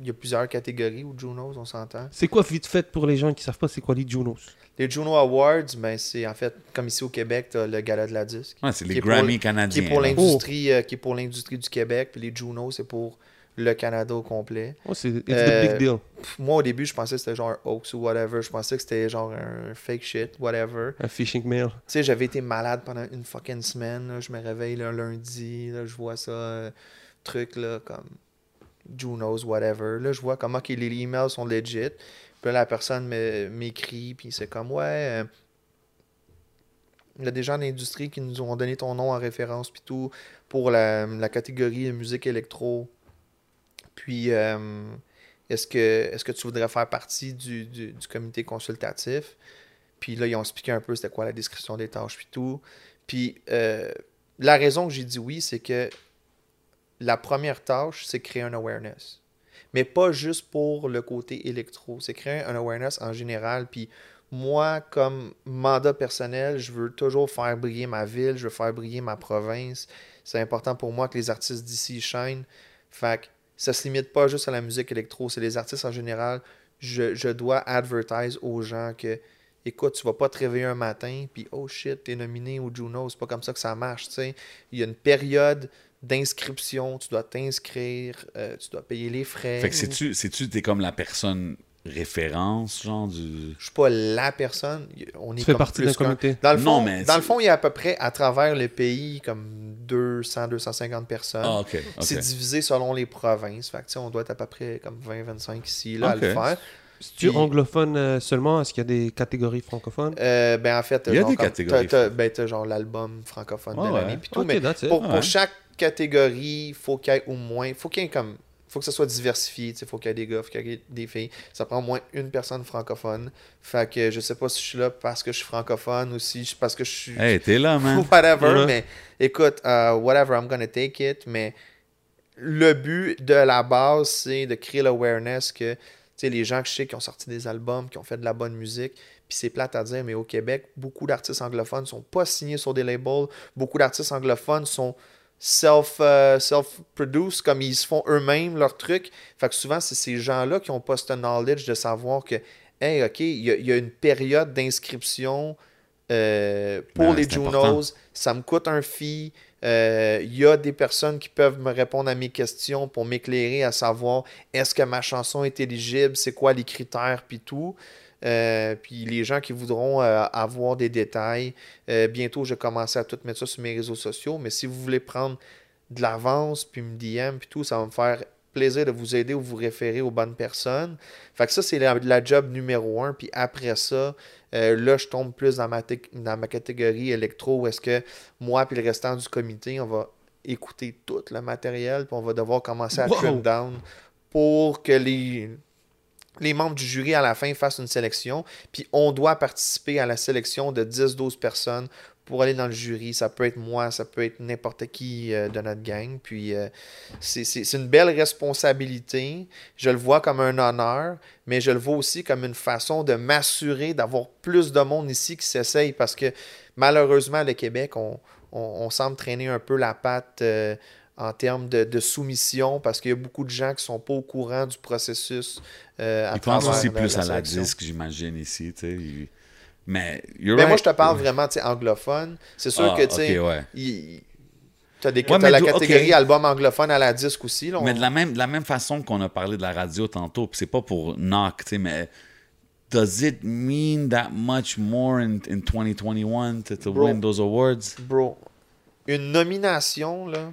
il y a plusieurs catégories aux Junos, on s'entend. C'est quoi, vite fait, pour les gens qui savent pas, c'est quoi les Junos Les Juno Awards, ben, c'est en fait, comme ici au Québec, t'as le gala de la disque. Ouais, c'est les pour- Grammy Qui canadiens. est pour là. l'industrie euh, qui est pour l'industrie du Québec, puis les Juno, c'est pour le Canada au complet. Oh, c'est Euh, big deal. Pff, moi, au début, je pensais que c'était genre un hoax ou whatever. Je pensais que c'était genre un fake shit, whatever. Un phishing mail. Tu sais, j'avais été malade pendant une fucking semaine. là. Je me réveille le lundi, là, je vois ça, euh, truc là, comme Junos, whatever. Là, je vois comment les emails sont legit. Puis là, la personne m'écrit, puis c'est comme, ouais, euh, il y a des gens d'industrie qui nous ont donné ton nom en référence, puis tout, pour la, la catégorie de musique électro. Puis, euh, est-ce que, est que tu voudrais faire partie du, du, du comité consultatif? Puis là, ils ont expliqué un peu c'était quoi la description des tâches, puis tout. Puis euh, la raison que j'ai dit oui, c'est que la première tâche, c'est créer un awareness. Mais pas juste pour le côté électro. C'est créer un awareness en général. Puis moi, comme mandat personnel, je veux toujours faire briller ma ville, je veux faire briller ma province. C'est important pour moi que les artistes d'ici shine. Fait que ça se limite pas juste à la musique électro, c'est les artistes en général. Je, dois advertise aux gens que écoute, tu vas pas te réveiller un matin, puis oh shit, t'es nominé au Juno, c'est pas comme ça que ça marche, tu sais. Il y a une période d'inscription, tu dois t'inscrire, euh, tu dois payer les frais. Fait que c'est-tu, c'est-tu, t'es comme la personne référence, genre du. Je suis pas la personne, on est Tu fais comme partie plus d'un comité. Dans le Non, fond, mais dans le fond, il y a à peu près à travers le pays comme 200, 250 personnes. Ah, ok. ok. C'est divisé selon les provinces. Fait que, tu sais, on doit être à peu près comme 20-25 ici là, à le faire. C'est-tu Puis- anglophone euh, seulement? Est-ce qu'il y a des catégories francophones? Euh, ben en fait, Il y a genre, des catégories. t'as- t'as- ben, t'as genre l'album francophone Ouais, de ouais. l'année puis tout, mais pour, Ouais. pour chaque catégorie, il faut qu'il y ait au moins, faut qu'il y ait comme, faut que ça soit diversifié, il faut qu'il y ait des gars, faut qu'il y ait des filles. Ça prend au moins une personne francophone. Fait que je sais pas si je suis là parce que je suis francophone ou si je- parce que je suis Hey, t'es là, man. whatever, mais écoute, euh, whatever, I'm gonna take it, mais le but de la base, c'est de créer l'awareness que, tu sais, les gens que je sais qui ont sorti des albums, qui ont fait de la bonne musique, puis c'est plate à dire, mais au Québec, beaucoup d'artistes anglophones sont pas signés sur des labels, beaucoup d'artistes anglophones sont self, euh, self-produced, comme ils se font eux-mêmes leur truc. Fait que souvent, c'est ces gens-là qui ont pas ce knowledge de savoir que, hey, OK, il y, a- il y a une période d'inscription euh, pour Ben, les Junos, important. ça me coûte un fee. Euh, Il y a des personnes qui peuvent me répondre à mes questions pour m'éclairer à savoir est-ce que ma chanson est éligible, c'est quoi les critères, puis tout. Euh, puis les gens qui voudront euh, avoir des détails, euh, bientôt je vais commencer à tout mettre ça sur mes réseaux sociaux. Mais si vous voulez prendre de l'avance, puis me DM, puis tout, ça va me faire plaisir de vous aider ou vous référer aux bonnes personnes. Fait que ça, c'est la, la job numéro un. Puis après ça, là, je tombe plus dans ma, dans ma catégorie électro où est-ce que moi puis le restant du comité, on va écouter tout le matériel, puis on va devoir commencer à Wow! trim down pour que les, les membres du jury à la fin fassent une sélection. Puis on doit participer à la sélection de 10-12 personnes pour aller dans le jury. Ça peut être moi, ça peut être n'importe qui euh, de notre gang. Puis euh, c'est une belle responsabilité. Je le vois comme un honneur, mais je le vois aussi comme une façon de m'assurer d'avoir plus de monde ici qui s'essaye parce que malheureusement, le Québec, on semble traîner un peu la patte. euh, en termes de, de soumission, parce qu'il y a beaucoup de gens qui sont pas au courant du processus. euh, à Ils pensent aussi plus la à la disque, j'imagine, ici. Mais, Mais moi, right. je te parle vraiment anglophone. C'est sûr Ah, que tu ouais. il- t'as des- Ouais, mais la catégorie album anglophone à la disque aussi. là, on- Mais de la même, de la même façon qu'on a parlé de la radio tantôt, puis c'est pas pour knock, tu sais, mais does it mean that much more in, in 2021 to, to Bro. win those awards? Bro, une nomination, là,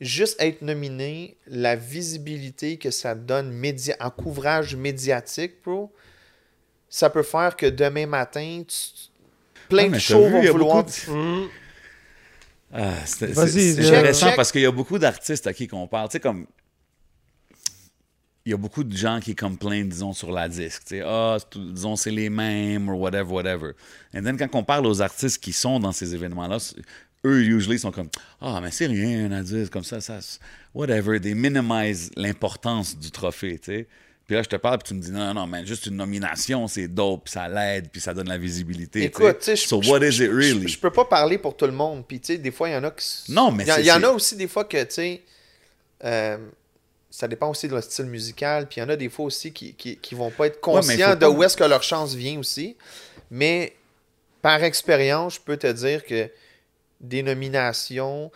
juste être nominé, la visibilité que ça donne média en couvrage médiatique, bro, ça peut faire que demain matin, tu- plein de vu, vont vouloir... Hum, Ah, c'est intéressant check. parce qu'il y a beaucoup d'artistes à qui qu'on parle. Tu sais, comme. Il y a beaucoup de gens qui complainent, disons, sur la disque. Tu sais, ah, tout- disons, c'est les mêmes, ou whatever, whatever. Et then, quand on parle aux artistes qui sont dans ces événements-là, eux, usually, sont comme, ah, mais c'est rien, la disque, comme ça, ça, whatever. They minimize l'importance du trophée, tu sais. Puis là, je te parle, puis tu me dis, non, non, non, mais juste une nomination, c'est dope, puis ça l'aide, puis ça donne la visibilité. Écoute, tu sais, je- So, je- what is je- it really? Je, peux pas parler pour tout le monde. Puis, tu sais, des fois, il y en a qui. Non, mais Il y, en- c'est- il y en c'est- a aussi des fois que, tu sais, euh, ça dépend aussi de leur style musical. Puis, il y en a des fois aussi qui, qui, qui vont pas être conscients de pas- où est-ce que leur chance vient aussi. Mais, par expérience, je peux te dire que des nominations,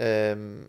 euh,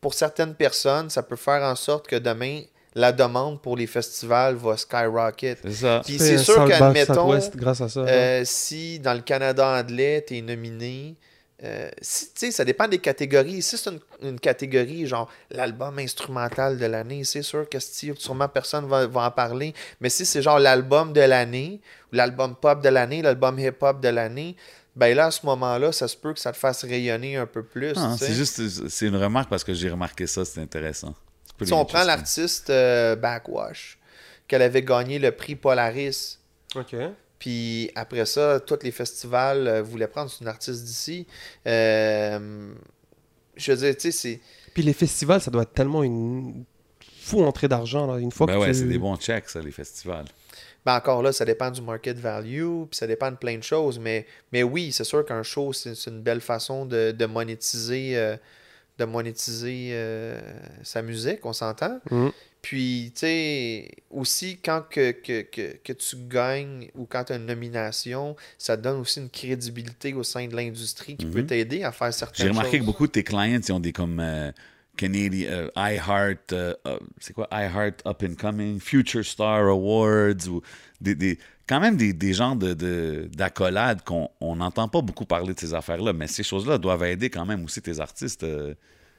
pour certaines personnes, ça peut faire en sorte que demain, la demande pour les festivals va skyrocket. C'est ça. Puis, c'est sûr qu'admettons. Grâce à ça. Euh, si dans le Canada anglais, tu es nominé, euh, si, tu sais, ça dépend des catégories. Si c'est une, une catégorie, genre l'album instrumental de l'année, c'est sûr que si- sûrement personne va, va en parler. Mais si c'est genre l'album de l'année, ou l'album pop de l'année, l'album hip-hop de l'année, ben là, à ce moment-là, ça se peut que ça te fasse rayonner un peu plus. Ah, c'est juste, c'est une remarque parce que j'ai remarqué ça, c'est intéressant. Si on prend l'artiste euh, Backwash, qu'elle avait gagné le prix Polaris, OK. Puis après ça, tous les festivals euh, voulaient prendre une artiste d'ici. Euh, je veux dire, tu sais, c'est. Puis les festivals, ça doit être tellement une fou entrée d'argent. là. Une fois Ben que ouais, tu- c'est des bons checks, ça, les festivals. Ben encore là, ça dépend du market value, puis ça dépend de plein de choses. Mais, mais oui, c'est sûr qu'un show, c'est une belle façon de, de monétiser, euh, de monétiser euh, sa musique, on s'entend. Mhm. Puis, tu sais, aussi, quand que, que, que, que tu gagnes ou quand tu as une nomination, ça te donne aussi une crédibilité au sein de l'industrie qui peut t'aider à faire certaines J'ai remarqué choses. que beaucoup de tes clients, ils ont des comme euh, Canadian, iHeart, euh, euh, c'est quoi, iHeart Up and Coming, Future Star Awards, ou des, des- quand même des, des genres de, de- d'accolades qu'on on n'entend pas beaucoup parler de ces affaires-là, mais ces choses-là doivent aider quand même aussi tes artistes. euh,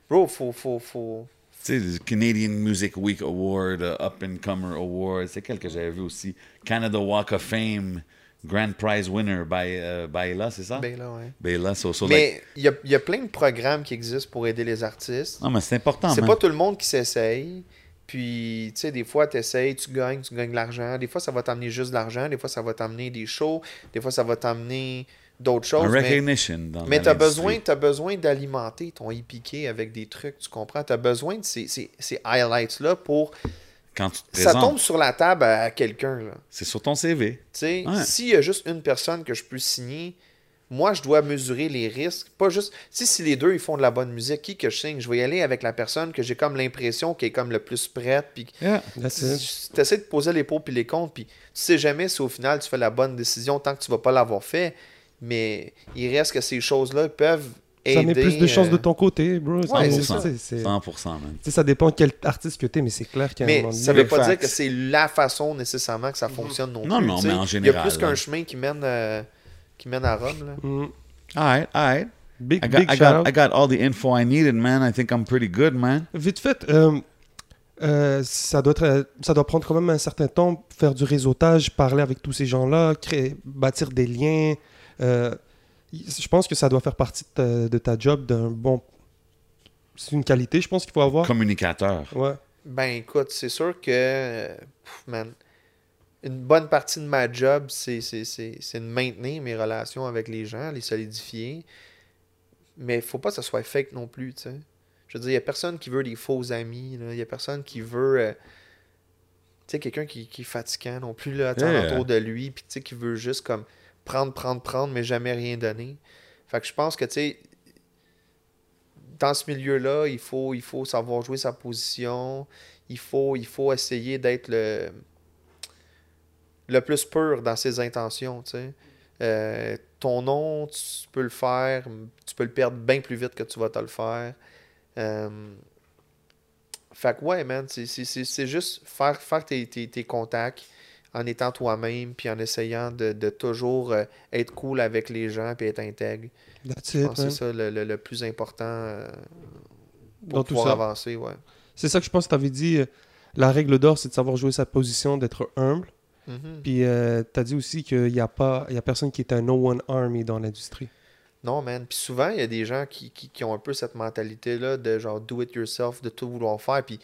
Bro, faut, faut, faut, tu sais, le Canadian Music Week Award, euh, Up and Comer Award, c'est quel que j'avais vu aussi? Canada Walk of Fame, Grand Prize Winner by, euh, Baila, c'est ça? là, ouais. Baila, so, so Mais il y a, y a plein de programmes qui existent pour aider les artistes. Non, mais c'est important, C'est pas tout le monde qui s'essaye. Puis, tu sais, des fois, tu essayes, tu gagnes, tu gagnes de l'argent. Des fois, ça va t'amener juste de l'argent. Des fois, ça va t'amener des shows. Des fois, ça va t'amener d'autres choses. Un mais- recognition dans Mais dans tu as besoin, t'as besoin d'alimenter ton IPK avec des trucs, tu comprends? Tu as besoin de ces, ces- ces highlights-là pour. Quand tu te Ça tombe sur la table à, quelqu'un. là. c'est sur ton CV. Tu sais, Ouais. s'il y a juste une personne que je peux signer, moi, je dois mesurer les risques. Pas juste. Si, si les deux, ils font de la bonne musique, qui que je signe? Je vais y aller avec la personne que j'ai comme l'impression qui est comme le plus prête. Puis tu essaies de poser les pour puis les contre. Puis tu sais jamais si au final tu fais la bonne décision tant que tu vas pas l'avoir fait. Mais il reste que ces choses-là peuvent. Ça met plus de chances euh, de ton côté, bro. Ouais, C'est- c'est ça. c'est- c'est- 100%, man. Tu sais, ça dépend quel artiste que t'es, mais c'est clair qu'à un Mais moment ça veut pas Facts. dire que c'est la façon nécessairement que ça fonctionne non, Non, plus. non, mais en Il y a général, plus qu'un là. chemin qui mène, euh, qui mène à Rome. Là. Mm. Alright, alright. Big, I got, big I, got. I got all the info I needed, man. I think I'm pretty good, man. Vite fait, euh, euh, ça, doit être, euh, ça doit prendre quand même un certain temps faire du réseautage, parler avec tous ces gens-là, créer, bâtir des liens. Je pense que ça doit faire partie de ta, de ta job d'un bon. C'est une qualité, je pense qu'il faut avoir. Communicateur. Ouais. Ben écoute, c'est sûr que, pff, man, une bonne partie de ma job, c'est c'est- c'est- c'est de maintenir mes relations avec les gens, les solidifier. Mais il faut pas que ça soit fake non plus, tu sais. Je veux dire, il n'y a personne qui veut des faux amis, il n'y a personne qui veut, euh, tu sais, quelqu'un qui, qui est fatigant non plus, là, Yeah. autour de lui, puis tu sais, qui veut juste comme prendre, prendre, prendre, mais jamais rien donner. Fait que je pense que, tu sais, dans ce milieu-là, il faut, il faut savoir jouer sa position. Il faut, il faut essayer d'être le, le plus pur dans ses intentions. tu sais. Euh, ton nom, tu peux le faire, tu peux le perdre bien plus vite que tu vas te le faire. Euh, fait que ouais, man, c'est- juste faire, faire tes, tes- tes contacts en étant toi-même, puis en essayant de, de toujours euh, être cool avec les gens, puis être intègre. That's Je it, pense que man. c'est ça le, le- le plus important euh, pour Dans tout pouvoir ça. avancer, ouais. C'est ça que je pense que tu avais dit. euh, La règle d'or, c'est de savoir jouer sa position, d'être humble. Mhm. Puis euh, tu as dit aussi qu'il n'y a, pas- il y a personne qui est un no one army dans l'industrie. Non, man. Puis souvent, il y a des gens qui, qui, qui ont un peu cette mentalité-là de genre do it yourself, de tout vouloir faire. Puis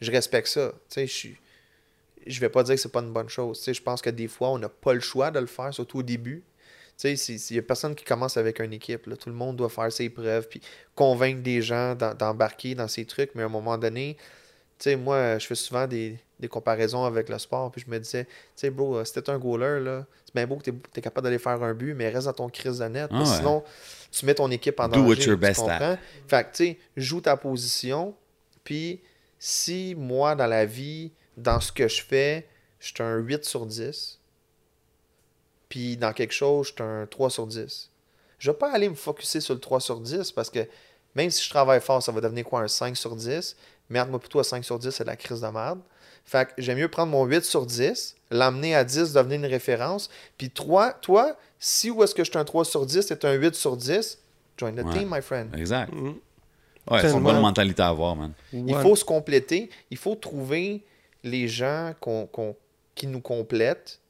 je respecte ça. Tu sais, je suis. Je vais pas dire que c'est pas une bonne chose. Je pense que des fois, on n'a pas le choix de le faire, surtout au début. Il n'y a personne qui commence avec une équipe. là. Tout le monde doit faire ses preuves, puis convaincre des gens d'embarquer dans ces trucs. Mais à un moment donné, moi, je fais souvent des, des comparaisons avec le sport, puis je me disais, tu sais, bro, euh, si t'es un goaler, là, c'est bien beau que tu es, capable d'aller faire un but, mais reste dans ton crise de net. Ah ouais. Sinon, tu mets ton équipe en Do what danger. tu best at. Fait que, tu sais, joue ta position, puis si moi, dans la vie, dans ce que je fais, je suis un 8 sur 10, puis dans quelque chose, je suis un 3 sur 10. Je vais pas aller me focuser sur le 3 sur 10 parce que même si je travaille fort, ça va devenir quoi, un 5 sur 10? Merde, moi plutôt à 5 sur 10, c'est de la crise de merde. Fait que j'aime mieux prendre mon 8 sur 10, l'emmener à 10, devenir une référence. Puis toi, toi, si où est-ce que je suis un 3 sur 10, c'est un 8 sur 10, join the Ouais. team, my friend. Exact. Mhm. Ouais, c'est une bonne mentalité à avoir, man. Il faut se compléter. Il faut trouver les gens qui nous complètent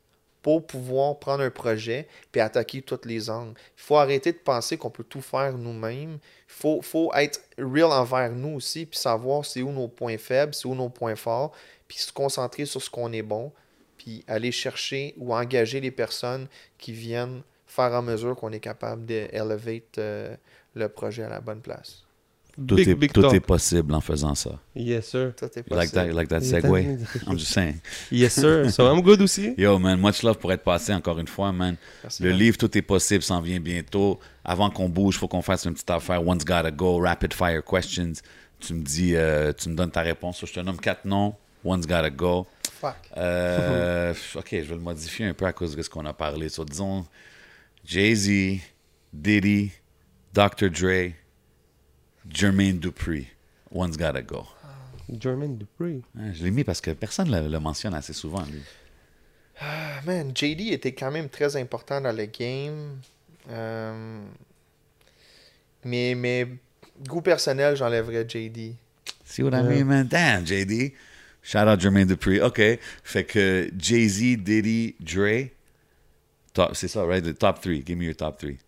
pour pouvoir prendre un projet puis attaquer tous les angles. Il faut arrêter de penser qu'on peut tout faire nous-mêmes. Il faut, faut être real envers nous aussi puis savoir c'est où nos points faibles, c'est où nos points forts, puis se concentrer sur ce qu'on est bon, puis aller chercher ou engager les personnes qui viennent faire en mesure qu'on est capable d'élever le projet à la bonne place. Tout, Big, est, big tout est possible en faisant ça. Yes, sir. Ça, t'es You like that, you like that segue? I'm just saying. Yes, sir. So I'm good aussi. Yo, man, much love pour être passé encore une fois, man. Merci, Le man. livre Tout est possible s'en vient bientôt. Avant qu'on bouge, il faut qu'on fasse une petite affaire. One's gotta go. Rapid fire questions. Tu me dis, euh, tu me donnes ta réponse. Je te nomme quatre noms. One's gotta go. Fuck. Euh, ok, je vais le modifier un peu à cause de ce qu'on a parlé. So, disons Jay-Z, Diddy, Dr. Dre, Jermaine Dupri. One's gotta go. Jermaine Dupri. Hein, je l'ai mis parce que personne ne le, le mentionne assez souvent, lui. Ah, man, JD était quand même très important dans le game. Euh, mais, mais goût personnel, j'enlèverais JD. See what I mean, man? Damn, JD. Shout out Jermaine Dupri. OK. Fait que Jay-Z, Diddy, Dre. C'est ça, right? The top three. Give me your top three.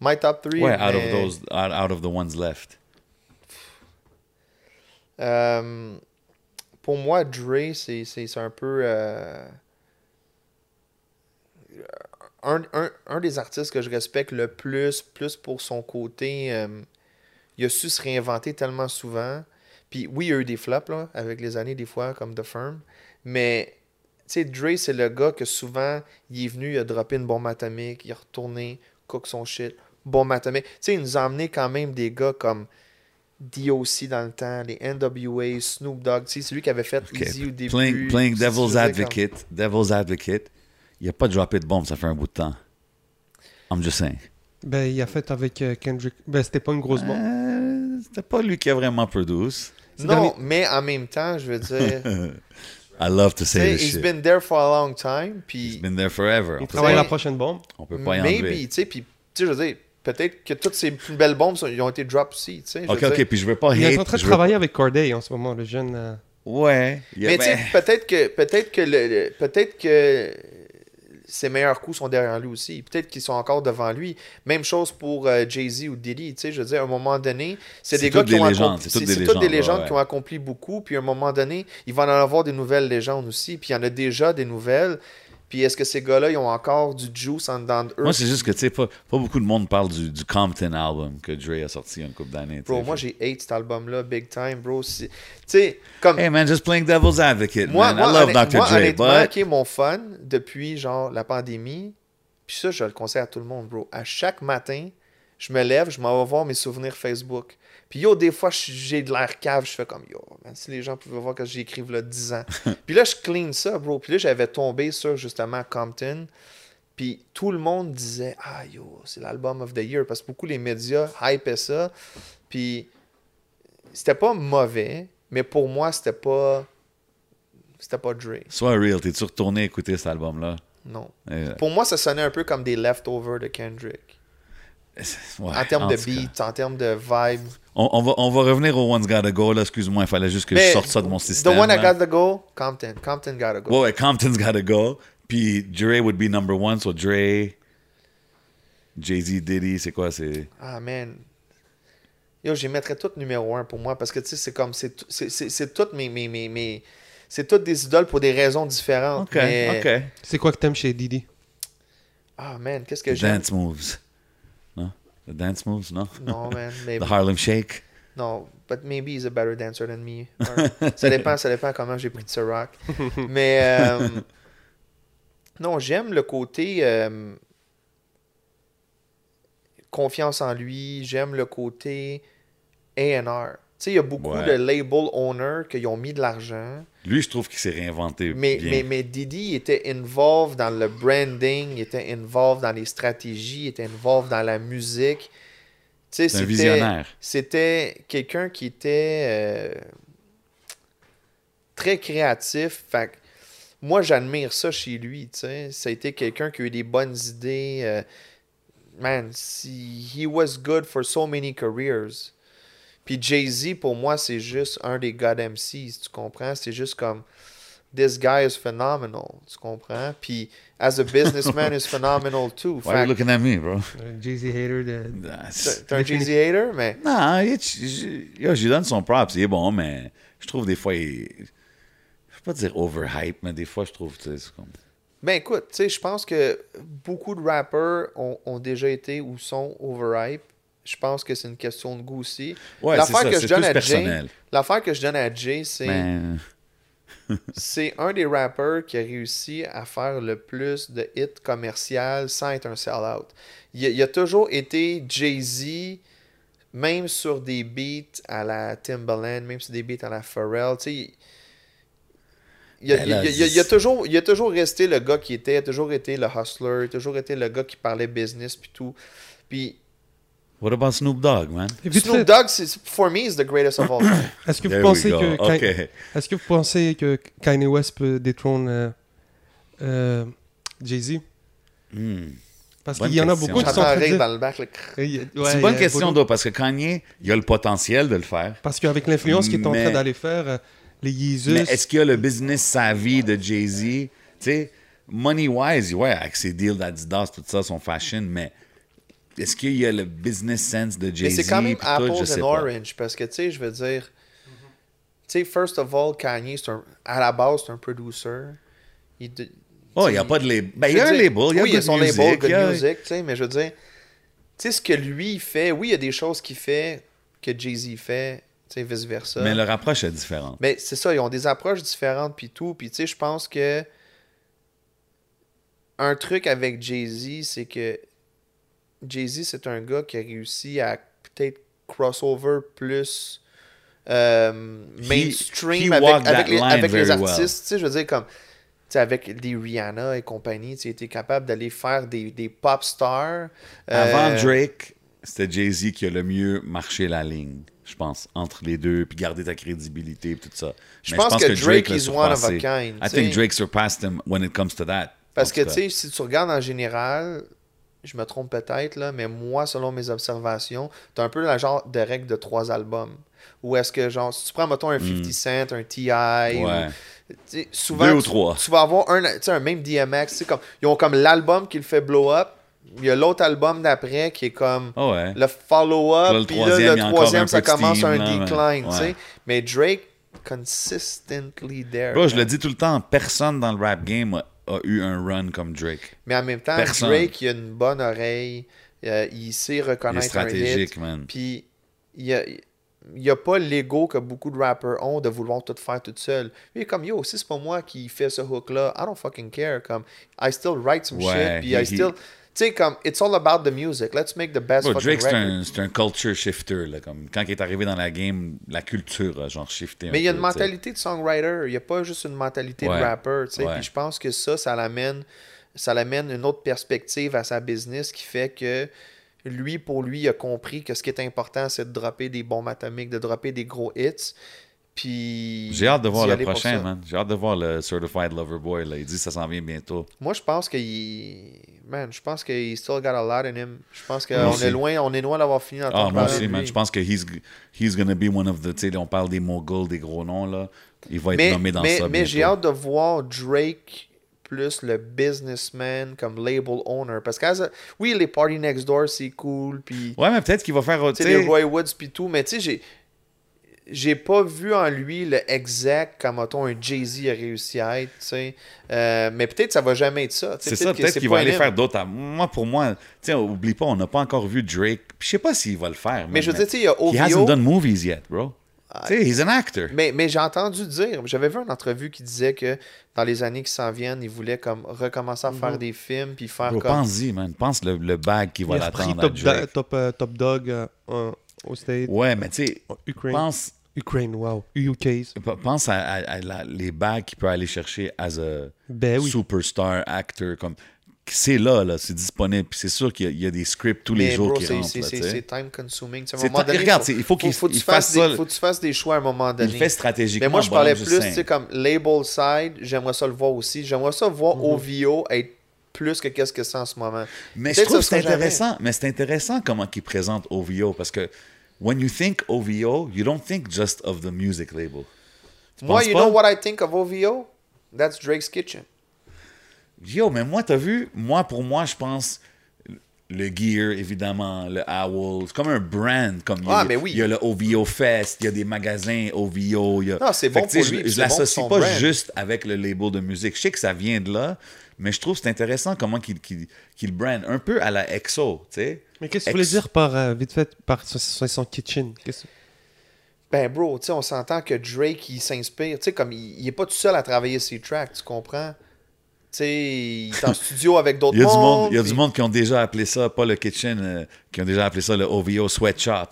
My top 3. Ouais, out of those, out, out of the ones left. Euh, pour moi, Dre, c'est c'est- c'est un peu. euh, un, un- un des artistes que je respecte le plus, plus pour son côté. euh, il a su se réinventer tellement souvent. Puis oui, il y a eu des flops là, avec les années, des fois, comme The Firm. Mais, tu sais, Dre, c'est le gars que souvent, il est venu, il a droppé une bombe atomique, il est retourné, cook son shit, bombe atomique. Tu sais, il nous a emmené quand même des gars comme DOC dans le temps, les NWA, Snoop Dogg. Tu sais, c'est lui qui avait fait OK. Easy au début. Playing, playing devil's advocate. Devil's advocate. Il n'a pas droppé de bombe, ça fait un bout de temps. I'm just saying. Ben, il a fait avec euh, Kendrick. Ben, c'était pas une grosse bombe. Euh, C'était pas lui qui a vraiment produce. Non, mais en même temps, je veux dire, I love to say this he's shit. been there for a long time. He's Puis been there forever. On Il peut travaille pas- la prochaine bombe. On peut pas y maybe, enlever. tu sais, puis, tu sais, je veux dire, peut-être que toutes ces plus belles bombes, ils ont été drop aussi, tu sais. Ok, ok, dire. puis je veux pas Il est en train de veux- travailler avec Corday en ce moment, le jeune. euh, Ouais. Mais tu sais, ben, peut-être que, peut-être que, le, le- peut-être que ses meilleurs coups sont derrière lui aussi. Peut-être qu'ils sont encore devant lui. Même chose pour euh, Jay-Z ou Diddy. Tu sais, je veux dire, à un moment donné, c'est des gars qui des ont accompli, c'est toutes c'est- des c'est toutes des légendes, légendes ouais, qui ont accompli beaucoup. Puis à un moment donné, il va en avoir des nouvelles légendes aussi. Puis il y en a déjà des nouvelles. Puis est-ce que ces gars-là, ils ont encore du juice en dedans d'eux? Moi, c'est juste que, tu sais, pas, pas beaucoup de monde parle du, du Compton album que Dre a sorti il y a une couple d'années. Bro, moi, j'ai hate cet album-là, big time, bro. Tu sais, comme... Hey man, just playing devil's advocate, Moi, man. moi, I love Dr. moi, Dre, honnêtement, but... ok, mon fun depuis genre la pandémie, puis ça, je le conseille à tout le monde, bro. À chaque matin, je me lève, je m'en vais voir mes souvenirs Facebook. Puis yo, des fois, j'ai de l'air cave, je fais comme yo, man, si les gens pouvaient voir que j'écrive là 10 ans. puis là, je clean ça, bro. Puis là, j'avais tombé sur justement Compton. Puis tout le monde disait, ah yo, c'est l'album of the year. Parce que beaucoup les médias hypaient ça. Puis c'était pas mauvais, mais pour moi, c'était pas. C'était pas Dre. Sois real, t'es-tu retourné écouter cet album-là? Non. Euh, Pour moi, ça sonnait un peu comme des leftovers de Kendrick. ouais, en termes de cas. beat, en termes de vibe. On, on va, on va revenir au One's Gotta Go, là. Excuse-moi, il fallait juste que je sorte ça de mon système. The one I là. got to go, Compton. Compton gotta go. Ouais, ouais, Compton's Gotta Go. Puis Dre would be number one, so Dre, Jay-Z, Diddy, c'est quoi? C'est... Ah, man. Yo, j'y mettrais tout numéro un pour moi parce que, tu sais, c'est comme. C'est tout- c'est- c'est- c'est toutes mes. mes, mes, mes- c'est toutes des idoles pour des raisons différentes. OK, mais- OK. C'est quoi que t'aimes chez Didi Ah, man, qu'est-ce que j'aime? dance moves. The dance moves, non? Non, man. Mais, The Harlem Shake? non, but maybe he's a better dancer than me. Or- ça dépend, ça dépend comment j'ai pris de ce rock. Mais. euh, non, j'aime le côté. euh, confiance en lui. J'aime le côté A&R. Tu sais, il y a beaucoup Ouais. de label owners qui ont mis de l'argent. Lui, je trouve qu'il s'est réinventé Mais, bien. mais, mais Didi était involved dans le branding, il était involved dans les stratégies, il était involved dans la musique. Tu sais, C'est un c'était- visionnaire. C'était quelqu'un qui était euh, très créatif. Fait moi, j'admire ça chez lui. Tu sais. Ça a été quelqu'un qui a eu des bonnes idées. euh, man, he was good for so many careers. Puis Jay-Z, pour moi, c'est juste un des God MCs, tu comprends? C'est juste comme, this guy is phenomenal, tu comprends? Puis, as a businessman, is phenomenal too. Why are you looking at me, bro? Jay-Z hater de. T'es un Jay-Z hater, mais Non, il est- je- yo, je lui donne son props, il est bon, mais je trouve des fois, il... je veux pas dire overhype, mais des fois, je trouve, tu sais, c'est comme... Ben écoute, tu sais, je pense que beaucoup de rappers ont, ont déjà été ou sont overhype. Je pense que c'est une question de goût aussi. Ouais, L'affaire que je donne à. Jay, l'affaire que je donne à Jay, c'est Mais... c'est un des rappers qui a réussi à faire le plus de hits commercial sans être un sell-out. Il, a- il a toujours été Jay-Z, même sur des beats à la Timbaland, même sur des beats à la Pharrell. Tu sais, il- a, Ben là, il a- il a- il a toujours, il a toujours resté le gars qui était, il a toujours été le hustler, il a toujours été le gars qui parlait business puis tout. Puis What about Snoop Dogg, man? Snoop Dogg, for me, is the greatest of all time. Est-ce que vous There pensez we que vous pensez Kanye West peut détrôner euh, euh, Jay-Z? Hmm. Parce qu'il y en a question. beaucoup qui sont dans le bac. ouais, c'est une bonne question, parce que Kanye, il a le potentiel de le faire. Parce qu'avec l'influence qu'il est en train d'aller faire, euh, les Yeezus, Mais est-ce qu'il y a le business savvy de Jay-Z? Tu sais, money-wise, ouais, avec ses deals d'Adidas, tout ça, son fashion, mais est-ce qu'il y a le business sense de Mais Jay-Z? c'est quand même sais and orange parce que, tu sais, je veux dire, tu sais, first of all, Kanye, un, à la base, c'est un producer. Il, Oh, il n'y a pas de label. Ben, il y a veux un label, il y a oui, il y a son Music, label, Good a- Music, tu sais, mais je veux dire, tu sais, ce que lui il fait, oui, il y a des choses qu'il fait que Jay-Z fait, tu sais, vice-versa. Mais leur approche est différente. Mais c'est ça, ils ont des approches différentes puis tout. Puis tu sais, je pense que un truc avec Jay-Z, c'est que Jay-Z, c'est un gars qui a réussi à peut-être crossover plus euh, mainstream he avec, les, line avec les very well. artistes. Tu sais, je veux dire, comme avec des Rihanna et compagnie, tu étais capable d'aller faire des, des pop stars. Avant Euh, Drake, c'était Jay-Z qui a le mieux marché la ligne, je pense, entre les deux, puis garder ta crédibilité et tout ça. Je pense que Drake is one of a surpassé. kind, I think. Drake surpassed him when it comes to that. Parce que, tu sais, si tu regardes en général, je me trompe peut-être, là, mais moi, selon mes observations, t'as un peu la genre de règle de trois albums. Ou est-ce que, genre, si tu prends, mettons, un 50 Cent, un T.I., ou- Hmm. Ouais. souvent, Deux ou trois. Tu vas avoir un, un même DMX, tu sais, comme, ils ont comme l'album qui le fait blow up, il y a l'autre album d'après qui est comme Ah ouais. le follow-up, puis là, le troisième, ça commence steam, un là, decline, tu sais. Mais Drake, consistently there. Bro, je le dis tout le temps, personne dans le rap game a, a eu un run comme Drake. Mais en même temps, Personne. Drake, il a une bonne oreille, euh, il sait Il est reconnaître un hit, stratégique, man. puis il a, il a pas l'ego que beaucoup de rappers ont de vouloir tout faire tout seul. Est comme, yo, si c'est pas moi qui fais ce hook-là, I don't fucking care. Comme, I still write some Ouais, shit, puis I still... Sais, comme, it's all about the music. Let's make the best fucking Drake, c'est un, un culture shifter. Là, comme quand il est arrivé dans la game, la culture a genre shifté. Mais il y a une mentalité de songwriter, il n'y a pas juste une mentalité Ouais. de rapper. Puis je pense que ça, ça l'amène, ça l'amène une autre perspective à sa business qui fait que lui, pour lui, il a compris que ce qui est important, c'est de dropper des bombes atomiques, de dropper des gros hits. Puis. J'ai hâte de voir le prochain, man. J'ai hâte de voir le Certified Lover Boy. Là. Il dit que ça s'en vient bientôt. Moi, je pense qu'il. Man, je pense qu'il still got a lot in him. Je pense qu'on est loin, on est loin d'avoir fini notre Ah, moi aussi, man. Je pense que he's, he's gonna be one of the. Tu sais, on parle des moguls, des gros noms, là. Il va être mais, nommé dans mais, ça. mais j'ai hâte de voir Drake plus le businessman comme label owner. Parce que, oui, les Party Next Door, c'est cool. Puis, Ouais, mais peut-être qu'il va faire. tu sais, les Roy Woods, puis tout. Mais, tu sais, j'ai. J'ai pas vu en lui le exact comme mettons, un Jay-Z a réussi à être, tu sais. Euh, mais peut-être que ça va jamais être ça. c'est ça, que peut-être qu'il va aller faire d'autres. Moi, pour moi, tu sais, oublie pas, on n'a pas encore vu Drake. Je sais pas s'il va le faire. Mais je veux dire, tu sais, il y a He hasn't OVO. done movies yet, bro. Tu sais, he's an actor. Mais, mais j'ai entendu dire, j'avais vu une entrevue qui disait que dans les années qui s'en viennent, il voulait comme recommencer à faire des films puis faire Bro, comme. pense-y, man. Pense le, le bag qui va l'attendre à top, da- Drake. top, euh, top Dog euh, au State. Ouais, mais tu sais, pense, Ukraine, wow. UK's. Pense à, à- à la- les bagues qu'il peut aller chercher as a Ben oui. superstar actor. Comme, c'est là, là c'est disponible. Puis c'est sûr qu'il y, y a des scripts tous les Mais jours bro, qui rentrent. c'est là, c'est- tu sais. c'est time consuming. À un C'est moment ta- donné, regarde, faut- il faut qu'il- faut que il tu fasses fasse des- ça. faut que tu fasses des choix à un moment donné. Il fait stratégiquement. Mais moi, je parlais plus, simple. tu sais, comme label side, j'aimerais ça le voir aussi. J'aimerais ça voir Mhm. OVO être plus que qu'est-ce que c'est en ce moment. Mais je trouve que c'est sera jamais. intéressant. Mais c'est intéressant comment il présente OVO parce que when you think OVO, you don't think just of the music label. Moi, you pas? know what I think of OVO? That's Drake's Kitchen. Yo, mais moi, t'as vu, moi, pour moi, je pense le gear, évidemment, le Owl, c'est comme un brand. Comme il Ah, mais oui. Il y a le OVO Fest, il y a des magasins OVO. il y a- Non, c'est bon pour lui, Je, je bon l'associe pas brand. juste avec le label de musique. Je sais que ça vient de là, mais je trouve que c'est intéressant comment qu'il qu'il qu'il brand. Un peu à la EXO, tu sais. Mais qu'est-ce que tu voulais dire par, euh, vite fait, par son, kitchen? Qu'est-ce- Ben, bro, tu sais, on s'entend que Drake, il s'inspire. Tu sais, comme il, il est pas tout seul à travailler ses tracks, tu comprends? Tu sais, il est en studio avec d'autres Il y a, du monde, il y a puis- du monde qui ont déjà appelé ça, pas le kitchen, euh, qui ont déjà appelé ça le OVO Sweatshop.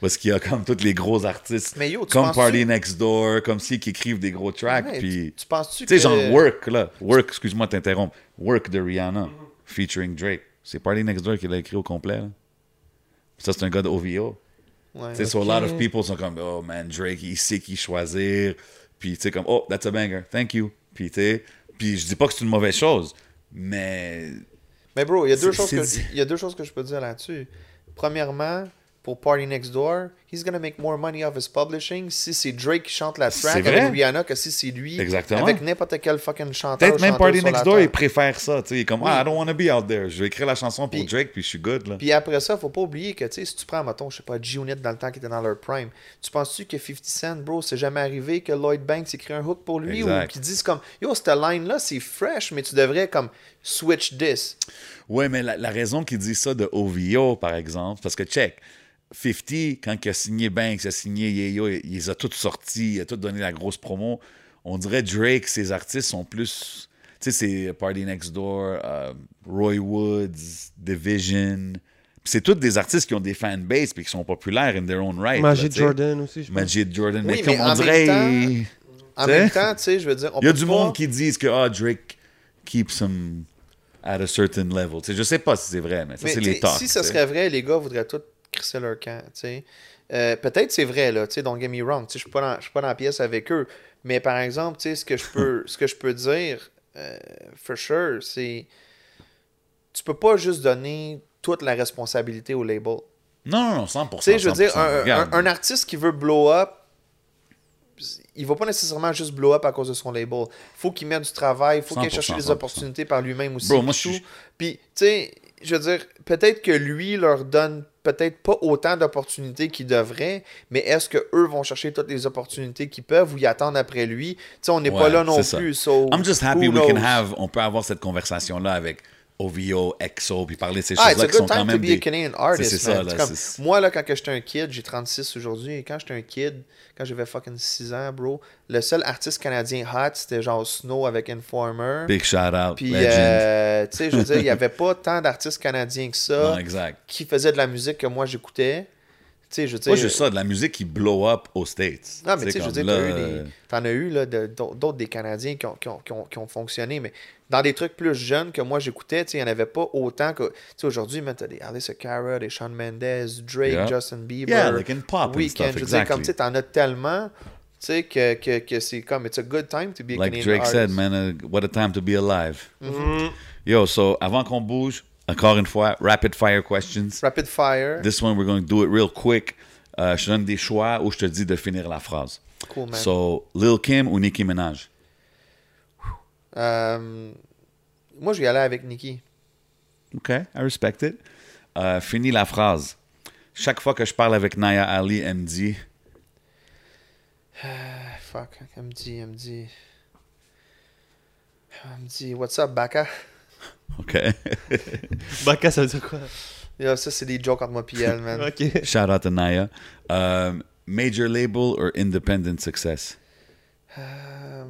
Parce qu'il y a comme tous les gros artistes, Mais yo, tu comme Party Next Door, comme si qui écrivent des gros tracks. Ouais, puis... tu, tu penses-tu Tu sais, que... genre Work, là. Work, excuse-moi de t'interrompre. Work de Rihanna, featuring Drake. C'est Party Next Door qui l'a écrit au complet, là. Ça, c'est un gars de OVO. Ouais. Tu sais, so a lot of people sont comme, oh man, Drake, il sait qui choisir. Puis, tu sais, comme, oh, that's a banger, thank you. Puis, tu sais, puis je dis pas que c'est une mauvaise chose, mais Mais bro, il y, a deux choses que, il y a deux choses que je peux dire là-dessus. Premièrement, pour Party Next Door, he's gonna make more money off his publishing si c'est Drake qui chante la track avec. Rihanna que si c'est lui Exactement. avec n'importe quel fucking chanteur. peut-être même Party Next Door, il préfère ça. Il est comme, Oui. ah, I don't want to be out there. Je vais écrire la chanson pour Puis- Drake, puis je suis good, là. Puis après ça, faut pas oublier que, si tu prends, mettons, je sais pas, G-Unit dans le temps qui était dans leur prime, tu penses-tu que 50 Cent, bro, c'est jamais arrivé que Lloyd Banks écrit un hook pour lui Exact. ou qu'ils disent comme, yo, cette line-là, c'est fresh, mais tu devrais comme switch this? Ouais, mais la, la raison qu'il dit ça de OVO, par exemple, parce que check, 50, quand il a signé Banks, il a signé Yayo, il, il les a toutes sortis, il a tout donné la grosse promo. On dirait Drake, ses artistes sont plus. Tu sais, c'est Party Next Door, euh, Roy Woods, Division. C'est tous des artistes qui ont des fanbases puis qui sont populaires in their own right. là, sais. Jordan aussi, je pense. Majid Jordan. Oui, mais, mais comme en on dirait. même il- En même temps, tu sais, je veux dire, on il y a peut du pas- monde qui disent que ah, Drake keeps him at a certain level. Tu sais, je sais pas si c'est vrai, mais ça, c'est t'sais, les talks. Si ça serait vrai, les gars voudraient tous crisser leur camp. Euh, Peut-être c'est vrai, là, t'sais, don't get me wrong. Je ne suis pas dans- je suis pas dans la pièce avec eux. Mais par exemple, ce que je peux, ce que je peux dire, euh, for sure, c'est. tu peux pas juste donner toute la responsabilité au label. Non, non, non, 100%. Tu sais, je veux dire, 100%. un, Regarde. un- un artiste qui veut blow up, il va pas nécessairement juste blow up à cause de son label. faut qu'il mette du travail, faut qu'il aille 100%, chercher des 100%. opportunités par lui-même aussi. Bro, moi, je suis-. Puis, tu sais, je veux dire, peut-être que lui leur donne peut-être pas autant d'opportunités qu'il devrait, mais est-ce que eux vont chercher toutes les opportunités qu'ils peuvent ou y attendre après lui? Tu sais, on n'est pas là non plus. so I'm just happy we can have, on peut avoir cette conversation-là avec OVO, EXO, puis parler de ces Ah, choses-là qui sont quand même des... a Canadian artist, c'est ça, là, comme- Moi, là, quand j'étais un kid, j'ai 36 aujourd'hui, et quand j'étais un kid, quand j'avais fucking 6 ans, bro, le seul artiste canadien hot, c'était genre Snow avec Informer. Big shout out, Puis, euh, tu sais, je veux dire, il n'y avait pas tant d'artistes canadiens que ça non, exact. qui faisaient de la musique que moi j'écoutais. Tu sais, je. Moi, juste ça, de la musique qui blow up aux States. Non, mais tu sais, je veux dire, là, t'as eu euh, des- t'en as eu là, de- d'autres des Canadiens qui ont, qui, ont, qui ont- qui ont fonctionné, mais dans des trucs plus jeunes que moi j'écoutais, tu sais, il n'y en avait pas autant que. Tu sais, aujourd'hui, man, t'as des Alice Cara, des Shawn Mendes, Drake, Yeah. Justin Bieber, Yeah, like in pop and Weeknd. stuff, Je veux dire, exactly. comme tu sais, t'en as tellement, tu sais, que, que, que c'est comme, it's a good time to be a Like Canadian Drake said, man, uh, what a time to be alive. Mm-hmm. Yo, so avant qu'on bouge, encore une fois, rapid fire questions. Rapid fire. This one, we're going to do it real quick. Euh, je te donne des choix ou je te dis de finir la phrase. Cool, man. So, Lil Kim ou Nicki Minaj? Euh, moi, je vais aller avec Nicki. OK, I respect it. Euh, finis la phrase. Chaque fois que je parle avec Naya Ali, elle me dit Ah, fuck, elle me dit, elle me dit. Elle me dit, what's up, Baka? OK. Baka, ça veut dire quoi? Yo, ça, c'est des jokes entre moi et elle, man. Ok. Shout out to Naya. Um, major label or independent success? Euh,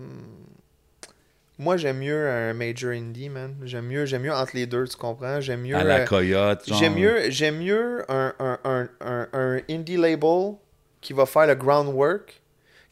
moi, j'aime mieux un major indie, man. J'aime mieux, j'aime mieux entre les deux, tu comprends? J'aime mieux. à la euh, coyote. genre. J'aime mieux, j'aime mieux un, un, un, un, un indie label qui va faire le groundwork,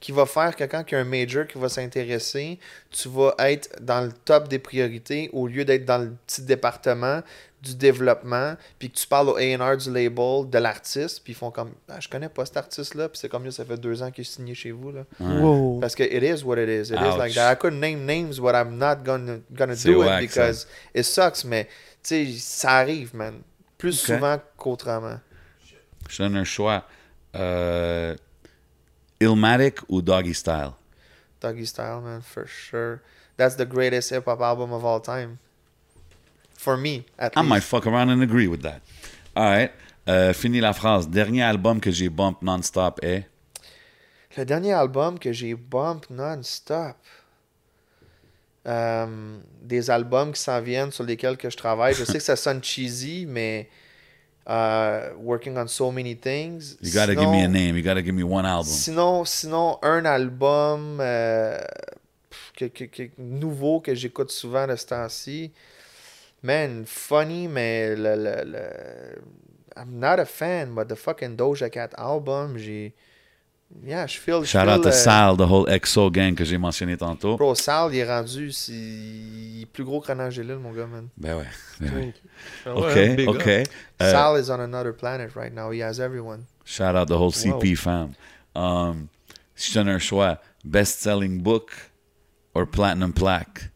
qui va faire que quand il y a un major qui va s'intéresser, tu vas être dans le top des priorités au lieu d'être dans le petit département du développement, puis que tu parles au A&R du label, de l'artiste, puis ils font comme ah, je connais pas cet artiste-là, puis c'est comme ça fait deux ans qu'il est signé chez vous. Là. Wow. Parce que it is what it is. It is like Ouch. that. I couldn't name names, but I'm not gonna, gonna C'est do it because it sucks, mais tu sais, ça arrive, man. Plus souvent qu'autrement. Je donne un choix. Euh, Illmatic ou Doggy Style? Doggy Style, man, for sure. That's the greatest hip hop album of all time. For me, at I might fuck around and agree with that. All right. Euh, fini la phrase. Dernier album que j'ai bump non-stop est... Le dernier album que j'ai bump non-stop. Euh, des albums qui s'en viennent sur lesquels que je travaille. Je sais que ça sonne cheesy, mais euh, working on so many things. You gotta give me a Sinon- name. You gotta give me one album. Sinon, sinon un album euh, que, que- que- nouveau que j'écoute souvent de ce temps-ci. Man, funny, mais le, le, le- I'm not a fan, but the fucking Doja Cat album, j'ai. Yeah, je feel. je Shout out to euh, Sal, the whole EXO gang que j'ai mentionné tantôt. Bro, Sal, il est rendu. Il est plus gros que Renan Gélil, mon gars, man. Ben ouais. ben ouais. Ah OK, OK. up. Euh, Sal is on another planet right now. He has everyone. Shout out the whole Wow. CP fam. Um, si je donne un choix, best-selling book or platinum plaque?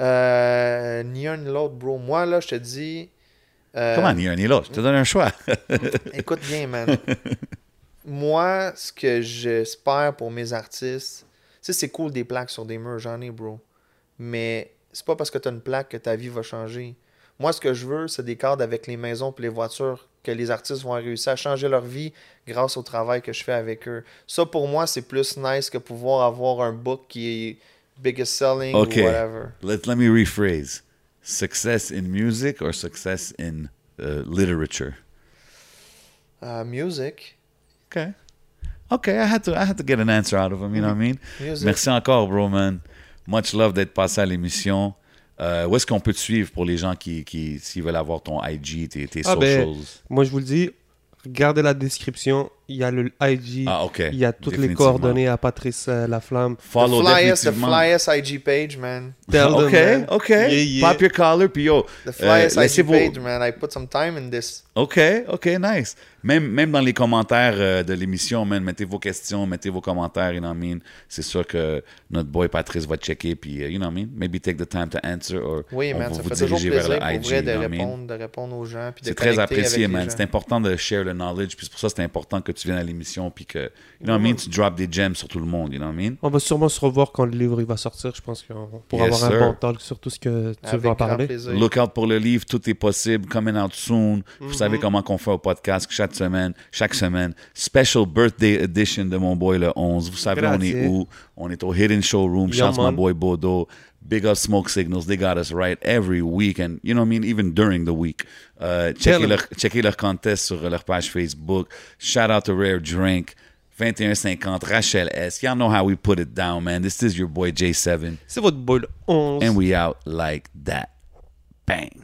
Euh, ni un ni l'autre, bro. Moi, là, je te dis. Euh, Comment, ni un ni l'autre? Je te donne un choix. Écoute bien, man. Moi, ce que j'espère pour mes artistes, tu sais, c'est cool des plaques sur des murs, j'en ai, bro. Mais c'est pas parce que tu as une plaque que ta vie va changer. Moi, ce que je veux, c'est des cadres avec les maisons et les voitures que les artistes vont réussir à changer leur vie grâce au travail que je fais avec eux. Ça, pour moi, c'est plus nice que pouvoir avoir un book qui est biggest selling OK. ou whatever. Let, let me rephrase. Success in music or success in uh, literature? Uh, music. OK. OK, I had, to, I had to get an answer out of him, you know what I mean? Music. Merci encore, bro, man. Much love d'être passé à l'émission. Euh, où est-ce qu'on peut te suivre pour les gens qui, qui s'ils veulent avoir ton IG, tes, tes Ah, ben, socials? Moi, je vous le dis, regardez la description. Il y a le IG, Ah, OK. il y a toutes les coordonnées à Patrice euh, Laflamme. Follow the flyest, the flyest IG page, man. Tell them, OK, man. OK. Yeah, yeah. Pop your collar, puis yo. The euh, flyest laissez IG vos- page, man. I put some time in this. OK, OK, nice. Même, même dans les commentaires euh, de l'émission, man, mettez vos questions, mettez vos commentaires, you know what I mean? C'est sûr que notre boy Patrice va checker, puis, uh, you know what I mean? Maybe take the time to answer, or Oui, on man, va ça vous fait toujours diriger vers plaisir le IG, vrai de you know what I mean? répondre, de répondre aux gens. puis de C'est très apprécié, man. C'est important de share le knowledge, puis c'est pour ça que c'est important que tu viennes à l'émission, puis que, you know what I mean? Tu drops des gems sur tout le monde, you know what I mean? On va sûrement se revoir quand le livre il va sortir. Je pense qu'on pour Yes, avoir sir. un bon talk sur tout ce que tu Avec vas grand parler. plaisir. Look out pour le livre, tout est possible, coming out soon. Vous Mm-hmm. savez comment qu'on fait au podcast chaque semaine, chaque semaine. Special birthday edition de mon boy le 11. Vous savez on est où? On est au Hidden Showroom. Yeah, my man. boy Bodo. Big up Smoke Signals. They got us right every week and you know what I mean? Even during the week. Uh, checkez, leur, checkez leur contest sur leur page Facebook. Shout out to Rare Drink. 2150 Rachel S. Y'all know how we put it down, man. This is your boy J7. C'est votre boy le 11. And we out like that. Bang.